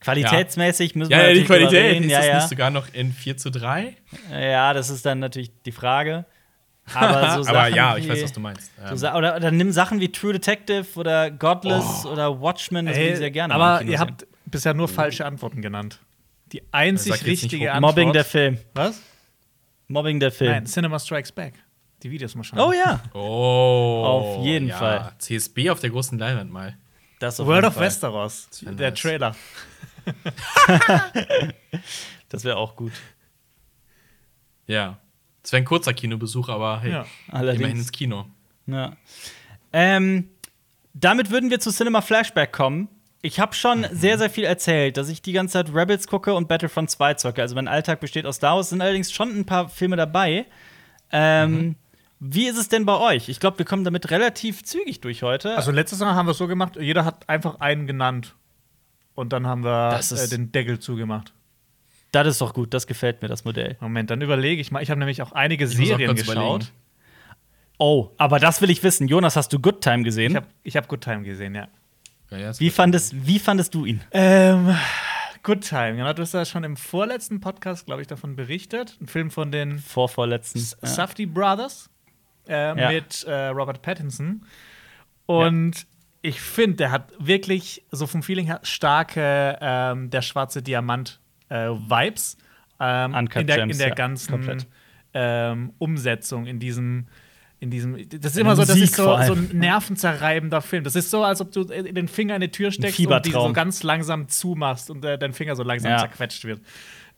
Qualitätsmäßig müssen ja, wir ja, die Qualität reden. ist Ja, das ja. nicht sogar noch in 4 zu 3? ja, das ist dann natürlich die Frage. Aber [laughs] so Sachen Aber ja, ich wie, weiß, was du meinst. So Ähm, oder, oder nimm Sachen wie True Detective oder Godless oder Watchmen, das würde ich sehr gerne aber ihr sehen. habt bisher nur falsche Antworten genannt. Die einzig richtige wo- Antwort. Mobbing der Film. Was? Mobbing der Film. Nein, Cinema Strikes Back. Die Videos mal schauen. Oh ja. oh. Auf jeden Fall. CSB auf der großen Leinwand mal. Das auf World jeden of Fall. Westeros. Der nice. Trailer. [laughs] Das wäre auch gut. Ja. Das wäre ein kurzer Kinobesuch, aber hey, Ja. Allerdings. immerhin ins Kino. Ja. Ähm, damit würden wir zu Cinema Flashback kommen. Ich habe schon sehr, sehr viel erzählt, dass ich die ganze Zeit Rebels gucke und Battlefront 2 zocke. Also mein Alltag besteht aus Star Wars, sind allerdings schon ein paar Filme dabei. Ähm, Wie ist es denn bei euch? Ich glaube, wir kommen damit relativ zügig durch heute. Also letztes Mal haben wir es so gemacht, jeder hat einfach einen genannt. Und dann haben wir Das äh, ist- den Deckel zugemacht. das ist doch gut, das gefällt mir, das Modell. Moment, dann überlege ich mal. Ich habe nämlich auch einige auch Serien kurz geschaut. überlegen. Oh, aber das will ich wissen. Jonas, hast du Good Time gesehen? Ich habe ich hab Good Time gesehen, ja. Ja, ja, wie, fandest, wie fandest du ihn? Ähm, Good Time, genau. Du hast ja schon im vorletzten Podcast, glaube ich, davon berichtet. Ein Film von den Vorvorletzten. S- Ja. Safdie Brothers äh, Ja. mit äh, Robert Pattinson. Und ich finde, der hat wirklich so vom Feeling her starke ähm, der schwarze Diamant äh, Vibes ähm, in der, Gems, in der ja, ganzen ähm, Umsetzung, in diesem in diesem, das ist immer so, das Musik ist so, so ein nervenzerreibender Film. Das ist so, als ob du in den Finger in eine Tür steckst und die so ganz langsam zumachst und äh, dein Finger so langsam Ja. zerquetscht wird.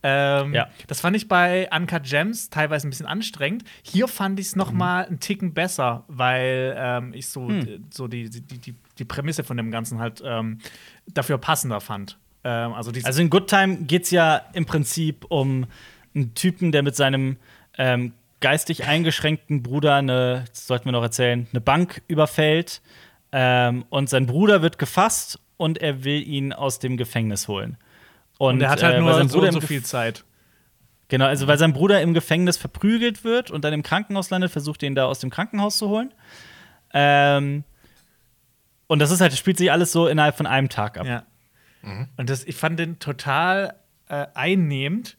Ähm, Ja. Das fand ich bei Uncut Gems teilweise ein bisschen anstrengend. Hier fand ich es noch mal einen Ticken besser, weil ähm, ich so, Hm. so die, die, die, die Prämisse von dem Ganzen halt ähm, dafür passender fand. Ähm, also, Also in Good Time geht es ja im Prinzip um einen Typen, der mit seinem ähm, geistig eingeschränkten Bruder eine, das sollten wir noch erzählen, eine Bank überfällt. Ähm, und sein Bruder wird gefasst und er will ihn aus dem Gefängnis holen. und er hat halt äh, nur sein so Bruder und so viel Zeit. Genau, also weil sein Bruder im Gefängnis verprügelt wird und dann im Krankenhaus landet, versucht er ihn da aus dem Krankenhaus zu holen. Ähm, und das ist halt, spielt sich alles so innerhalb von einem Tag ab. Ja. Und das, ich fand den total äh, einnehmend.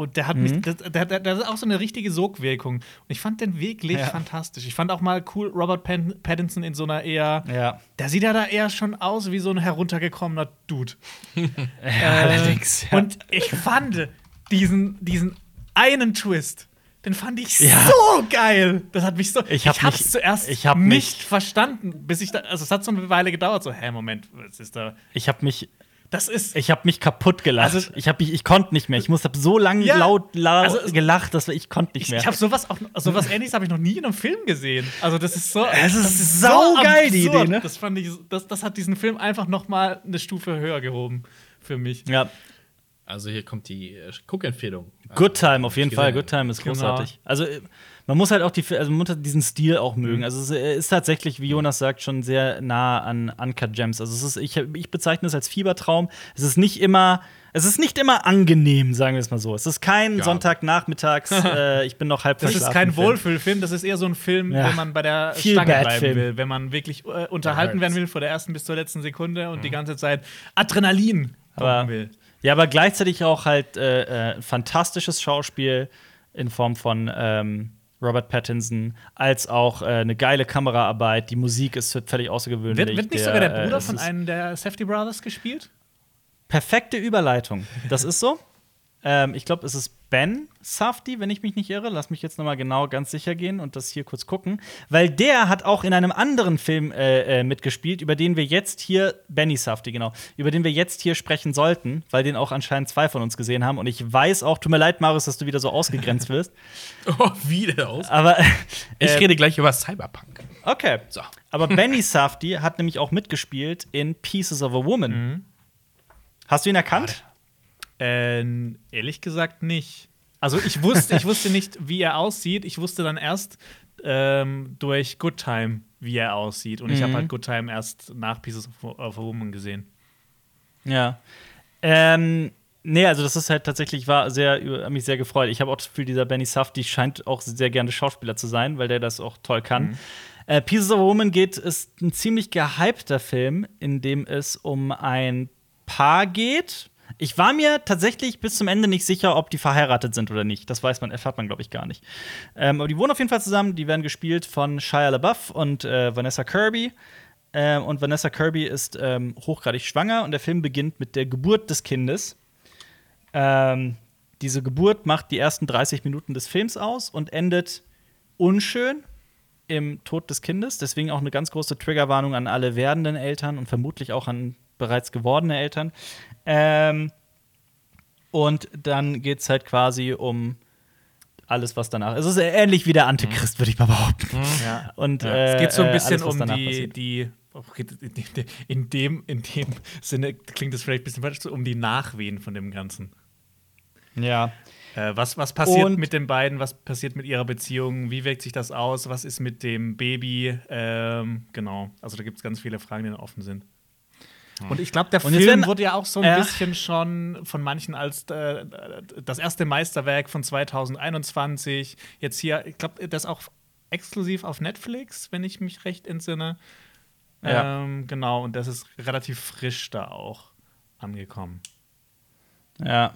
Und der hat Mhm. mich, das, der, der, hat auch so eine richtige Sogwirkung. Und ich fand den wirklich Ja. fantastisch. Ich fand auch mal cool Robert Pattinson in so einer eher, Ja. der sieht ja da eher schon aus wie so ein heruntergekommener Dude. [laughs] allerdings. Äh, Und ich fand diesen, diesen einen Twist, den fand ich Ja. so geil. Das hat mich so. Ich hab hab's mich- zuerst ich hab nicht mich- verstanden, bis ich da. Also, es hat so eine Weile gedauert. So, hä, Moment, was ist da? Ich habe mich Das ist. Ich habe mich kaputt gelacht. Also- ich, hab mich, ich konnte nicht mehr. Ich muss hab so lange Ja. laut la Also gelacht, dass ich konnte nicht Ich, mehr. ich habe sowas auch, sowas ähnliches habe ich noch nie in einem Film gesehen. Also das ist so, Es ist das saugeil, die absurd. Idee, ne? Das fand ich, das, das hat diesen Film einfach noch mal eine Stufe höher gehoben für mich. ja. Also hier kommt die äh, Guckempfehlung. Good Time, auf jeden Ich Fall. Good Time ist Genau. großartig. Also, äh, man muss halt auch die, also man muss halt diesen Stil auch mögen. Also, es äh, ist tatsächlich, wie Jonas sagt, schon sehr nah an Uncut Gems. Also, es ist, ich, ich bezeichne es als Fiebertraum. Es ist nicht immer. Es ist nicht immer angenehm, sagen wir es mal so. Es ist kein Ja. Sonntagnachmittags, [laughs] äh, ich bin noch halb Das ist kein Film. Wohlfühlfilm, das ist eher so ein Film, Ja. wenn man bei der Feel Stange bad bleiben Film. will, wenn man wirklich äh, unterhalten werden will, von der ersten bis zur letzten Sekunde und die ganze Zeit Adrenalin Aber- pumpen will. Ja, aber gleichzeitig auch halt äh, äh, fantastisches Schauspiel in Form von ähm, Robert Pattinson, als auch äh, eine geile Kameraarbeit. Die Musik ist völlig außergewöhnlich. Wird, wird nicht sogar der äh, Bruder es von einem der Safety Brothers gespielt? Perfekte Überleitung. Das ist so. Ähm, ich glaube, es ist Ben Safdie, wenn ich mich nicht irre. Lass mich jetzt noch mal genau ganz sicher gehen und das hier kurz gucken. Weil der hat auch in einem anderen Film äh, äh, mitgespielt, über den wir jetzt hier, Benny Safdie, genau, über den wir jetzt hier sprechen sollten, weil den auch anscheinend zwei von uns gesehen haben. Und ich weiß auch, tut mir leid, Marius, dass du wieder so ausgegrenzt [laughs] wirst. Oh, wieder aus. Aber Ich äh, rede gleich über Cyberpunk. Okay. So. Aber [laughs] Benny Safdie hat nämlich auch mitgespielt in Pieces of a Woman. Mhm. Hast du ihn erkannt? Äh, ehrlich gesagt nicht. Also ich wusste, ich wusste nicht, wie er aussieht. Ich wusste dann erst ähm, durch Good Time, wie er aussieht. Und ich habe Mhm. halt Good Time erst nach Pieces of, of a Woman gesehen. Ja. Ähm, nee, also das ist halt tatsächlich, war sehr, mich sehr gefreut. Ich habe auch das Gefühl, dieser Benny Safdie scheint auch sehr gerne Schauspieler zu sein, weil der das auch toll kann. Äh, Pieces of a Woman geht, ist ein ziemlich gehypter Film, in dem es um ein Paar geht. Ich war mir tatsächlich bis zum Ende nicht sicher, ob die verheiratet sind oder nicht. Das weiß man, erfährt man, glaube ich, gar nicht. Ähm, aber die wohnen auf jeden Fall zusammen. Die werden gespielt von Shia LaBeouf und äh, Vanessa Kirby. Ähm, und Vanessa Kirby ist ähm, hochgradig schwanger und der Film beginnt mit der Geburt des Kindes. Ähm, diese Geburt macht die ersten 30 Minuten des Films aus und endet unschön im Tod des Kindes. Deswegen auch eine ganz große Triggerwarnung an alle werdenden Eltern und vermutlich auch an bereits gewordene Eltern. Ähm, und dann geht es halt quasi um alles, was danach. Es ist ähnlich wie der Antichrist, würde ich mal behaupten. Ja. [laughs] Und Ja, äh, es geht so ein äh, bisschen alles, um die, okay, in dem, in dem Sinne klingt das vielleicht ein bisschen falsch, so um die Nachwehen von dem Ganzen. Ja. Äh, was, was passiert Und- mit den beiden? Was passiert mit ihrer Beziehung? Wie wirkt sich das aus? Was ist mit dem Baby? Ähm, genau. Also da gibt es ganz viele Fragen, die noch offen sind. Und ich glaube, der Und Film wurde ja auch so ein Ja. bisschen schon von manchen als äh, das erste Meisterwerk von 2021. Jetzt hier, ich glaube, das auch exklusiv auf Netflix, wenn ich mich recht entsinne. Ja. Ähm, genau, und das ist relativ frisch da auch angekommen. Ja.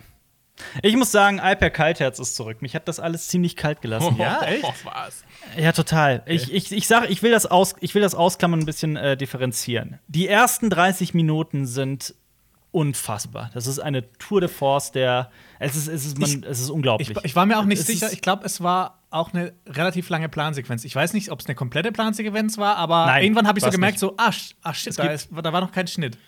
Ich muss sagen, Alper Kaltherz ist zurück. Mich hat das alles ziemlich kalt gelassen. Ja, [laughs] echt? Oh, was? Ja, total. Ich, ich, ich sage, ich will das aus, ich will das ausklammern und ein bisschen äh, differenzieren. Die ersten 30 Minuten sind unfassbar. Das ist eine Tour de Force, der es ist, es ist, man, es ist unglaublich. Ich, ich war mir auch nicht Es sicher. Ich glaube, es war auch eine relativ lange Plansequenz. Ich weiß nicht, ob es eine komplette Plansequenz war, aber Nein, irgendwann habe ich so gemerkt, nicht. so, sh- ah shit, Es da, ist, da war noch kein Schnitt.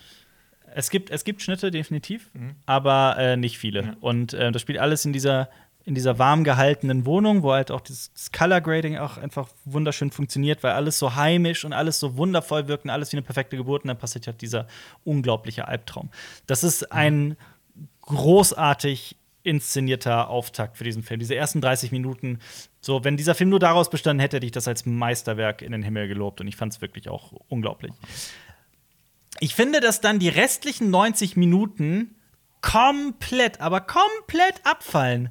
Es gibt, es gibt Schnitte, definitiv, aber äh, nicht viele. Ja. Und äh, das spielt alles in dieser, in dieser warm gehaltenen Wohnung, wo halt auch dieses das Color Grading auch einfach wunderschön funktioniert, weil alles so heimisch und alles so wundervoll wirkt und alles wie eine perfekte Geburt. Und dann passiert halt dieser unglaubliche Albtraum. Das ist ein großartig inszenierter Auftakt für diesen Film. Diese ersten 30 Minuten, so, wenn dieser Film nur daraus bestanden hätte, hätte ich das als Meisterwerk in den Himmel gelobt. Und ich fand es wirklich auch unglaublich. Ich finde, dass dann die restlichen 90 Minuten komplett, aber komplett abfallen.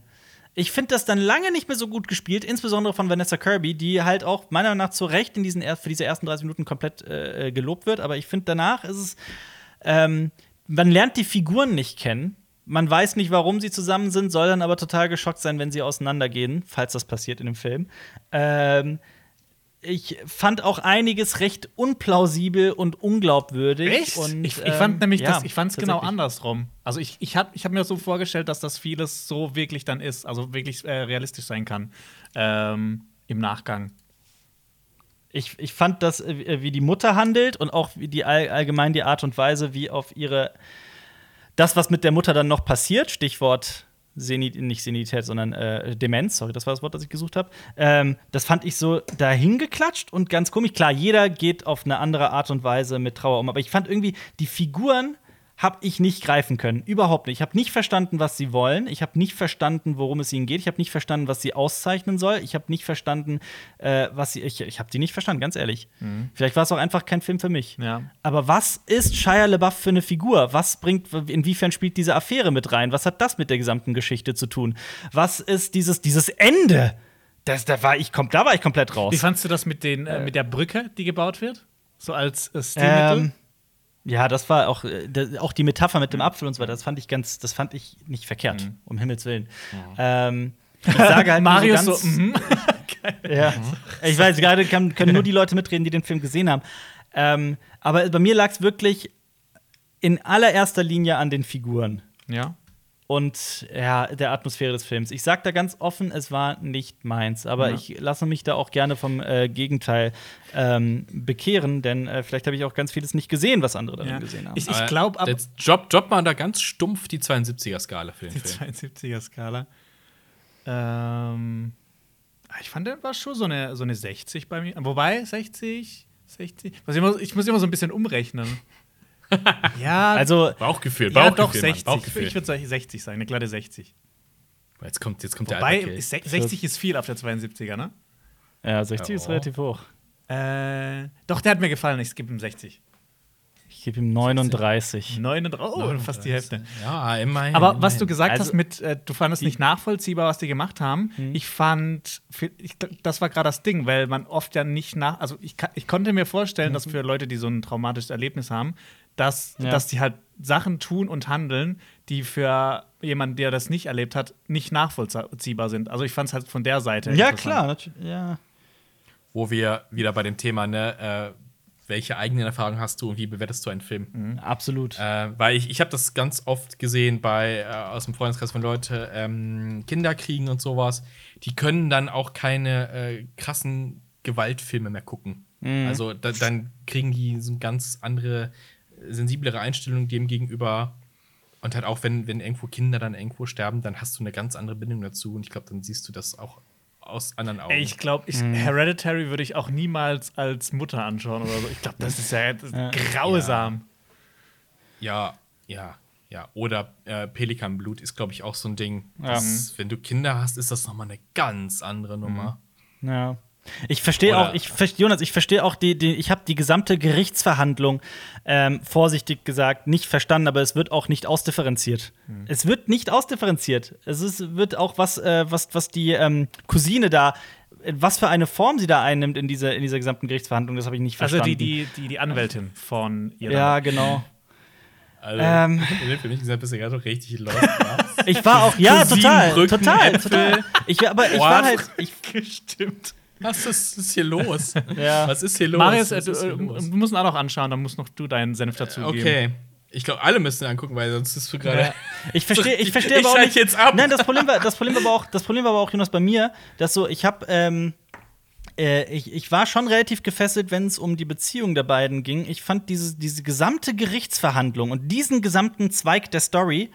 Ich finde das dann lange nicht mehr so gut gespielt, insbesondere von Vanessa Kirby, die halt auch meiner Meinung nach zu Recht in diesen für diese ersten 30 Minuten komplett äh, gelobt wird. Aber ich finde, danach ist es, ähm, man lernt die Figuren nicht kennen. Man weiß nicht, warum sie zusammen sind, soll dann aber total geschockt sein, wenn sie auseinandergehen, falls das passiert in dem Film. Ähm, ich fand auch einiges recht unplausibel und unglaubwürdig. Und, ich, ich fand ähm, nämlich, ja, das, ich fand es genau andersrum. Also ich, ich habe ich hab mir so vorgestellt, dass das vieles so wirklich dann ist, also wirklich äh, realistisch sein kann ähm, im Nachgang. Ich, ich fand das, äh, wie die Mutter handelt und auch wie die all, allgemein die Art und Weise, wie auf ihre das, was mit der Mutter dann noch passiert, Stichwort Senit, nicht Senilität, sondern äh, Demenz, sorry, das war das Wort, das ich gesucht habe. Ähm, das fand ich so dahingeklatscht und ganz komisch. Klar, jeder geht auf eine andere Art und Weise mit Trauer um, aber ich fand irgendwie, die Figuren habe ich nicht greifen können. Überhaupt nicht. Ich habe nicht verstanden, was sie wollen. Ich habe nicht verstanden, worum es ihnen geht. Ich habe nicht verstanden, was sie auszeichnen soll. Ich habe nicht verstanden, äh, was sie. Ich, ich habe die nicht verstanden, ganz ehrlich. Mhm. Vielleicht war es auch einfach kein Film für mich. Ja. Aber was ist Shia LaBeouf für eine Figur? Was bringt, inwiefern spielt diese Affäre mit rein? Was hat das mit der gesamten Geschichte zu tun? Was ist dieses, dieses Ende? Das, da, war ich, da war ich komplett raus. Wie fandst du das mit, den, äh, mit der Brücke, die gebaut wird? So als äh, Stilmittel? Ähm, ja, das war auch, äh, auch die Metapher mit dem Apfel und so weiter, das fand ich ganz, das fand ich nicht verkehrt, mhm. um Himmels Willen. Ähm, ich sage halt Marius so, ganz, [laughs] so mm ja, ich weiß, gerade kann, können nur die Leute mitreden, die den Film gesehen haben. Ähm, aber bei mir lag es wirklich in allererster Linie an den Figuren. Ja und ja, der Atmosphäre des Films. Ich sage da ganz offen, es war nicht meins, aber ja. ich lasse mich da auch gerne vom äh, Gegenteil ähm, bekehren, denn äh, vielleicht habe ich auch ganz vieles nicht gesehen, was andere darin ja. gesehen haben. Ich, ich glaube, ab drop, drop mal da ganz stumpf die 72er-Skala für den die Film. Die 72er-Skala. Ähm, ah, ich fand, der war schon so eine, so eine 60 bei mir. Wobei, 60, 60. Ich muss, ich muss immer so ein bisschen umrechnen. [laughs] ja. Also, Bauchgefühl, Bauchgefühl. Ja, doch, 60. Bauchgefühl. Ich würde 60 sagen, eine glatte 60. Jetzt kommt, jetzt kommt Wobei, der 60 ist viel auf der 72er, ne? Ja, 60 oh. ist relativ hoch. Äh, doch, der hat mir gefallen. Ich gebe ihm 60. Ich gebe ihm 39. 39. Oh, 39. fast die Hälfte. Ja, immerhin. Aber was du gesagt also, hast mit, äh, du fandest nicht nachvollziehbar, was die gemacht haben. Mhm. Ich fand, ich, das war gerade das Ding, weil man oft ja nicht nach, also ich, ich konnte mir vorstellen, mhm. dass für Leute, die so ein traumatisches Erlebnis haben, dass, ja. dass die halt Sachen tun und handeln, die für jemanden, der das nicht erlebt hat, nicht nachvollziehbar sind. Also ich fand es halt von der Seite. Ja, klar. Ja. Wo wir wieder bei dem Thema, ne, äh, welche eigenen Erfahrungen hast du und wie bewertest du einen Film? Mhm, absolut. Äh, weil ich, ich habe das ganz oft gesehen bei äh, aus dem Freundeskreis von Leuten, ähm, Kinder kriegen und sowas. Die können dann auch keine äh, krassen Gewaltfilme mehr gucken. Mhm. Also da, dann kriegen die so ganz andere sensiblere Einstellung dem gegenüber. Und halt auch, wenn, wenn irgendwo Kinder dann irgendwo sterben, dann hast du eine ganz andere Bindung dazu. Und ich glaube, dann siehst du das auch aus anderen Augen. ich glaube, mhm. Hereditary würde ich auch niemals als Mutter anschauen oder so. Ich glaube, das ist ja, das ist grausam. Ja, ja, ja. Oder äh, Pelikanblut ist, glaube ich, auch so ein Ding. Das, wenn du Kinder hast, ist das nochmal eine ganz andere Nummer. Mhm. Ja. Ich verstehe auch, ich Jonas, ich verstehe auch die, die ich habe die gesamte Gerichtsverhandlung ähm, vorsichtig gesagt nicht verstanden, aber es wird auch nicht ausdifferenziert. Hm. Es wird nicht ausdifferenziert. Es ist, wird auch was, äh, was, was die ähm, Cousine da was für eine Form sie da einnimmt in dieser, in dieser gesamten Gerichtsverhandlung, das habe ich nicht verstanden. Also die, die, die, die Anwältin von ihrer. Ja, genau. Also, ähm, für mich gesagt, bist du gerade richtig lost. [laughs] ich war auch, ja, total, total, total. Ich, aber ich war halt. Ich, [laughs] Gestimmt. Was ist, ist hier los? [laughs] ja. Was ist hier los? Marius, äh, du, äh, du musst ihn auch noch anschauen, dann musst noch du deinen Senf dazu geben. Okay. Ich glaube, alle müssen angucken, weil sonst ist du gerade. Ja. Ich verstehe, [laughs] ich verstehe aber auch nicht. jetzt ab. Nein, das Problem war, das Problem war aber auch, das Problem war aber auch Jonas bei mir, dass so, ich habe, ähm, äh, ich, ich war schon relativ gefesselt, wenn es um die Beziehung der beiden ging. Ich fand diese, diese gesamte Gerichtsverhandlung und diesen gesamten Zweig der Story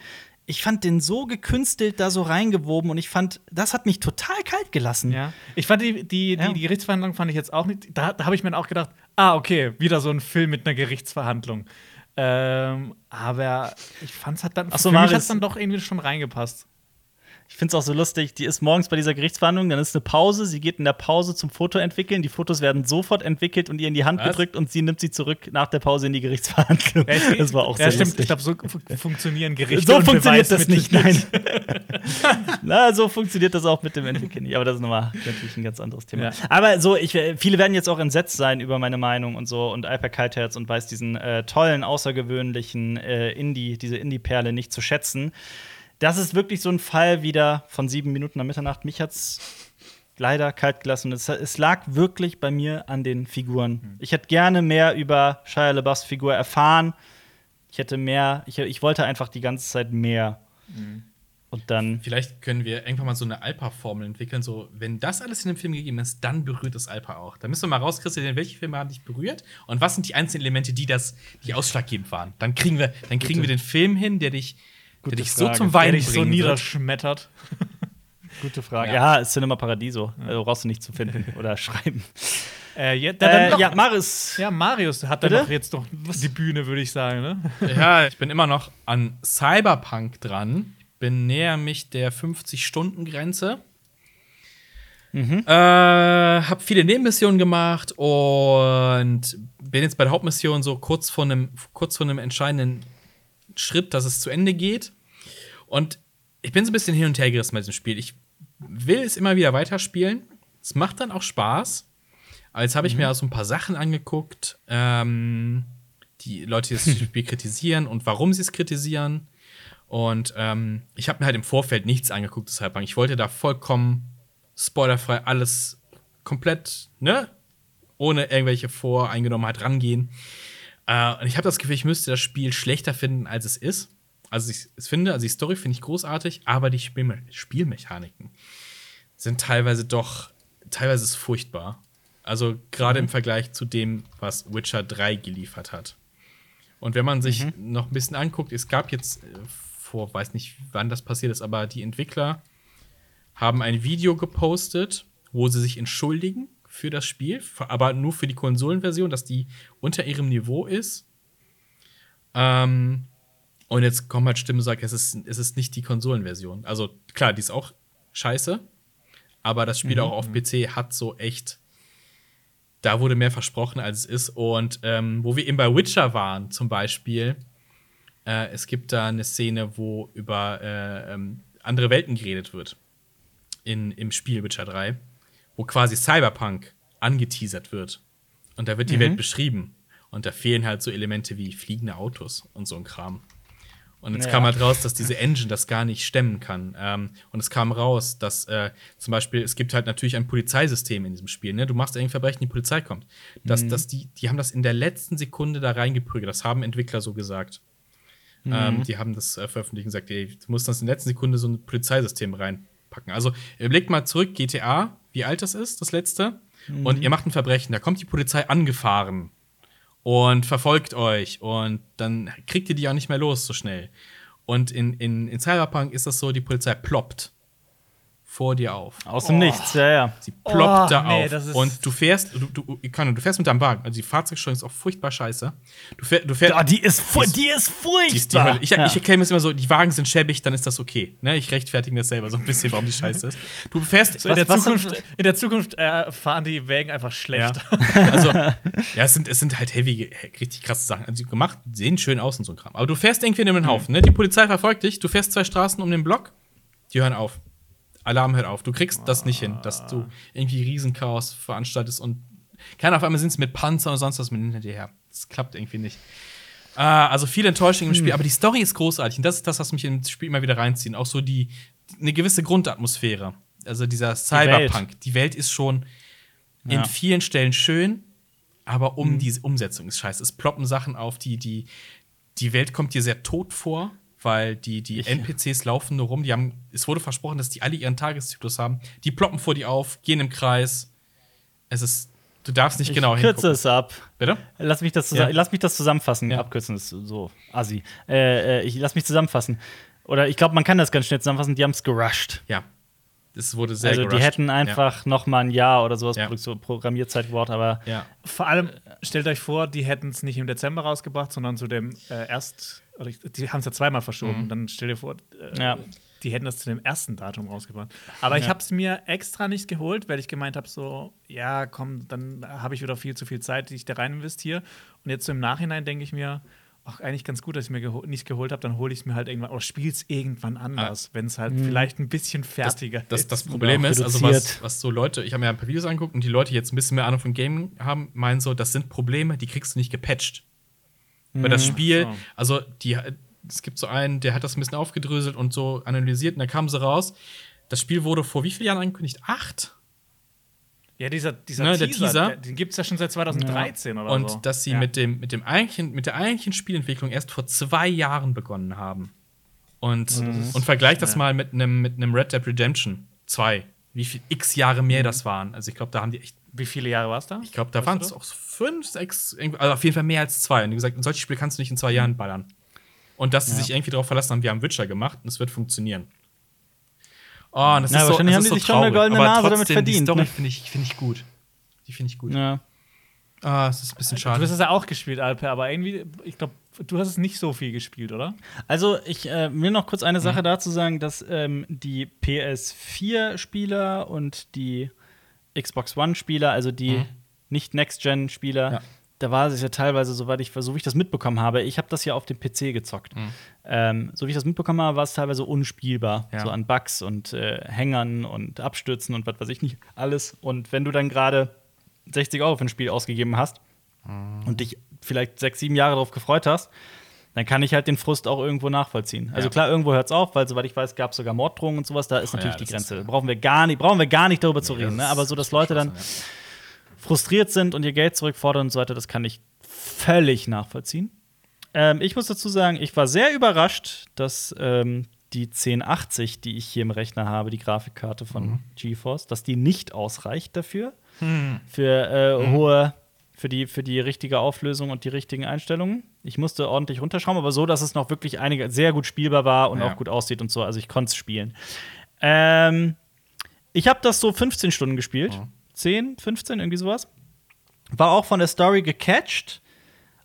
ich fand den so gekünstelt da so reingewoben und ich fand, das hat mich total kalt gelassen. Ja. Ich fand die, die, ja. die, die, Gerichtsverhandlung fand ich jetzt auch nicht. Da, da habe ich mir auch gedacht, ah, okay, wieder so ein Film mit einer Gerichtsverhandlung. Ähm, aber ich fand es hat dann, Ach so, für mich hat dann doch irgendwie schon reingepasst. Ich finde es auch so lustig, die ist morgens bei dieser Gerichtsverhandlung, dann ist eine Pause, sie geht in der Pause zum Foto entwickeln, die Fotos werden sofort entwickelt und ihr in die Hand Was? gedrückt und sie nimmt sie zurück nach der Pause in die Gerichtsverhandlung. Ja, das war auch ja, sehr stimmt. lustig. Ich glaube, so funktionieren Gerichte So funktioniert das nicht, nein. [laughs] Na, so funktioniert das auch mit dem Entwickeln nicht, aber das ist nochmal natürlich ein ganz anderes Thema. Ja. Aber so, ich, viele werden jetzt auch entsetzt sein über meine Meinung und so und Alper Kaltherz und weiß diesen äh, tollen, außergewöhnlichen äh, Indie, diese Indie-Perle nicht zu schätzen das ist wirklich so ein Fall wieder von sieben Minuten nach Mitternacht. Mich hat's leider kalt gelassen. Es, es lag wirklich bei mir an den Figuren. Mhm. Ich hätte gerne mehr über Shia LaBeoufs Figur erfahren. Ich hätte mehr, ich, ich wollte einfach die ganze Zeit mehr. Mhm. Und dann. Vielleicht können wir irgendwann mal so eine Alpa-Formel entwickeln. So, wenn das alles in dem Film gegeben ist, dann berührt es Alpa auch. Da müssen wir mal rauskristallisieren, welche Filme haben dich berührt und was sind die einzelnen Elemente, die das, die ausschlaggebend waren. Dann kriegen wir, dann kriegen wir den Film hin, der dich, der dich so Frage. zum Der Weinen dich so niederschmettert. [laughs] Gute Frage. Ja. Ja, Cinema Paradiso. Also brauchst du nicht zu finden [laughs] oder schreiben. Äh, ja, dann Äh, ja, Maris. ja, Marius hat dann noch jetzt noch die Bühne, würde ich sagen. Ne? [laughs] Ja, ich bin immer noch an Cyberpunk dran. Ich bin näher mich der 50-Stunden-Grenze. Äh, hab viele Nebenmissionen gemacht und bin jetzt bei der Hauptmission so kurz vor einem kurz vor einem entscheidenden Schritt, dass es zu Ende geht. Und ich bin so ein bisschen hin und her gerissen bei diesem Spiel. Ich will es immer wieder weiterspielen. Es macht dann auch Spaß. Aber jetzt habe ich mir auch so ein paar Sachen angeguckt, ähm, die Leute, die das [laughs] Spiel kritisieren und warum sie es kritisieren. Und ähm, ich habe mir halt im Vorfeld nichts angeguckt, deshalb ich wollte da vollkommen spoilerfrei alles komplett, ne, ohne irgendwelche Voreingenommenheit rangehen. Äh, und ich habe das Gefühl, ich müsste das Spiel schlechter finden, als es ist. Also ich es finde, also die Story finde ich großartig, aber die Spielme Spielmechaniken sind teilweise doch, teilweise ist es furchtbar. Also gerade im Vergleich zu dem, was Witcher 3 geliefert hat. Und wenn man sich noch ein bisschen anguckt, es gab jetzt äh, vor, weiß nicht, wann das passiert ist, aber die Entwickler haben ein Video gepostet, wo sie sich entschuldigen für das Spiel, aber nur für die Konsolenversion, dass die unter ihrem Niveau ist. Ähm, und jetzt kommen halt Stimmen und sagen, es ist, es ist nicht die Konsolenversion. Also klar, die ist auch scheiße, aber das Spiel auch auf PC hat so echt. Da wurde mehr versprochen, als es ist. Und ähm, wo wir eben bei Witcher waren, zum Beispiel, äh, es gibt da eine Szene, wo über äh, ähm, andere Welten geredet wird. In, Im Spiel Witcher 3, wo quasi Cyberpunk angeteasert wird. Und da wird die Welt beschrieben. Und da fehlen halt so Elemente wie fliegende Autos und so ein Kram. Und jetzt Ja. kam halt raus, dass diese Engine das gar nicht stemmen kann. Ähm, und es kam raus, dass äh, zum Beispiel, es gibt halt natürlich ein Polizeisystem in diesem Spiel. Ne? Du machst irgendein Verbrechen, die Polizei kommt. Dass, dass die, die haben das in der letzten Sekunde da reingeprügelt. Das haben Entwickler so gesagt. Ähm, die haben das äh, veröffentlicht und gesagt, ey, du musst das in der letzten Sekunde so ein Polizeisystem reinpacken. Also überlegt mal zurück, GTA, wie alt das ist, das letzte. Und ihr macht ein Verbrechen, da kommt die Polizei angefahren und verfolgt euch und dann kriegt ihr die auch nicht mehr los so schnell. Und in, in, in Cyberpunk ist das so, die Polizei ploppt vor dir auf. Aus dem Nichts, ja, ja. Sie ploppt Oh, da nee, auf. das ist- und du fährst, du, du, Ikano, du fährst mit deinem Wagen. Also die Fahrzeugsteuerung ist auch furchtbar scheiße. Du, fähr, du fährst. Oh, die ist, fu Die ist- furchtbar. die ist die. Ich, ja. ich erkläre mir immer so, die Wagen sind schäbig, dann ist das okay. Ne? Ich rechtfertige mir das selber so ein bisschen, warum die scheiße ist. Du fährst. So in, der Zukunft, in der Zukunft äh, fahren die Wägen einfach schlecht. Ja. [laughs] Also, ja, es sind, es sind halt heavy, richtig krasse Sachen. Also, gemacht, sehen schön aus und so ein Kram. Aber du fährst irgendwie in einen Haufen, ne? Die Polizei verfolgt dich, du fährst zwei Straßen um den Block, die hören auf. Alarm hört auf. Du kriegst das nicht hin, dass du irgendwie Riesenchaos veranstaltest und keine auf einmal sind es mit Panzer und sonst was mit hinter dir her. Das klappt irgendwie nicht. Ah, also viel Enttäuschung im Spiel, aber die Story ist großartig und das ist das, was mich ins Spiel immer wieder reinzieht. Auch so die, eine gewisse Grundatmosphäre. Also dieser Cyberpunk. Die Welt ist schon in Ja. vielen Stellen schön, aber um diese Umsetzung ist scheiße. Es ploppen Sachen auf, die, die, die Welt kommt dir sehr tot vor, weil die, die NPCs laufen nur rum. Die haben, es wurde versprochen, dass die alle ihren Tageszyklus haben. Die ploppen vor dir auf, gehen im Kreis. Es ist, du darfst nicht ich genau kürze hingucken. es ab. Bitte? Lass mich das, zusa- Ja. lass mich das zusammenfassen. Ja. Abkürzen ist so assi. Äh, äh, ich lass mich zusammenfassen. Oder ich glaube, man kann das ganz schnell zusammenfassen. Die haben es gerusht. Ja. Es wurde sehr Also die gerusht. hätten einfach noch mal ein Jahr oder sowas Ja. Programmierzeit gebraucht, aber Ja. ja. Vor allem, stellt euch vor, die hätten es nicht im Dezember rausgebracht, sondern zu dem äh, erst, ich- die haben es ja zweimal verschoben. Dann stell dir vor, äh, Ja. die hätten das zu dem ersten Datum rausgebracht. Aber ich Ja. habe es mir extra nicht geholt, weil ich gemeint habe, so, ja, komm, dann habe ich wieder viel zu viel Zeit, die ich da rein investiere. Und jetzt so im Nachhinein denke ich mir, ach, eigentlich ganz gut, dass ich mir geho nicht geholt habe, dann hole ich es mir halt irgendwann, oder spiele es irgendwann anders, wenn es halt vielleicht ein bisschen fertiger Das, ist. das Problem auch ist, also was, was so Leute, ich habe mir ein paar Videos angeguckt und die Leute, die jetzt ein bisschen mehr Ahnung von Gaming haben, meinen so, das sind Probleme, die kriegst du nicht gepatcht. Weil das Spiel, So. also die, es gibt so einen, der hat das ein bisschen aufgedröselt und so analysiert und dann kam sie raus. Das Spiel wurde vor wie vielen Jahren angekündigt? Acht? Ja, dieser, dieser Ne, der Teaser, Teaser. der, den gibt es ja schon seit 2013 oder Und so. dass sie ja. mit, dem, mit, dem eigentlichen, mit der eigentlichen Spielentwicklung erst vor zwei Jahren begonnen haben. Und, und vergleich das mal mit einem mit Red Dead Redemption 2. Wie viel x Jahre mehr das waren. Also ich glaube, da haben die echt, Wie viele Jahre war es da? ich glaube, da waren es auch fünf, sechs, also auf jeden Fall mehr als zwei. Und die gesagt, in solche Spiele kannst du nicht in zwei Jahren ballern. Und dass sie sich irgendwie darauf verlassen haben, wir haben Witcher gemacht und es wird funktionieren. Oh, und das Ja, ist so, wahrscheinlich das haben ist die so sich schon eine traurig. goldene Aber Nase damit verdient, Die Story ne? finde ich, finde ich gut. Die finde ich gut. Ja. Ah, es ist ein bisschen Du schade. hast es ja auch gespielt, Alper, aber irgendwie, ich glaube, du hast es nicht so viel gespielt, oder? Also, ich äh, will noch kurz eine Mhm. Sache dazu sagen, dass ähm, die PS4-Spieler und die Xbox One-Spieler, also die Mhm. nicht Next-Gen-Spieler, Ja. da war es ja teilweise, soweit ich, so wie ich das mitbekommen habe, ich habe das ja auf dem PC gezockt. Ähm, so wie ich das mitbekommen habe, war es teilweise unspielbar. Mhm. Ja. So an Bugs und äh, Hängern und Abstürzen und was weiß ich nicht, alles. Und wenn du dann gerade 60 Euro für ein Spiel ausgegeben hast Mhm. und dich vielleicht sechs, sieben Jahre darauf gefreut hast, dann kann ich halt den Frust auch irgendwo nachvollziehen. Also Ja. klar, irgendwo hört es auf, weil soweit ich weiß, gab es sogar Morddrohungen und sowas. Da ist Oh natürlich ja, die Grenze. ist- brauchen wir gar nicht, brauchen wir gar nicht darüber zu reden. Ne? Aber so, dass Leute dann frustriert sind und ihr Geld zurückfordern und so weiter, das kann ich völlig nachvollziehen. Ähm, ich muss dazu sagen, ich war sehr überrascht, dass ähm, die 1080, die ich hier im Rechner habe, die Grafikkarte von Mhm. GeForce, dass die nicht ausreicht dafür. Hm. Für äh, hohe, für die, für die richtige Auflösung und die richtigen Einstellungen. Ich musste ordentlich runterschrauben, aber so, dass es noch wirklich einige sehr gut spielbar war und Ja. auch gut aussieht und so. Also ich konnte es spielen. Ähm, ich habe das so 15 Stunden gespielt. 10, 15, irgendwie sowas. War auch von der Story gecatcht,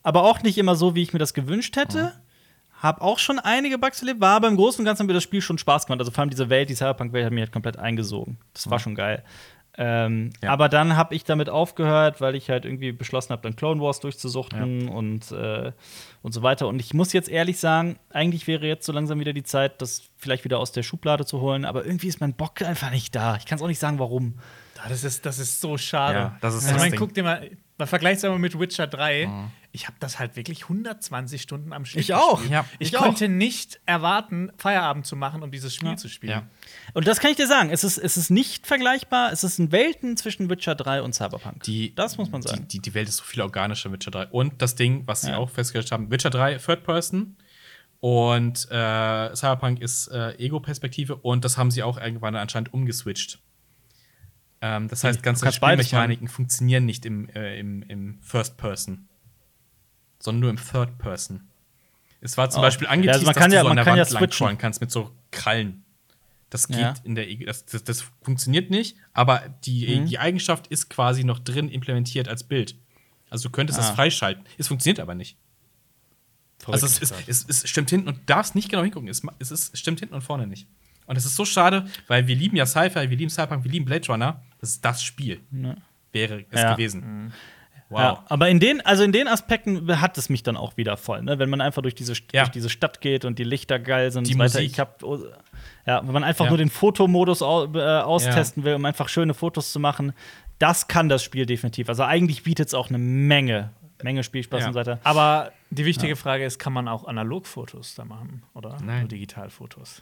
aber auch nicht immer so, wie ich mir das gewünscht hätte. Hab auch schon einige Bugs erlebt, war aber im Großen und Ganzen hat mir das Spiel schon Spaß gemacht. Also vor allem diese Welt, die Cyberpunk-Welt hat mich halt komplett eingesogen. Das war schon geil. Ähm, Ja. Aber dann habe ich damit aufgehört, weil ich halt irgendwie beschlossen habe, dann Clone Wars durchzusuchten und, äh, und so weiter. Und ich muss jetzt ehrlich sagen, eigentlich wäre jetzt so langsam wieder die Zeit, das vielleicht wieder aus der Schublade zu holen. Aber irgendwie ist mein Bock einfach nicht da. Ich kann es auch nicht sagen, warum. Ah, Das ist, das ist so schade. Ja, das ist also das man Ding. guckt dir mal, man vergleicht es aber mit Witcher 3. Ich habe das halt wirklich 120 Stunden am Stück Ich auch. Ja, ich ich auch. konnte nicht erwarten, Feierabend zu machen, um dieses Spiel zu spielen. Ja. Und das kann ich dir sagen. Es ist, es ist nicht vergleichbar. Es ist ein Welten zwischen Witcher 3 und Cyberpunk. Die, das muss man sagen. Die, die, die Welt ist so viel organischer, Witcher 3. Und das Ding, was sie Ja. auch festgestellt haben: Witcher 3, Third Person. Und äh, Cyberpunk ist äh, Ego-Perspektive. Und das haben sie auch irgendwann anscheinend umgeswitcht. Ähm, das heißt, ganze Spielmechaniken funktionieren nicht im, äh, im, im First Person, sondern nur im Third Person. Es war zum Oh. Beispiel Ja, angeteased, also man kann dass ja- du so an der kann ja Wand lang switchen. crawlen kannst mit so Krallen. Das geht Ja. in der Ego, das, das, das funktioniert nicht, aber die, Mhm. die Eigenschaft ist quasi noch drin implementiert als Bild. Also du könntest das Ah. freischalten. Es funktioniert aber nicht. Also es, ist, es, es stimmt hinten und darfst nicht genau hingucken. Es, es ist, stimmt hinten und vorne nicht. Und es ist so schade, weil wir lieben ja Sci-Fi, wir lieben Cyberpunk, wir lieben Blade Runner. Das ist das Spiel. Wäre es Ja. gewesen. Wow. Ja, aber in den, also in den Aspekten hat es mich dann auch wieder voll, ne? wenn man einfach durch diese, Ja. durch diese Stadt geht und die Lichter geil sind Die und so weiter. Musik. Ich hab, oh, ja, wenn man einfach Ja. nur den Fotomodus au, äh, austesten will, um einfach schöne Fotos zu machen, das kann das Spiel definitiv. Also eigentlich bietet es auch eine Menge, Menge Spielspaß Ja. und so weiter. Aber die wichtige Frage ist, kann man auch Analogfotos da machen oder Nein. nur Digitalfotos?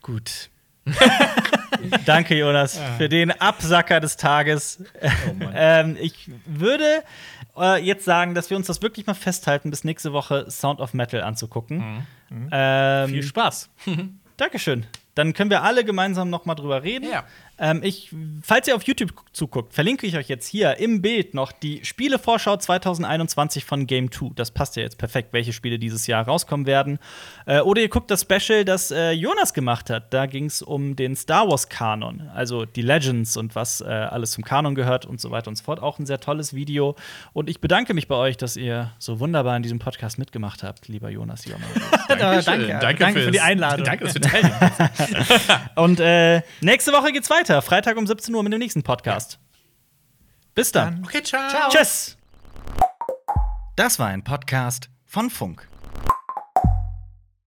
Gut. [laughs] Danke, Jonas, für den Absacker des Tages. [laughs] ähm, ich würde äh, jetzt sagen, dass wir uns das wirklich mal festhalten, bis nächste Woche Sound of Metal anzugucken. Ähm, Viel Spaß. [laughs] Dankeschön. Dann können wir alle gemeinsam noch mal drüber reden. Ja. Ähm, ich, falls ihr auf YouTube zuguckt, verlinke ich euch jetzt hier im Bild noch die Spielevorschau 2021 von Game 2. Das passt ja jetzt perfekt, welche Spiele dieses Jahr rauskommen werden. Äh, oder ihr guckt das Special, das äh, Jonas gemacht hat. Da ging es um den Star Wars-Kanon, also die Legends und was äh, alles zum Kanon gehört und so weiter und so fort. Auch ein sehr tolles Video. Und ich bedanke mich bei euch, dass ihr so wunderbar in diesem Podcast mitgemacht habt, lieber Jonas Jommer. [laughs] danke. Danke für die Einladung. Danke, dass wir teilnehmen. [laughs] Und äh, nächste Woche geht's weiter. Freitag um 17 Uhr mit dem nächsten Podcast. Bis dann. okay, ciao. Tschüss. Das war ein Podcast von Funk.